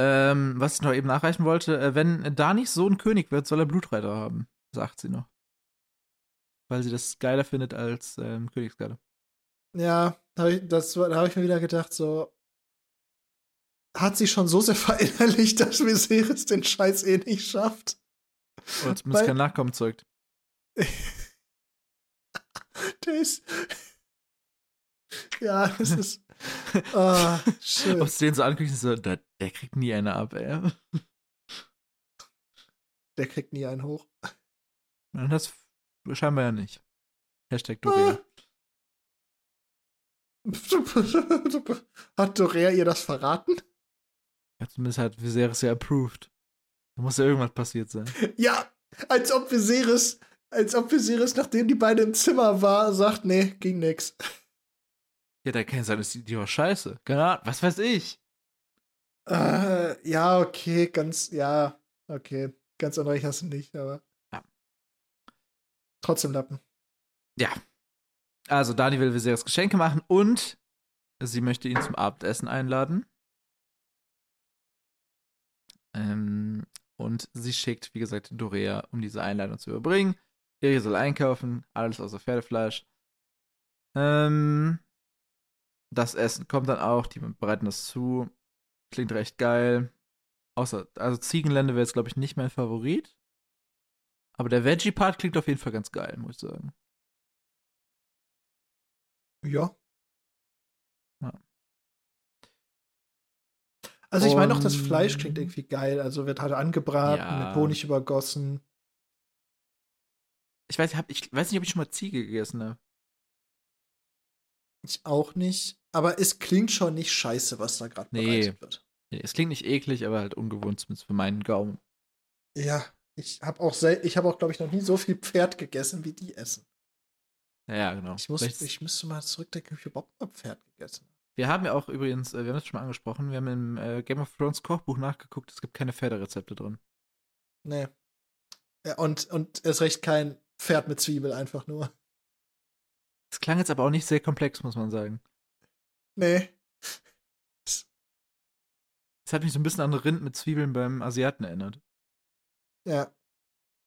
Ähm, was ich noch eben nachreichen wollte, äh, wenn Danis Sohn König wird, soll er Blutreiter haben, sagt sie noch. Weil sie das geiler findet als ähm, Königsgarde. Ja, da habe ich, das da hab ich mir wieder gedacht, so. Hat sie schon so sehr [LAUGHS] verinnerlicht, dass Viserys den Scheiß eh nicht schafft? Oder zumindest Weil- kein Nachkommen zeugt. [LAUGHS] Der ist. [LAUGHS] Ja, das ist. [LAUGHS] Ah, schön. Ob es den so ankündigt, so, der, der kriegt nie eine ab, ey. Der kriegt nie einen hoch. Und das scheinbar ja nicht. Hashtag Dorea. [LAUGHS] Hat Dorea ihr das verraten? Ja, zumindest hat Viserys ja approved. Da muss ja irgendwas passiert sein. Ja, als ob Viserys, als ob Viserys, nachdem die beiden im Zimmer war, sagt, nee, ging nix. Ja, da kann ja sein, dass die, die war scheiße. Keine Ahnung, was weiß ich. Äh, ja, okay, ganz, ja, okay. Ganz unrecht hast du nicht, aber. Ja. Trotzdem Lappen. Also, Dani will Viserys Geschenke machen und sie möchte ihn zum Abendessen einladen. Ähm, und sie schickt, wie gesagt, Dorea, um diese Einladung zu überbringen. Eri soll einkaufen, alles außer Pferdefleisch. Ähm, das Essen kommt dann auch, die bereiten das zu. Klingt recht geil. Außer, also Ziegenlende wäre jetzt, glaube ich, nicht mein Favorit. Aber der Veggie-Part klingt auf jeden Fall ganz geil, muss ich sagen. Ja. Ja. Also ich meine auch, das Fleisch klingt irgendwie geil. Also wird halt angebraten, Ja. mit Honig übergossen. Ich weiß, hab, ich weiß nicht, ob ich schon mal Ziege gegessen habe. Ich auch nicht. Aber es klingt schon nicht scheiße, was da gerade Nee. bereitet wird. Nee, es klingt nicht eklig, aber halt ungewohnt, zumindest für meinen Gaumen. Ja, ich habe auch, ich habe auch, glaube ich, noch nie so viel Pferd gegessen, wie die essen. Ja, genau. Ich, muss, Vielleicht- ich müsste mal zurückdenken, wie ich überhaupt mal Pferd gegessen habe. wir haben ja auch übrigens, äh, wir haben das schon mal angesprochen, wir haben im äh, Game of Thrones Kochbuch nachgeguckt, es gibt keine Pferderezepte drin. Nee. Ja, und, und erst recht kein Pferd mit Zwiebel, einfach nur. Es klang jetzt aber auch nicht sehr komplex, muss man sagen. Nee. Es hat mich so ein bisschen an Rind mit Zwiebeln beim Asiaten erinnert. Ja.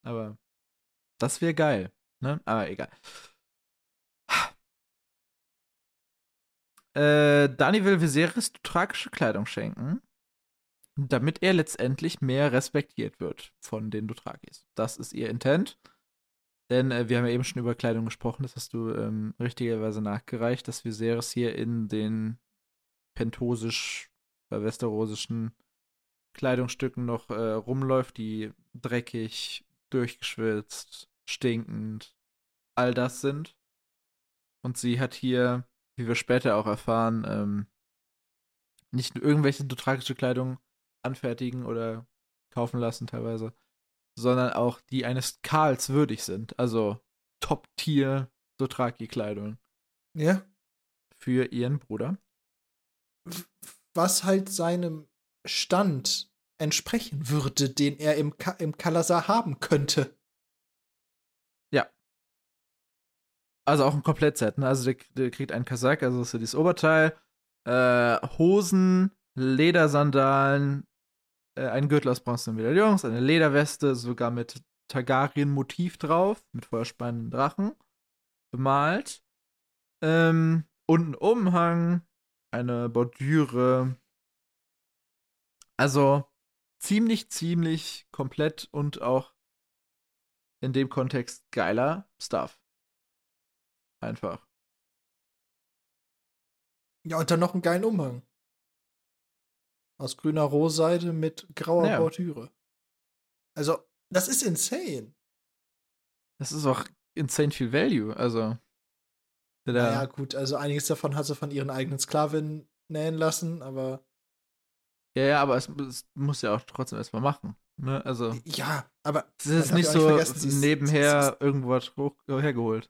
Aber das wäre geil, ne? Aber egal. Äh, Dani will Viserys tragische Kleidung schenken, damit er letztendlich mehr respektiert wird von den Dothrakis. Das ist ihr Intent. Denn äh, wir haben ja eben schon über Kleidung gesprochen, das hast du ähm, richtigerweise nachgereicht, dass Viserys hier in den pentosisch, äh, westerosischen Kleidungsstücken noch äh, rumläuft, die dreckig, durchgeschwitzt, stinkend, all das sind. Und sie hat hier, wie wir später auch erfahren, ähm, nicht nur irgendwelche dothrakische Kleidung anfertigen oder kaufen lassen teilweise, sondern auch die eines Karls würdig sind. Also Top-Tier Dothraki-Kleidung Ja. für ihren Bruder. Was halt seinem Stand entsprechen würde, den er im, Ka im Kalasar haben könnte. Also auch ein Komplettset, ne? Also der, der kriegt einen Kasak, also das ist ja dieses Oberteil, äh, Hosen, Ledersandalen, äh, einen Gürtel aus bronzenen Medaillons, eine Lederweste, sogar mit Targaryen-Motiv drauf, mit feuerspannenden Drachen, bemalt. Ähm, und ein Umhang, eine Bordüre. Also ziemlich, ziemlich komplett und auch in dem Kontext geiler Stuff. Einfach. Ja, und dann noch einen geilen Umhang. Aus grüner Rohseide mit grauer Ja. Bordüre. Also, das ist insane. Das ist auch insane viel Value. Also. Der, Naja, gut, also einiges davon hat sie von ihren eigenen Sklavinnen nähen lassen, aber Ja, ja, aber es, es muss ja auch trotzdem erstmal machen. Ne? Also, Ja, aber es ist nicht ja so ist- nebenher ist- irgendwo hoch, hergeholt.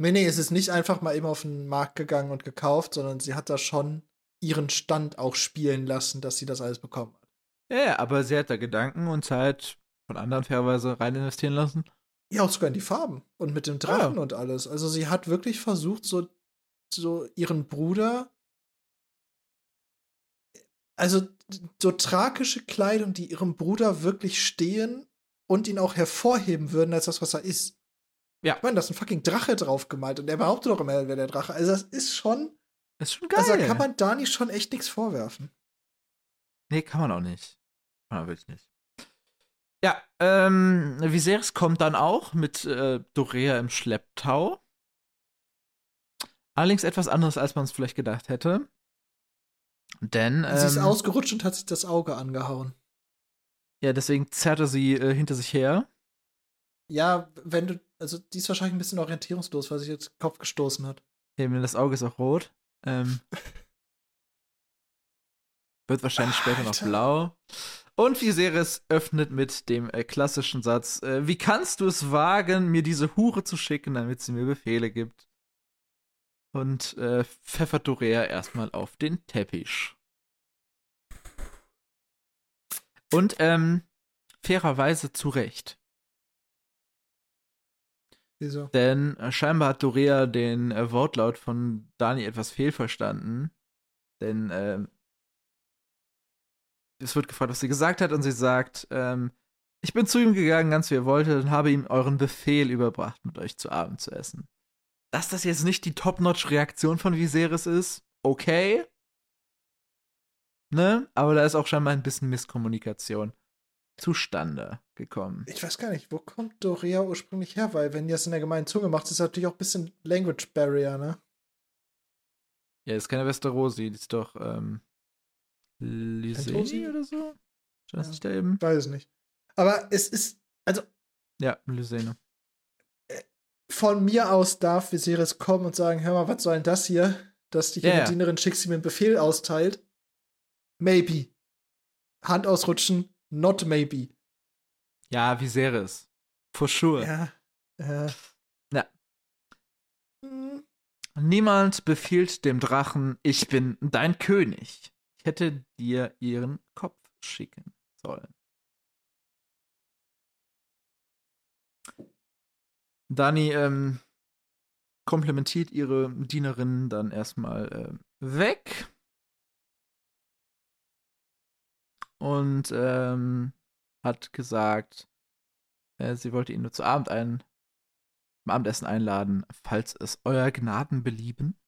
nee, nee, es ist nicht einfach mal eben auf den Markt gegangen und gekauft, sondern sie hat da schon ihren Stand auch spielen lassen, dass sie das alles bekommen hat. Ja, ja, aber sie hat da Gedanken und Zeit von anderen fairerweise rein investieren lassen. Ja, auch sogar in die Farben und mit dem Drachen und alles. Also sie hat wirklich versucht, so, so ihren Bruder, also so tragische Kleidung, die ihrem Bruder wirklich stehen und ihn auch hervorheben würden als das, was er ist. Ja. Ich meine, da ist ein fucking Drache drauf gemalt und er behauptet doch immer, er wäre der Drache. Also das ist schon, Ist schon geil. also da kann man Dani schon echt nichts vorwerfen. Nee, kann man auch nicht. Kann man wirklich nicht. Ja, ähm, Viserys kommt dann auch mit äh, Dorea im Schlepptau. Allerdings etwas anderes, als man es vielleicht gedacht hätte. Denn, ähm, sie ist ausgerutscht und hat sich das Auge angehauen. ja, deswegen zerrte sie äh, hinter sich her. Ja, wenn du, also die ist wahrscheinlich ein bisschen orientierungslos, weil sie jetzt den Kopf gestoßen hat. Eben, das Auge ist auch rot. Ähm, wird wahrscheinlich später noch Alter. blau. Und Viserys öffnet mit dem äh, klassischen Satz: äh, Wie kannst du es wagen, mir diese Hure zu schicken, damit sie mir Befehle gibt? Und äh, pfeffert Dorea erstmal auf den Teppich. Und ähm, fairerweise zu Recht. Wieso? Denn äh, scheinbar hat Dorea den äh, Wortlaut von Dani etwas fehlverstanden. Denn ähm, es wird gefragt, was sie gesagt hat, und sie sagt, ähm, ich bin zu ihm gegangen, ganz wie er wollte, und habe ihm euren Befehl überbracht, mit euch zu Abend zu essen. Dass das jetzt nicht die Top-Notch-Reaktion von Viserys ist, okay. Ne? Aber da ist auch scheinbar ein bisschen Misskommunikation zustande gekommen. Ich weiß gar nicht, wo kommt Dorea ursprünglich her? Weil, wenn die das in der gemeinen Zunge macht, ist das natürlich auch ein bisschen Language Barrier, ne? Ja, ist keine Westerosi, die ist doch, ähm? Lyseni oder so? Stand das Ja. nicht da eben? Weiß es nicht. Aber es ist, also Ja, Lysene. von mir aus darf Viserys kommen und sagen: Hör mal, was soll denn das hier? Dass die ja. Dienerin Schicksi mir einen Befehl austeilt. Maybe. Hand ausrutschen, not maybe. Ja, Viserys. For sure. Ja. Äh. Ja. Hm, Niemand befiehlt dem Drachen, ich bin dein König. Ich hätte dir ihren Kopf schicken sollen. Dani ähm, komplimentiert ihre Dienerin dann erstmal äh, weg. Und ähm, hat gesagt, äh, sie wollte ihn nur zu Abend ein, zum Abendessen einladen, falls es euer Gnaden belieben.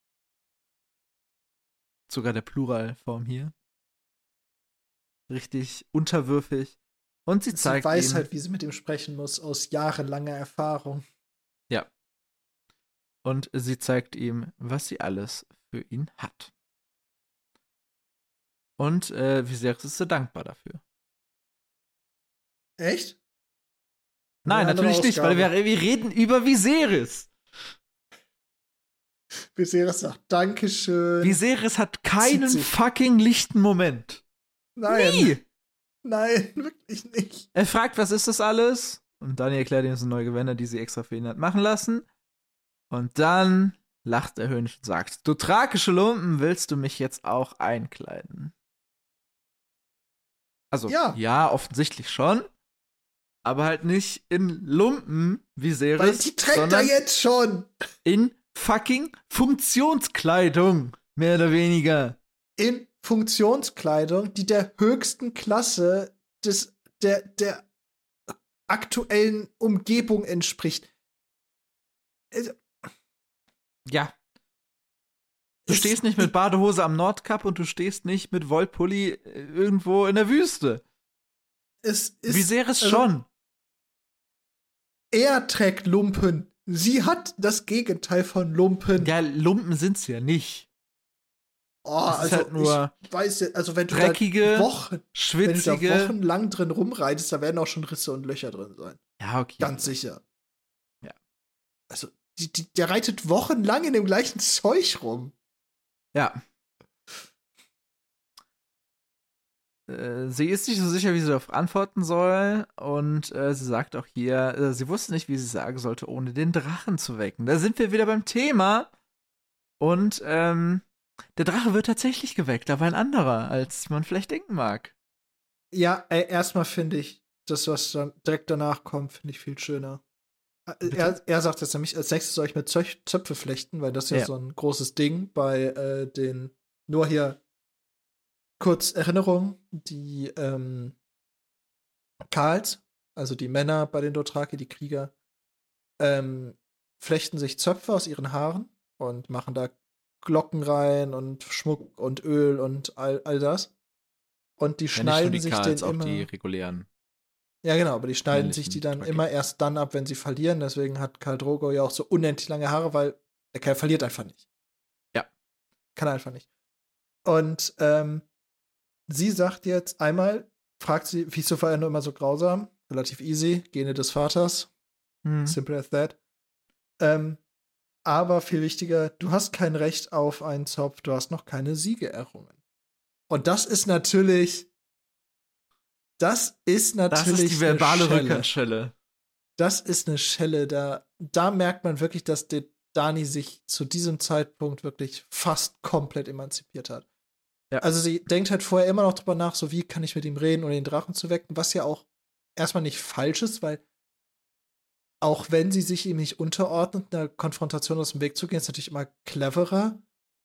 Sogar der Pluralform hier. Richtig unterwürfig. Und sie Sie zeigt weiß ihm, halt, wie sie mit ihm sprechen muss, aus jahrelanger Erfahrung. Ja. Und sie zeigt ihm, was sie alles für ihn hat. Und äh, Viserys ist sehr dankbar dafür. Echt? Nein, natürlich nicht, weil wir, wir reden über Viserys. Viserys sagt Dankeschön. Viserys hat keinen fucking lichten Moment. Nein. Nie! Nein, [LAUGHS] wirklich nicht. Er fragt, was ist das alles? Und Dani erklärt ihm, es sind neue Gewänder, die sie extra für ihn hat machen lassen. Und dann lacht er höhnisch und sagt, du thrakische Lumpen, willst du mich jetzt auch einkleiden? Also, Ja. ja, offensichtlich schon. Aber halt nicht in Lumpen, wie Weil Seres, die trägt er jetzt schon. in fucking Funktionskleidung. Mehr oder weniger. In Funktionskleidung, die der höchsten Klasse des, der, der aktuellen Umgebung entspricht. Also, Ja. Du es- stehst nicht mit Badehose am Nordkap und du stehst nicht mit Wollpulli äh, irgendwo in der Wüste. Es ist, Viserys also, schon. Er trägt Lumpen. Sie hat das Gegenteil von Lumpen. Ja, Lumpen sind's ja nicht. oh, also halt nur ich weiß ja, also wenn du dreckige, da Wochen, wenn du da Schwitzige. wochenlang drin rumreitest, da werden auch schon Risse und Löcher drin sein. Ja, okay. Ganz sicher. Ja. Also, die, die, der reitet wochenlang in dem gleichen Zeug rum. Ja. Äh, sie ist nicht so sicher, wie sie darauf antworten soll. Und äh, sie sagt auch hier, äh, sie wusste nicht, wie sie sagen sollte, ohne den Drachen zu wecken. Da sind wir wieder beim Thema. Und ähm, der Drache wird tatsächlich geweckt, aber ein anderer, als man vielleicht denken mag. Ja, erstmal finde ich, das, was dann direkt danach kommt, finde ich viel schöner. Äh, er, er, sagt jetzt nämlich, als nächstes soll ich mit Zöpfe flechten, weil das ist ja, ja. so ein großes Ding bei äh, den, nur hier kurz Erinnerung, die ähm, Karls, also die Männer bei den Dothraki, die Krieger, ähm, flechten sich Zöpfe aus ihren Haaren und machen da Glocken rein und Schmuck und Öl und all, all das. Und die schneiden ja, die sich Karls, den immer. die regulären. Ja, genau, aber die schneiden sich die dann Trucking. immer erst dann ab, wenn sie verlieren. Deswegen hat Karl Drogo ja auch so unendlich lange Haare, weil der Kerl verliert einfach nicht. Ja. Kann er einfach nicht. Und ähm, sie sagt jetzt einmal, fragt sie, wieso war er nur immer so grausam? Relativ easy, Gene des Vaters. Mhm. Simple as that. Ähm, aber viel wichtiger, du hast kein Recht auf einen Zopf, du hast noch keine Siege errungen. Und das ist natürlich, das ist natürlich. Das ist die verbale Rückhandschelle. Das ist eine Schelle, da, da merkt man wirklich, dass Dani sich zu diesem Zeitpunkt wirklich fast komplett emanzipiert hat. Ja. Also sie denkt halt vorher immer noch drüber nach, so wie kann ich mit ihm reden, um den Drachen zu wecken, was ja auch erstmal nicht falsch ist, weil auch wenn sie sich ihm nicht unterordnet, einer Konfrontation aus dem Weg zu gehen, ist natürlich immer cleverer.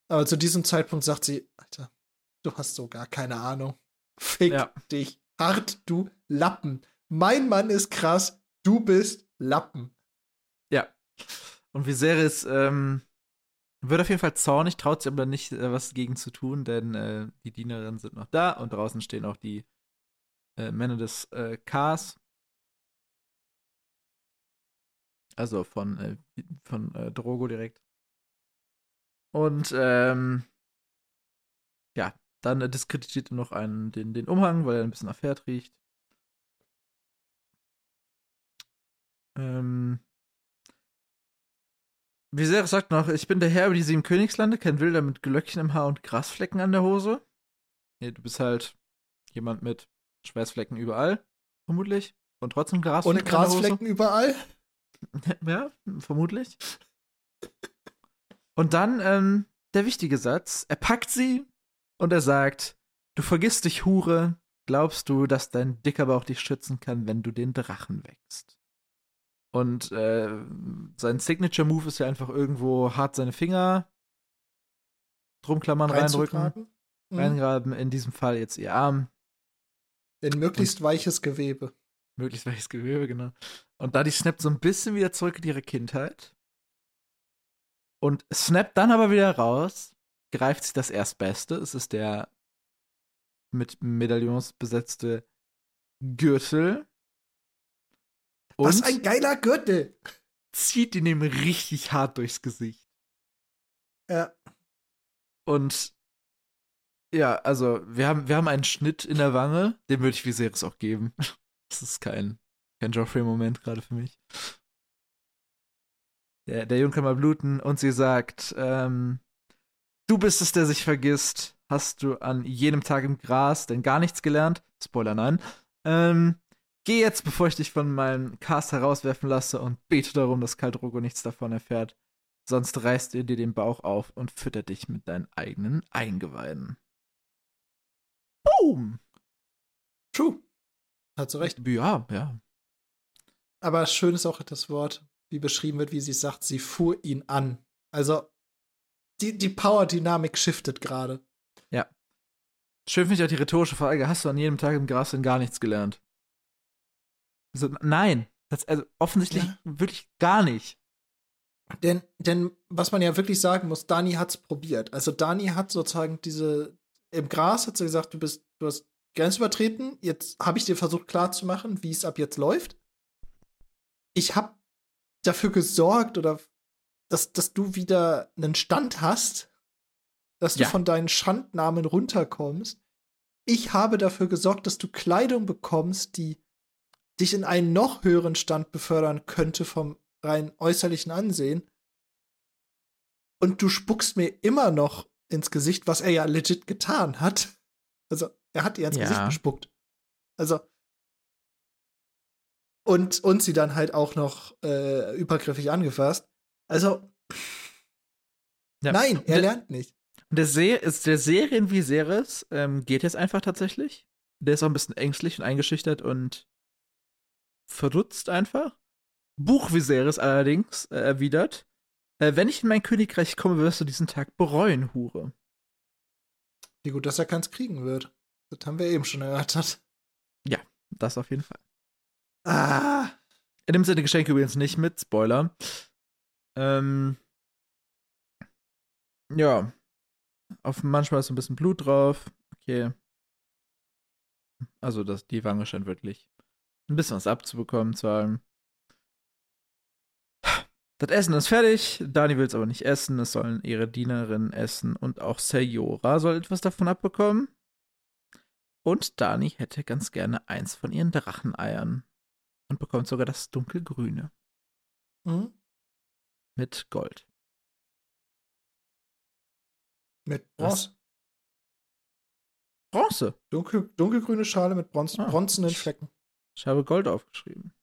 Aber zu diesem Zeitpunkt sagt sie, Alter, du hast so gar keine Ahnung. [LAUGHS] Fick ja. dich hart, du Lappen. Mein Mann ist krass, du bist Lappen. Ja. Und Viserys ähm, wird auf jeden Fall zornig, traut sich aber nicht, äh, was dagegen zu tun, denn äh, die Dienerinnen sind noch da und draußen stehen auch die äh, Männer des äh, Kars. Also von, äh, von äh, Drogo direkt. Und ähm, ja, dann äh, diskreditiert er noch einen, den, den Umhang, weil er ein bisschen nach Pferd riecht. Ähm, Viserys sagt noch, ich bin der Herr über die sieben Königslande, kein Wilder mit Glöckchen im Haar und Grasflecken an der Hose. Nee, du bist halt jemand mit Schweißflecken überall, vermutlich. Und trotzdem Grasflecken. Ohne Grasflecken überall? [LAUGHS] ja, vermutlich. Und dann ähm, der wichtige Satz. Er packt sie und er sagt, du vergisst dich, Hure, glaubst du, dass dein dicker Bauch dich schützen kann, wenn du den Drachen wächst? Und äh, sein Signature-Move ist ja einfach irgendwo hart seine Finger drumklammern, reindrücken, mhm. reingraben. In diesem Fall jetzt ihr Arm. In möglichst Und weiches Gewebe. Möglichst weiches Gewebe, genau. Und da die snappt so ein bisschen wieder zurück in ihre Kindheit. Und snappt dann aber wieder raus, greift sich das Erstbeste. Es ist der mit Medaillons besetzte Gürtel und Was ein geiler Gürtel! Zieht ihn ihm richtig hart durchs Gesicht. Ja. Und ja, also wir haben, wir haben einen Schnitt in der Wange, den würde ich Viserys auch geben. [LAUGHS] Das ist kein, kein Joffrey-Moment gerade für mich. Der, der Junge kann mal bluten und sie sagt, ähm, du bist es, der sich vergisst. Hast du an jedem Tag im Gras denn gar nichts gelernt? Spoiler, nein. Ähm, Geh jetzt, bevor ich dich von meinem Cast herauswerfen lasse und bete darum, dass Kaldrogo nichts davon erfährt. Sonst reißt er dir den Bauch auf und füttert dich mit deinen eigenen Eingeweiden. Boom! True. Hat so recht. Ja, ja. Aber schön ist auch das Wort, wie beschrieben wird, wie sie sagt, sie fuhr ihn an. Also, die, die Power-Dynamik shiftet gerade. Ja. Schön finde ich auch die rhetorische Frage: Hast du an jedem Tag im Gras denn gar nichts gelernt? So, nein, das, also offensichtlich ja. wirklich gar nicht. Denn, denn was man ja wirklich sagen muss, Dani hat's probiert. Also Dani hat sozusagen diese im Gras hat sie gesagt, du bist, du hast Grenzen übertreten. Jetzt habe ich dir versucht klarzumachen, wie es ab jetzt läuft. Ich habe dafür gesorgt oder dass, dass du wieder einen Stand hast, dass du ja. von deinen Schandnamen runterkommst. Ich habe dafür gesorgt, dass du Kleidung bekommst, die dich in einen noch höheren Stand befördern könnte vom rein äußerlichen Ansehen. Und du spuckst mir immer noch ins Gesicht, was er ja legit getan hat. Also Er hat ihr ins Ja. Gesicht gespuckt. Also. Und, und sie dann halt auch noch äh, übergriffig angefasst. Also, Ja. nein, er lernt nicht. Der, Se ist der Serienviserys ähm, geht jetzt einfach tatsächlich. Der ist auch ein bisschen ängstlich und eingeschüchtert und verdutzt einfach. Buchviserys allerdings äh, erwidert: äh, Wenn ich in mein Königreich komme, wirst du diesen Tag bereuen, Hure. Wie gut, dass er keins kriegen wird. Das haben wir eben schon erörtert. Das auf jeden Fall. Ah. Er nimmt seine Geschenke übrigens nicht mit, Spoiler. Ähm, ja. Auf manchmal ist so ein bisschen Blut drauf. Okay. Also das, die Wange scheint wirklich ein bisschen was abzubekommen, zwar. Das Essen ist fertig. Dani will es aber nicht essen. Es sollen ihre Dienerinnen essen und auch Sayora soll etwas davon abbekommen. Und Dani hätte ganz gerne eins von ihren Dracheneiern und bekommt sogar das dunkelgrüne Hm? mit Gold. Mit Was? Bronze. Bronze. Dunkel, dunkelgrüne Schale mit Bronze, Ah. bronzenen Flecken. Ich habe Gold aufgeschrieben.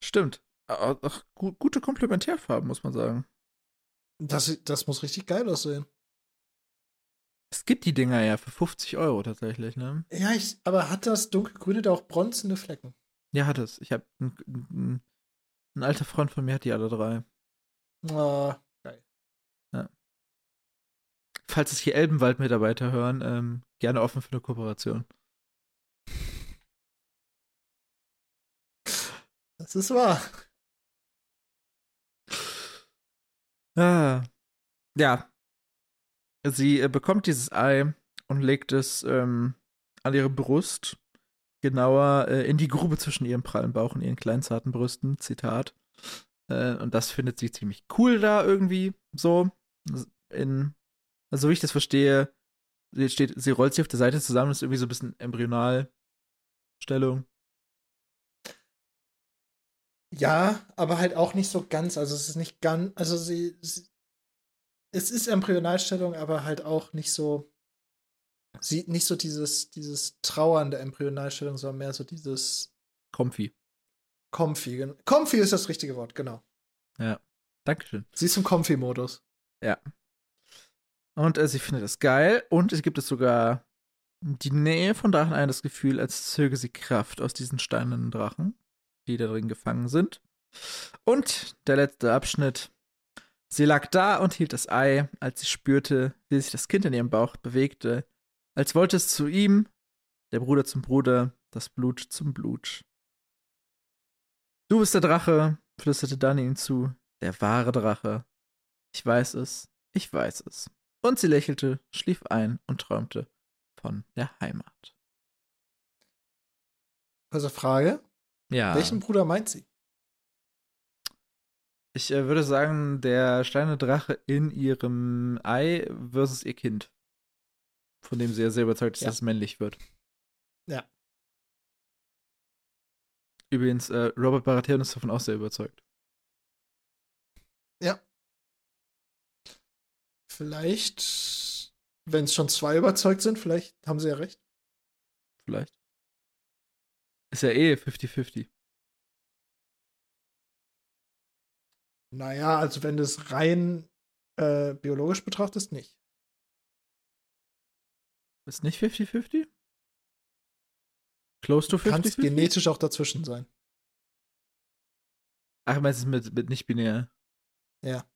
Stimmt. Ach, ach, gu gute Komplementärfarben, muss man sagen. Das, das muss richtig geil aussehen. Es gibt die Dinger ja für 50 Euro tatsächlich, ne? Ja, ich, aber hat das dunkelgrüne da auch bronzene Flecken? Ja, hat es. Ich habe ein, ein, ein alter Freund von mir hat die alle drei. Ah, Falls es hier Elbenwald-Mitarbeiter hören, ähm, gerne offen für eine Kooperation. das ist wahr. Ah. Ja. Sie äh, bekommt dieses Ei und legt es ähm, an ihre Brust, genauer äh, in die Grube zwischen ihrem prallen Bauch und ihren kleinen zarten Brüsten. Zitat. Äh, und das findet sie ziemlich cool da irgendwie. So. In, also, wie ich das verstehe, sie, steht, sie rollt sich auf der Seite zusammen, ist irgendwie so ein bisschen Embryonalstellung. Ja, aber halt auch nicht so ganz. Also es ist nicht ganz, also sie, sie es ist Embryonalstellung, aber halt auch nicht so, sie, nicht so dieses, dieses trauernde Embryonalstellung, sondern mehr so dieses Comfy. Comfy. gen- Comfy ist das richtige Wort, genau. Ja. Dankeschön. Sie ist im Comfy-Modus. Und äh, sie findet es geil. Und es gibt es sogar die Nähe von Drachen ein, das Gefühl, als zöge sie Kraft aus diesen steinernen Drachen, die da drin gefangen sind. Und der letzte Abschnitt. Sie lag da und hielt das Ei, als sie spürte, wie sich das Kind in ihrem Bauch bewegte, als wollte es zu ihm, der Bruder zum Bruder, das Blut zum Blut. Du bist der Drache, flüsterte Dani ihm zu, der wahre Drache. Ich weiß es, ich weiß es. Und sie lächelte, schlief ein und träumte von der Heimat. Also Frage, Ja. welchen Bruder meint sie? Ich äh, würde sagen, der steine Drache in ihrem Ei versus ihr Kind. Von dem sie ja sehr überzeugt ist, Ja. dass es männlich wird. Ja. Übrigens, äh, Robert Baratheon ist davon auch sehr überzeugt. Ja. Vielleicht, wenn es schon zwei überzeugt sind, vielleicht haben sie ja recht. Vielleicht. Ist ja eh 50-50. Naja, also wenn du es rein äh, biologisch betrachtest, nicht. Ist nicht 50-50? Close to Kann 50-50? genetisch auch dazwischen sein. Ach, meinst du mit, mit nicht binär? Ja.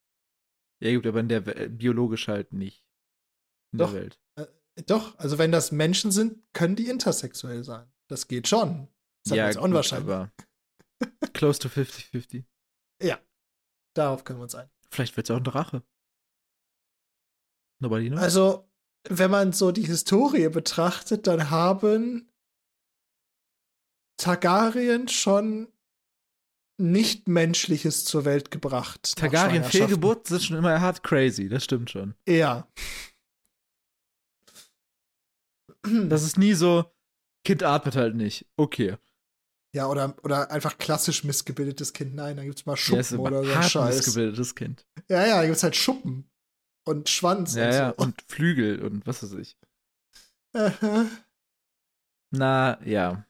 Ja, gut, aber in der We biologisch halt nicht. In Doch. der Welt. Doch, also wenn das Menschen sind, können die intersexuell sein. Das geht schon. Ist ja, gut, unwahrscheinlich. aber [LAUGHS] close to 50-50. Darauf können wir uns ein. Vielleicht wird es auch ein Drache. Nobody knows. Also, wenn man so die Historie betrachtet, dann haben Targaryen schon Nichtmenschliches zur Welt gebracht. Targaryen. Fehlgeburten sind schon immer hart crazy, das stimmt schon. Ja. Das ist nie so, Kind atmet halt nicht. Okay. Ja, oder, oder einfach klassisch missgebildetes Kind. Nein, da gibt's mal Schuppen ist oder so Scheiß. missgebildetes Kind. Ja, ja, da gibt's halt Schuppen. und Schwanz Ja, und ja, so. und Flügel und was weiß ich. Aha. Na, ja.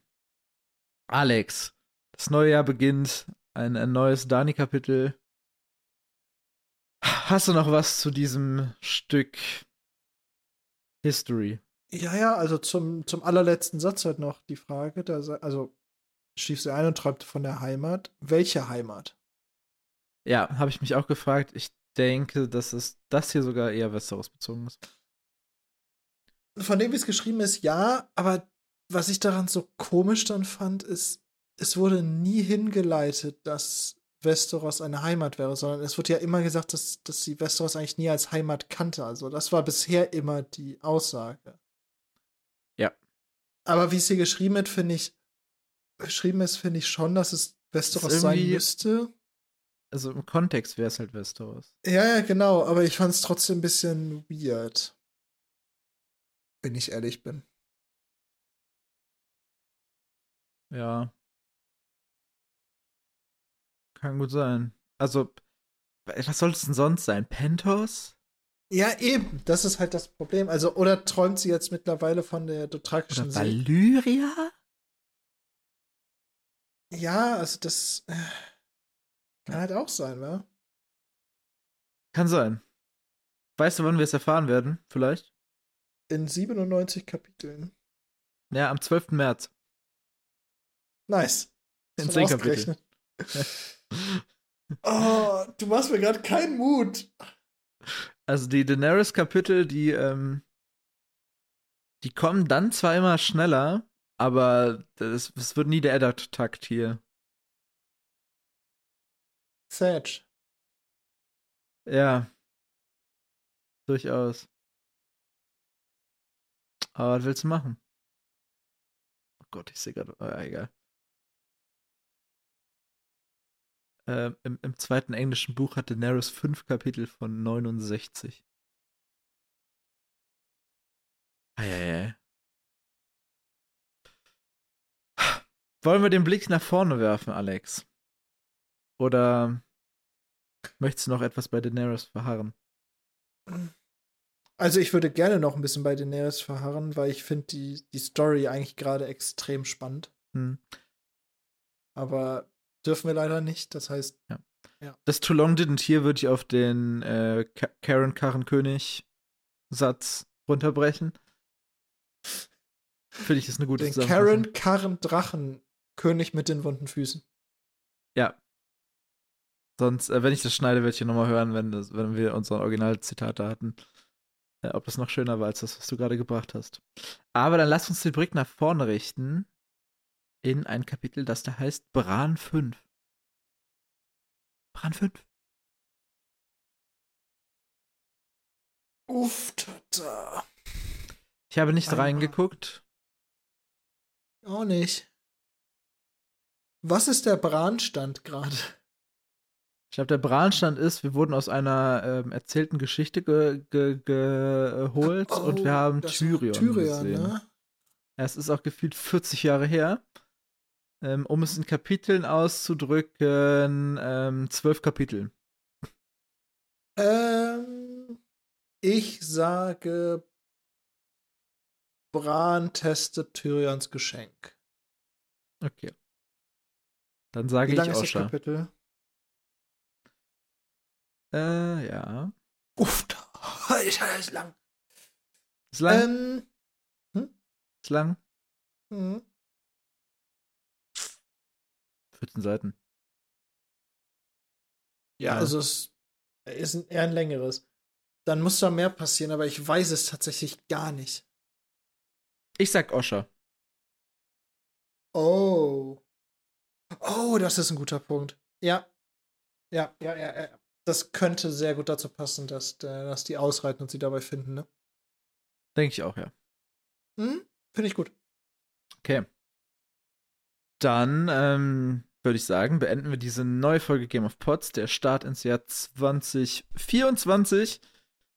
Alex, das neue Jahr beginnt. Ein, ein neues Dani-Kapitel. Hast du noch was zu diesem Stück History? Ja, ja, also zum, zum allerletzten Satz halt noch die Frage, da, also schlief sie ein und träumte von der Heimat. Welche Heimat? Ja, habe ich mich auch gefragt. Ich denke, dass es das hier sogar eher Westeros bezogen ist. Von dem, wie es geschrieben ist, ja, aber was ich daran so komisch dann fand, ist, es wurde nie hingeleitet, dass Westeros eine Heimat wäre, sondern es wird ja immer gesagt, dass, dass sie Westeros eigentlich nie als Heimat kannte. Also das war bisher immer die Aussage. Ja. Aber wie es hier geschrieben wird, finde ich, geschrieben ist, finde ich schon, dass es Westeros sein müsste. Also im Kontext wäre es halt Westeros. Ja, ja, genau, aber ich fand es trotzdem ein bisschen weird. Wenn ich ehrlich bin. Ja. Kann gut sein. Also, was soll es denn sonst sein? Pentos? Ja, eben. Das ist halt das Problem. Also, oder träumt sie jetzt mittlerweile von der dothrakischen See? Valyria? Ja, also das äh, kann halt auch sein, wa? Kann sein. Weißt du, wann wir es erfahren werden? Vielleicht? In 97 Kapiteln. Ja, am 12. März. Nice. In Schon 10 Kapiteln. [LAUGHS] Oh, du machst mir gerade keinen Mut. Also die Daenerys-Kapitel, die, ähm, die kommen dann zwar immer schneller, aber das, das wird nie der Eddard-Takt hier. Sage. Ja. Durchaus. Aber was willst du machen? Oh Gott, ich sehe gerade. Oh, egal. Ähm, im, Im zweiten englischen Buch hat Daenerys fünf Kapitel von 69. Eieiei. Wollen wir den Blick nach vorne werfen, Alex? Oder möchtest du noch etwas bei Daenerys verharren? Also, ich würde gerne noch ein bisschen bei Daenerys verharren, weil ich finde die, die Story eigentlich gerade extrem spannend. Hm. Aber dürfen wir leider nicht. Das heißt, Das Too Long Didn't Here würde ich auf den äh, Ka Karen Karrenkönig Satz runterbrechen. Finde ich, ist eine gute den. Karen Karren Drachen König mit den wunden Füßen. Ja. Sonst, äh, wenn ich das schneide, werde ich hier nochmal hören, wenn, das, wenn wir unsere Originalzitate hatten. Äh, ob das noch schöner war als das, was du gerade gebracht hast. Aber dann lass uns den Blick nach vorne richten in ein Kapitel, das da heißt Bran 5. Bran 5. Uff, tata. Ich habe nicht Einmal. reingeguckt. Auch nicht. Was ist der Branstand gerade? Ich glaube, der Branstand ist, wir wurden aus einer ähm, erzählten Geschichte ge ge geholt und wir haben Oh, ist Tyrion, Tyrion, gesehen. ne? Es ist auch gefühlt 40 Jahre her. Ähm, um es in Kapiteln auszudrücken, ähm, zwölf Kapitel. Ähm, ich sage, Bran testet Tyrions Geschenk. Okay. Dann sage Wie ich lang ist das Osha. Kapitel? Äh, ja. Uff, Alter, das [LAUGHS] ist lang. Ist lang? Ähm, ist lang? hm. 14 Seiten. ja, Ja. also es ist ein, eher ein längeres. Dann muss da mehr passieren, aber ich weiß es tatsächlich gar nicht. Ich sag Osha. Oh. Oh, das ist ein guter Punkt. Ja. Ja, ja, ja, ja. Das könnte sehr gut dazu passen, dass, der- dass die ausreiten und sie dabei finden, ne? Denke ich auch, ja. Hm? Finde ich gut. Okay. Dann ähm, würde ich sagen, beenden wir diese neue Folge Game of Pots. Der Start ins Jahr 2024.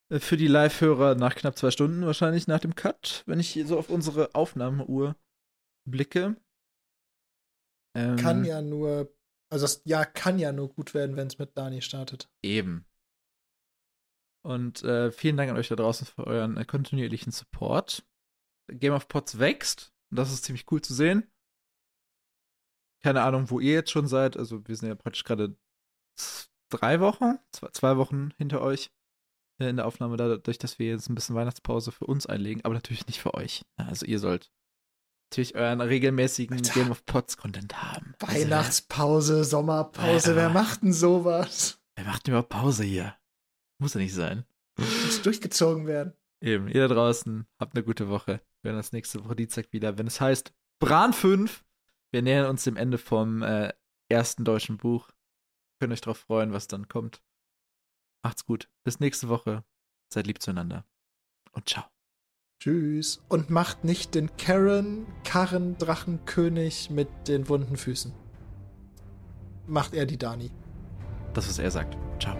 Äh, Für die Live-Hörer nach knapp zwei Stunden wahrscheinlich nach dem Cut, wenn ich hier so auf unsere Aufnahmeuhr blicke. Ähm, Kann ja nur, also das Jahr kann ja nur gut werden, wenn es mit Dani startet. Eben. Und äh, vielen Dank an euch da draußen für euren äh, kontinuierlichen Support. Game of Pots wächst. Und das ist ziemlich cool zu sehen. Keine Ahnung, wo ihr jetzt schon seid. Also, wir sind ja praktisch gerade drei Wochen, zwei, zwei Wochen hinter euch äh, in der Aufnahme, dadurch, dass wir jetzt ein bisschen Weihnachtspause für uns einlegen, aber natürlich nicht für euch. Also, ihr sollt natürlich euren regelmäßigen Alter. Game of Pots Content haben. Also, Weihnachtspause, Sommerpause, Alter. wer macht denn sowas? Wer macht denn überhaupt Pause hier? Muss ja nicht sein. Muss durchgezogen werden. Eben, ihr da draußen, habt eine gute Woche. Wir werden uns nächste Woche Dienstag wieder, wenn es heißt Bran 5. Wir nähern uns dem Ende vom äh, ersten deutschen Buch. Könnt euch drauf freuen, was dann kommt. Macht's gut. Bis nächste Woche. Seid lieb zueinander. Und ciao. Tschüss. Und macht nicht den Karen Karren Drachenkönig mit den wunden Füßen. Macht er die Dani. Das, was er sagt. Ciao.